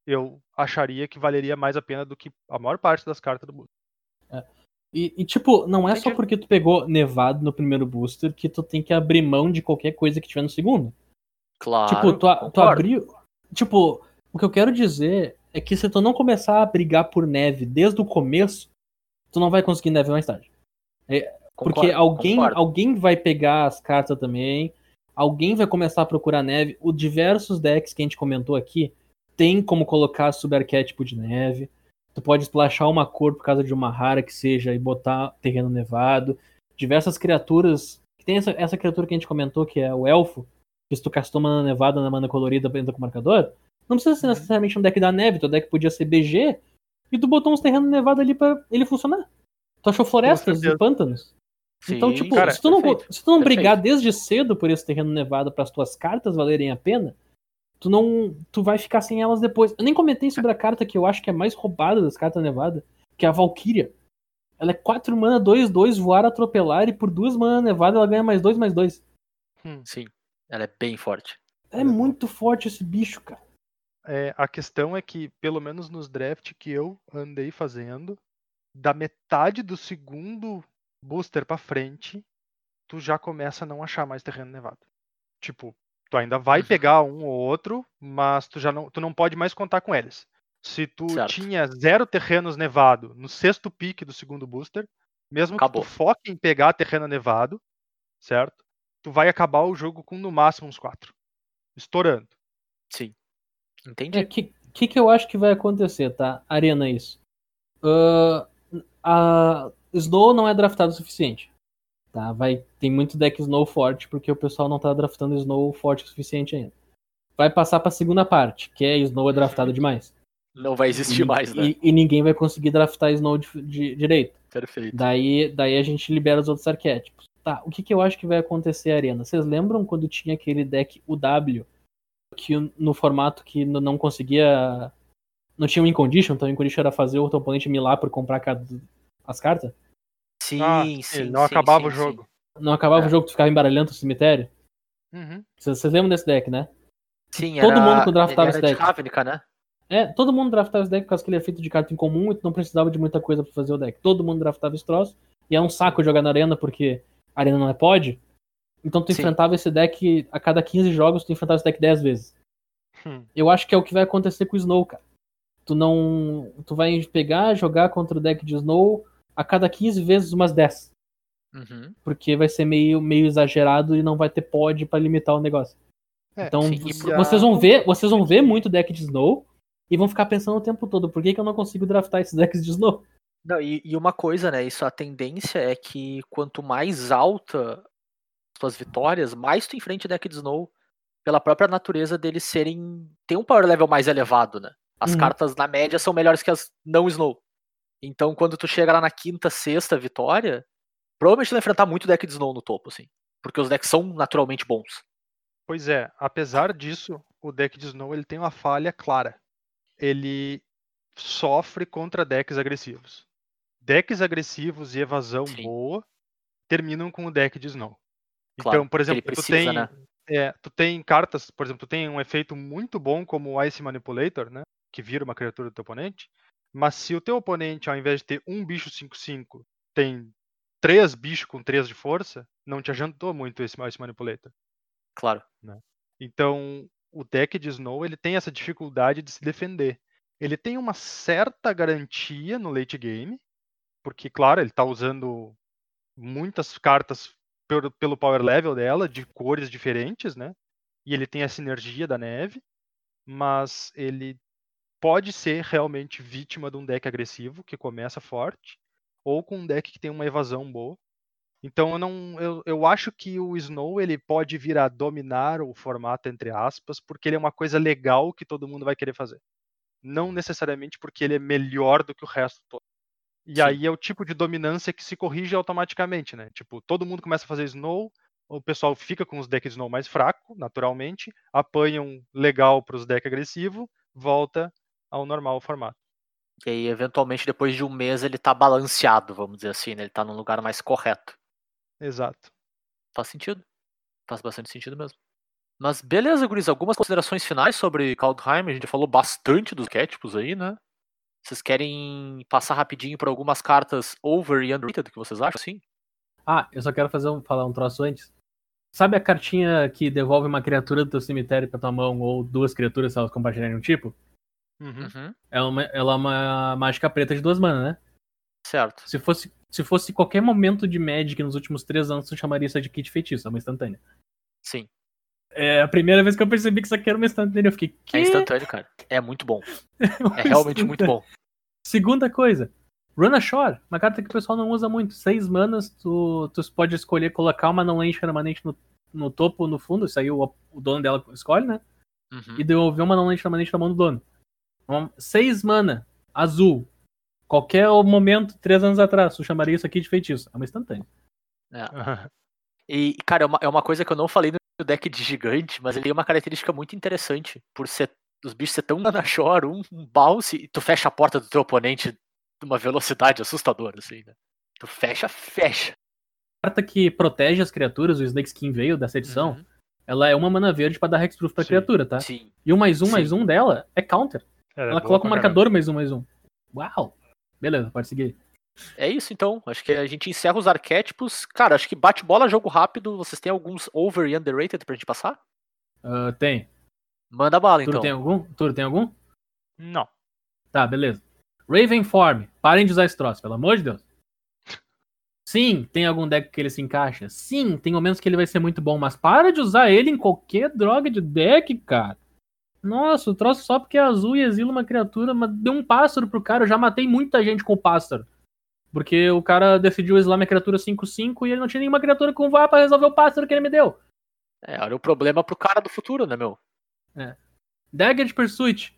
eu acharia que valeria mais a pena do que a maior parte das cartas do booster. E, e, tipo, não é só Entendi. porque tu pegou nevado no primeiro booster que tu tem que abrir mão de qualquer coisa que tiver no segundo. Claro. tipo, tu, a- tu abriu. Tipo, o que eu quero dizer é que se tu não começar a brigar por neve desde o começo, tu não vai conseguir neve mais tarde. Porque Concordo, alguém, concordo. alguém vai pegar as cartas também, alguém vai começar a procurar neve. O diversos decks que a gente comentou aqui tem como colocar subarquétipo de neve. Tu pode splashar uma cor por causa de uma rara que seja e botar terreno nevado. Diversas criaturas. Tem essa, essa criatura que a gente comentou, que é o elfo, que se tu castou mana nevada na mana colorida entra com marcador. Não precisa ser necessariamente um deck da neve, teu deck podia ser BG, e tu botou uns terrenos nevados ali pra ele funcionar. Tu achou florestas e pântanos? então, Sim, tipo, cara, se, tu não, perfeito. se tu não perfeito. brigar desde cedo por esse terreno nevado para as tuas cartas valerem a pena, tu não. Tu vai ficar sem elas depois. Eu nem comentei sobre a carta que eu acho que é mais roubada das cartas nevadas, que é a Valkyria. Ela é 4 mana, 2, 2, voar, atropelar, e por 2 mana nevada ela ganha mais 2, mais 2. Sim, ela é bem forte. É muito forte esse bicho, cara. É, a questão é que, pelo menos nos draft que eu andei fazendo, da metade do segundo booster pra frente, tu já começa a não achar mais terreno nevado. Tipo, tu ainda vai Uhum. pegar um ou outro, mas tu já não, tu não pode mais contar com eles. Se tu Certo. tinha zero terrenos nevado no sexto pique do segundo booster, mesmo Acabou. que tu foque em pegar terreno nevado, certo? Tu vai acabar o jogo com no máximo uns quatro. Estourando. Sim. É, Entendi. que, que que eu acho que vai acontecer, tá? Arena isso. Ahn, a Snow não é draftado o suficiente. Tá? Vai, tem muito deck Snow forte, porque o pessoal não tá draftando Snow forte o suficiente ainda. Vai passar pra segunda parte, que é Snow é draftado demais. Não vai existir E- mais, né? E, e ninguém vai conseguir draftar Snow de, de- direito. Perfeito. Daí, daí a gente libera os outros arquétipos. Tá, o que, que eu acho que vai acontecer, Arena? Vocês lembram quando tinha aquele deck UW, que no formato que não conseguia. Não tinha um incondition, então o incondition era fazer o teu oponente milar por comprar cada- as cartas? Sim, Ah, sim. não sim, acabava sim, o jogo. Não acabava É. o jogo, tu ficava embaralhando o cemitério? Uhum. Vocês lembram desse deck, né? Sim, Todo era, mundo que draftava esse de deck. Ravnica, né? É, todo mundo draftava esse deck por causa que ele é feito de carta em comum e tu não precisava de muita coisa pra fazer o deck. Todo mundo draftava esse troço. E é um saco jogar na arena porque a arena não é pod. Então tu Sim. enfrentava esse deck a cada 15 jogos, tu enfrentava esse deck 10 vezes. Hum. Eu acho que é o que vai acontecer com o Snow, cara. Tu não. Tu vai pegar, jogar contra o deck de Snow a cada 15 vezes umas 10. Uhum. Porque vai ser meio, meio exagerado e não vai ter pod pra limitar o negócio. É, Então sim, vocês vão ver, vocês vão ver muito deck de Snow e vão ficar pensando o tempo todo, por que, que eu não consigo draftar esses decks de Snow? Não, e, e uma coisa, né? Isso a tendência é que quanto mais alta as tuas vitórias, mais tu enfrente o deck de Snow pela própria natureza deles serem. tem um power level mais elevado, né? As Uhum. cartas na média são melhores que as não Snow. Então quando tu chega lá na quinta, sexta vitória, provavelmente tu vai enfrentar muito deck de Snow no topo, assim. Porque os decks são naturalmente bons. Pois é, apesar disso, o deck de Snow ele tem uma falha clara. Ele sofre contra decks agressivos. Decks agressivos e evasão Sim. boa terminam com o deck de Snow. Claro, então, por exemplo, tu precisa, tem, né? é, tu tem cartas, por exemplo, tu tem um efeito muito bom como o Ice Manipulator, né? Que vira uma criatura do teu oponente. Mas se o teu oponente, ao invés de ter um bicho 5-5, tem três bichos com 3 de força, não te adiantou muito esse Ice Manipulator. Claro. Então, o deck de Snow ele tem essa dificuldade de se defender. Ele tem uma certa garantia no late game, porque, claro, ele está usando muitas cartas pelo, pelo power level dela, de cores diferentes, né? E ele tem a sinergia da neve, mas ele pode ser realmente vítima de um deck agressivo que começa forte, ou com um deck que tem uma evasão boa. Então eu não, eu, eu acho que o Snow ele pode vir a dominar o formato entre aspas, porque ele é uma coisa legal que todo mundo vai querer fazer. Não necessariamente porque ele é melhor do que o resto todo. E Sim. aí é o tipo de dominância que se corrige automaticamente, né? Tipo, todo mundo começa a fazer Snow, o pessoal fica com os decks Snow mais fraco, naturalmente, apanham legal para os decks agressivos, volta ao normal formato. E aí, eventualmente, depois de um mês, ele tá balanceado, vamos dizer assim, né? Ele tá num lugar mais correto. Exato. Faz sentido. Faz bastante sentido mesmo. Mas beleza, Guris, algumas considerações finais sobre Kaldheim. A gente falou bastante dos arquétipos aí, né? Vocês querem passar rapidinho por algumas cartas over e underrated que vocês acham, sim? Ah, eu só quero fazer um, falar um troço antes. Sabe a cartinha que devolve uma criatura do teu cemitério pra tua mão ou duas criaturas se elas compartilharem um tipo? Uhum. Uhum. É uma, ela é uma mágica preta de duas manas, né? Certo. Se fosse, se fosse qualquer momento de Magic nos últimos três anos, tu chamaria isso de kit feitiço, é uma instantânea. Sim. É a primeira vez que eu percebi que isso aqui era uma instantânea. Eu fiquei, que? É instantâneo, cara. É muito bom. É realmente muito bom. Segunda coisa, Run Ashore, uma carta que o pessoal não usa muito. Seis manas, tu, tu pode escolher colocar uma não lente permanente no, no topo, no fundo, isso aí o, o dono dela escolhe, né? Uhum. E devolver uma não lente permanente na mão do dono. Então, seis mana, azul. Qualquer momento, três anos atrás, tu chamaria isso aqui de feitiço. É uma instantânea. E, cara, é uma, é uma coisa que eu não falei no deck de gigante, mas ele tem uma característica muito interessante. Por ser os bichos ser tão danachor, um, um bounce, e tu fecha a porta do teu oponente de uma velocidade assustadora, assim, né? Tu fecha, fecha. carta que protege as criaturas, o Snake Skin veio dessa edição, Uhum. ela é uma mana verde pra dar hexproof pra Sim. criatura, tá? Sim. E o mais um, Sim. mais um dela é counter. Ela, é Ela boa coloca um marcador mais um, mais um. Uau! Beleza, pode seguir. É isso então. Acho que a gente encerra os arquétipos. Cara, acho que bate bola, jogo rápido. Vocês têm alguns over e underrated pra gente passar? Ah, tem. Manda bala, Turo então. tem algum? Turo tem algum? Não. Tá, beleza. Ravenform. Parem de usar esse troço, pelo amor de Deus. Sim, tem algum deck que ele se encaixa. Sim, tem momentos que ele vai ser muito bom, mas para de usar ele em qualquer droga de deck, cara. Nossa, o troço só porque é azul e exila uma criatura, mas deu um pássaro pro cara. Eu já matei muita gente com o pássaro. Porque o cara decidiu exilar minha criatura 5-5 e ele não tinha nenhuma criatura com vá pra resolver o pássaro que ele me deu. É, olha o problema pro cara do futuro, né, meu? Dagger de Pursuit.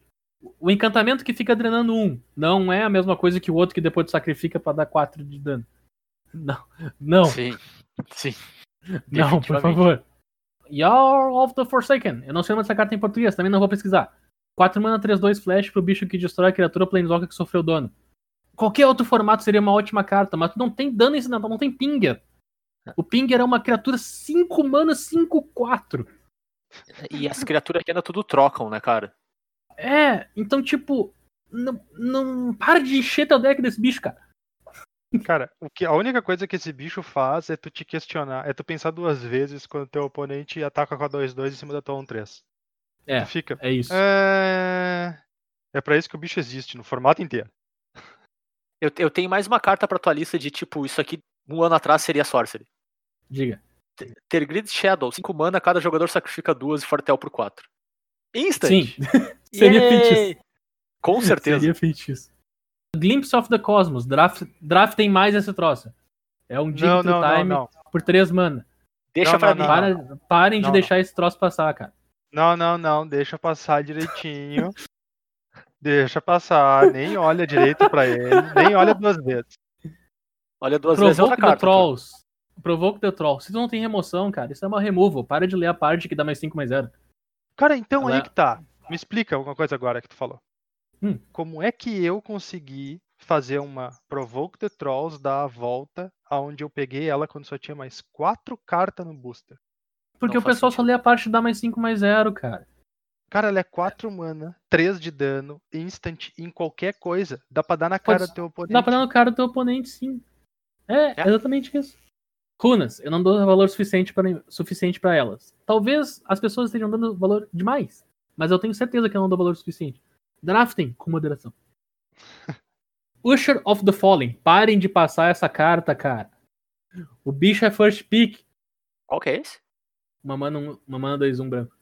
O encantamento que fica drenando um não é a mesma coisa que o outro que depois sacrifica pra dar 4 de dano. Não, não, Sim. Sim. não, por favor. Yar of the Forsaken. Eu não sei o nome dessa carta em português, também não vou pesquisar. 4 mana 3-2 flash pro bicho que destrói a criatura planeswalker que sofreu dano. Qualquer outro formato seria uma ótima carta, mas tu não tem dano incidental, não tem pinger. O pinger é uma criatura 5 mana 5-4. E as criaturas aqui ainda tudo trocam, né, cara? É, então, tipo, não, não para de encher teu deck desse bicho, cara. Cara, o que, a única coisa que esse bicho faz é tu te questionar, é tu pensar duas vezes quando teu oponente ataca com a 2-2 em cima da tua 1-3. É, Tu fica. é isso. É... é pra isso que o bicho existe, no formato inteiro. Eu, eu tenho mais uma carta pra tua lista de tipo, isso aqui um ano atrás seria Sorcery. Diga. Tergrid Shadow, 5 mana, cada jogador sacrifica duas e Fortel por 4. Instant! Sim, seria feitiço. Com certeza. Seria feitiço. Glimpse of the Cosmos. Draft, draftem mais esse troço. É um dig Não, não, time não. por 3 mana. Deixa Não, pra não, mim. Para- parem de Não, deixar esse troço passar, cara. Não, não, não, deixa passar direitinho. deixa passar, nem olha direito pra ele, nem olha duas vezes. Olha duas vezes é outra Provoke the carta. Trolls. Provoke the Trolls. Se tu não tem remoção, cara, isso é uma removal. Para de ler a parte que dá mais 5 mais 0. Cara, então Ela- aí que tá. Me explica alguma coisa agora que tu falou. Hum. Como é que eu consegui fazer uma Provoke the Trolls dar a volta aonde eu peguei ela quando só tinha mais quatro cartas no booster? Porque Não o pessoal só lê a parte que dá mais 5 mais 0, cara. Cara, ela é 4 mana, 3 de dano, instant em qualquer coisa. Dá pra dar na cara Pode- do teu oponente. Dá pra dar no cara do teu oponente, sim. É, É. exatamente isso. Runas, eu não dou valor suficiente para suficiente para elas. Talvez as pessoas estejam dando valor demais, mas eu tenho certeza que eu não dou valor suficiente. Drafting com moderação. Usher of the Fallen, parem de passar essa carta, cara. O bicho é first pick. Qual que é esse? Uma mana, um- uma mana 2, 1 branco.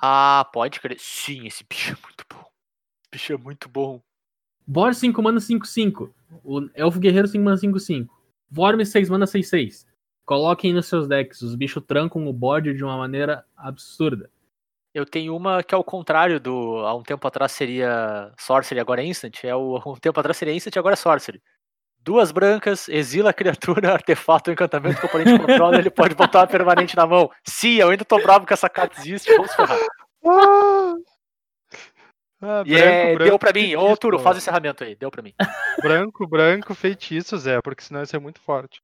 Ah, pode crer. Sim, esse bicho é muito bom. Esse bicho é muito bom. Bor 5 mana 5, 5. O Elfo Guerreiro 5 mana 5, 5. Vorme 6 mana 6, 6. Coloquem nos seus decks. Os bichos trancam o board de uma maneira absurda. Eu tenho uma que é o contrário do. Há um tempo atrás seria Sorcery, agora é Instant. É o, há um tempo atrás seria Instant, agora é Sorcery. Duas brancas, exila a criatura, artefato, encantamento oponente controla, ele pode botar uma permanente na mão. Sim, eu ainda tô bravo que essa carta existe, vamos ferrar. Ah! Ah, E é, branco, deu pra mim. Ô, feitiço. Turo, faz o encerramento aí, deu pra mim. Branco, branco, feitiço, Zé, porque senão isso é muito forte.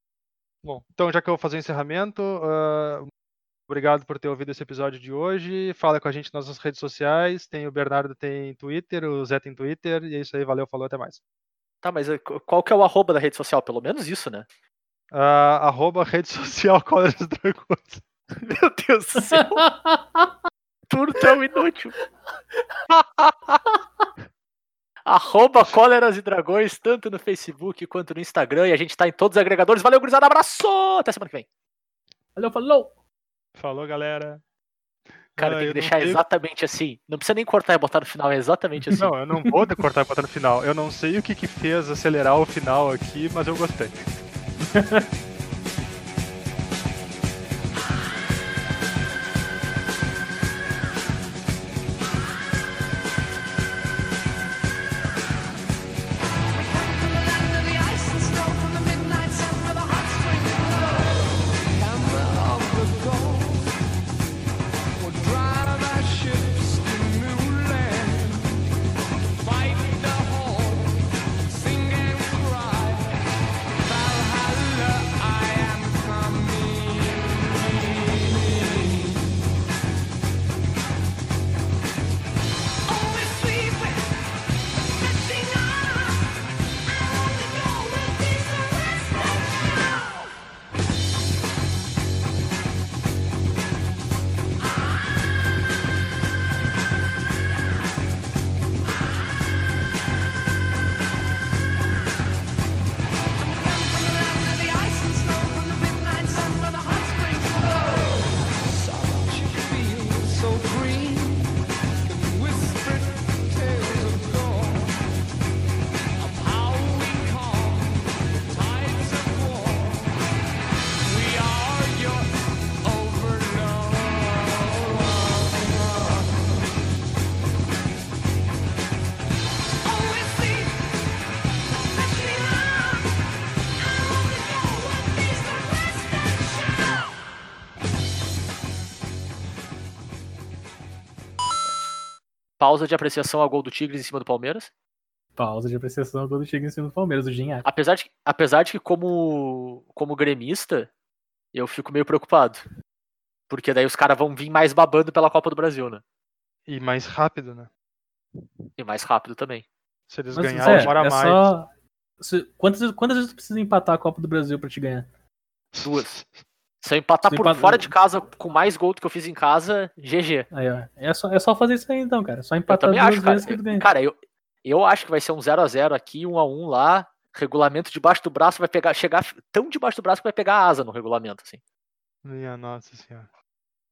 Bom, então já que eu vou fazer o encerramento, ah, obrigado por ter ouvido esse episódio de hoje. Fala com a gente nas nossas redes sociais. Tem o Bernardo tem Twitter, o Zé tem Twitter, e é isso aí, valeu, falou, até mais. Tá, mas eh, qual que é o arroba da rede social? Pelo menos isso, né? Ah, arroba rede social Colors Dragões. Meu Deus do céu, Turo tão inútil. Arroba Cóleras e Dragões, tanto no Facebook quanto no Instagram. E a gente tá em todos os agregadores. Valeu, gurizada. Abraço! Até semana que vem. Valeu, falou! Falou, galera. Cara, Ah, tem que deixar sei- exatamente assim. Não precisa nem cortar e botar no final, é exatamente assim. Não, eu não vou cortar e botar no final. Eu não sei o que que fez acelerar o final aqui, mas eu gostei. Pausa de apreciação ao gol do Tigres em cima do Palmeiras. Pausa de apreciação quando chega em cima do Palmeiras, do Ginhaque. Apesar de, apesar de que, como, como gremista, eu fico meio preocupado. Porque daí os caras vão vir mais babando pela Copa do Brasil, né? E mais rápido, né? E mais rápido também. Se eles Mas, ganharem, Zé, demora é mais. só- se- quantas, vezes- quantas vezes tu precisa empatar a Copa do Brasil pra te ganhar? Duas. Se eu empatar Se por empata- fora de casa com mais gol do que eu fiz em casa, GG. Aí, ó. É só, é só fazer isso aí então, cara. Só Eu empatar duas acho, cara. vezes que tu ganha. Cara, eu, eu acho que vai ser um 0x0 aqui, 1x1 lá. Regulamento debaixo do braço vai pegar. Chegar tão debaixo do braço que vai pegar a asa no regulamento, assim. Minha nossa senhora.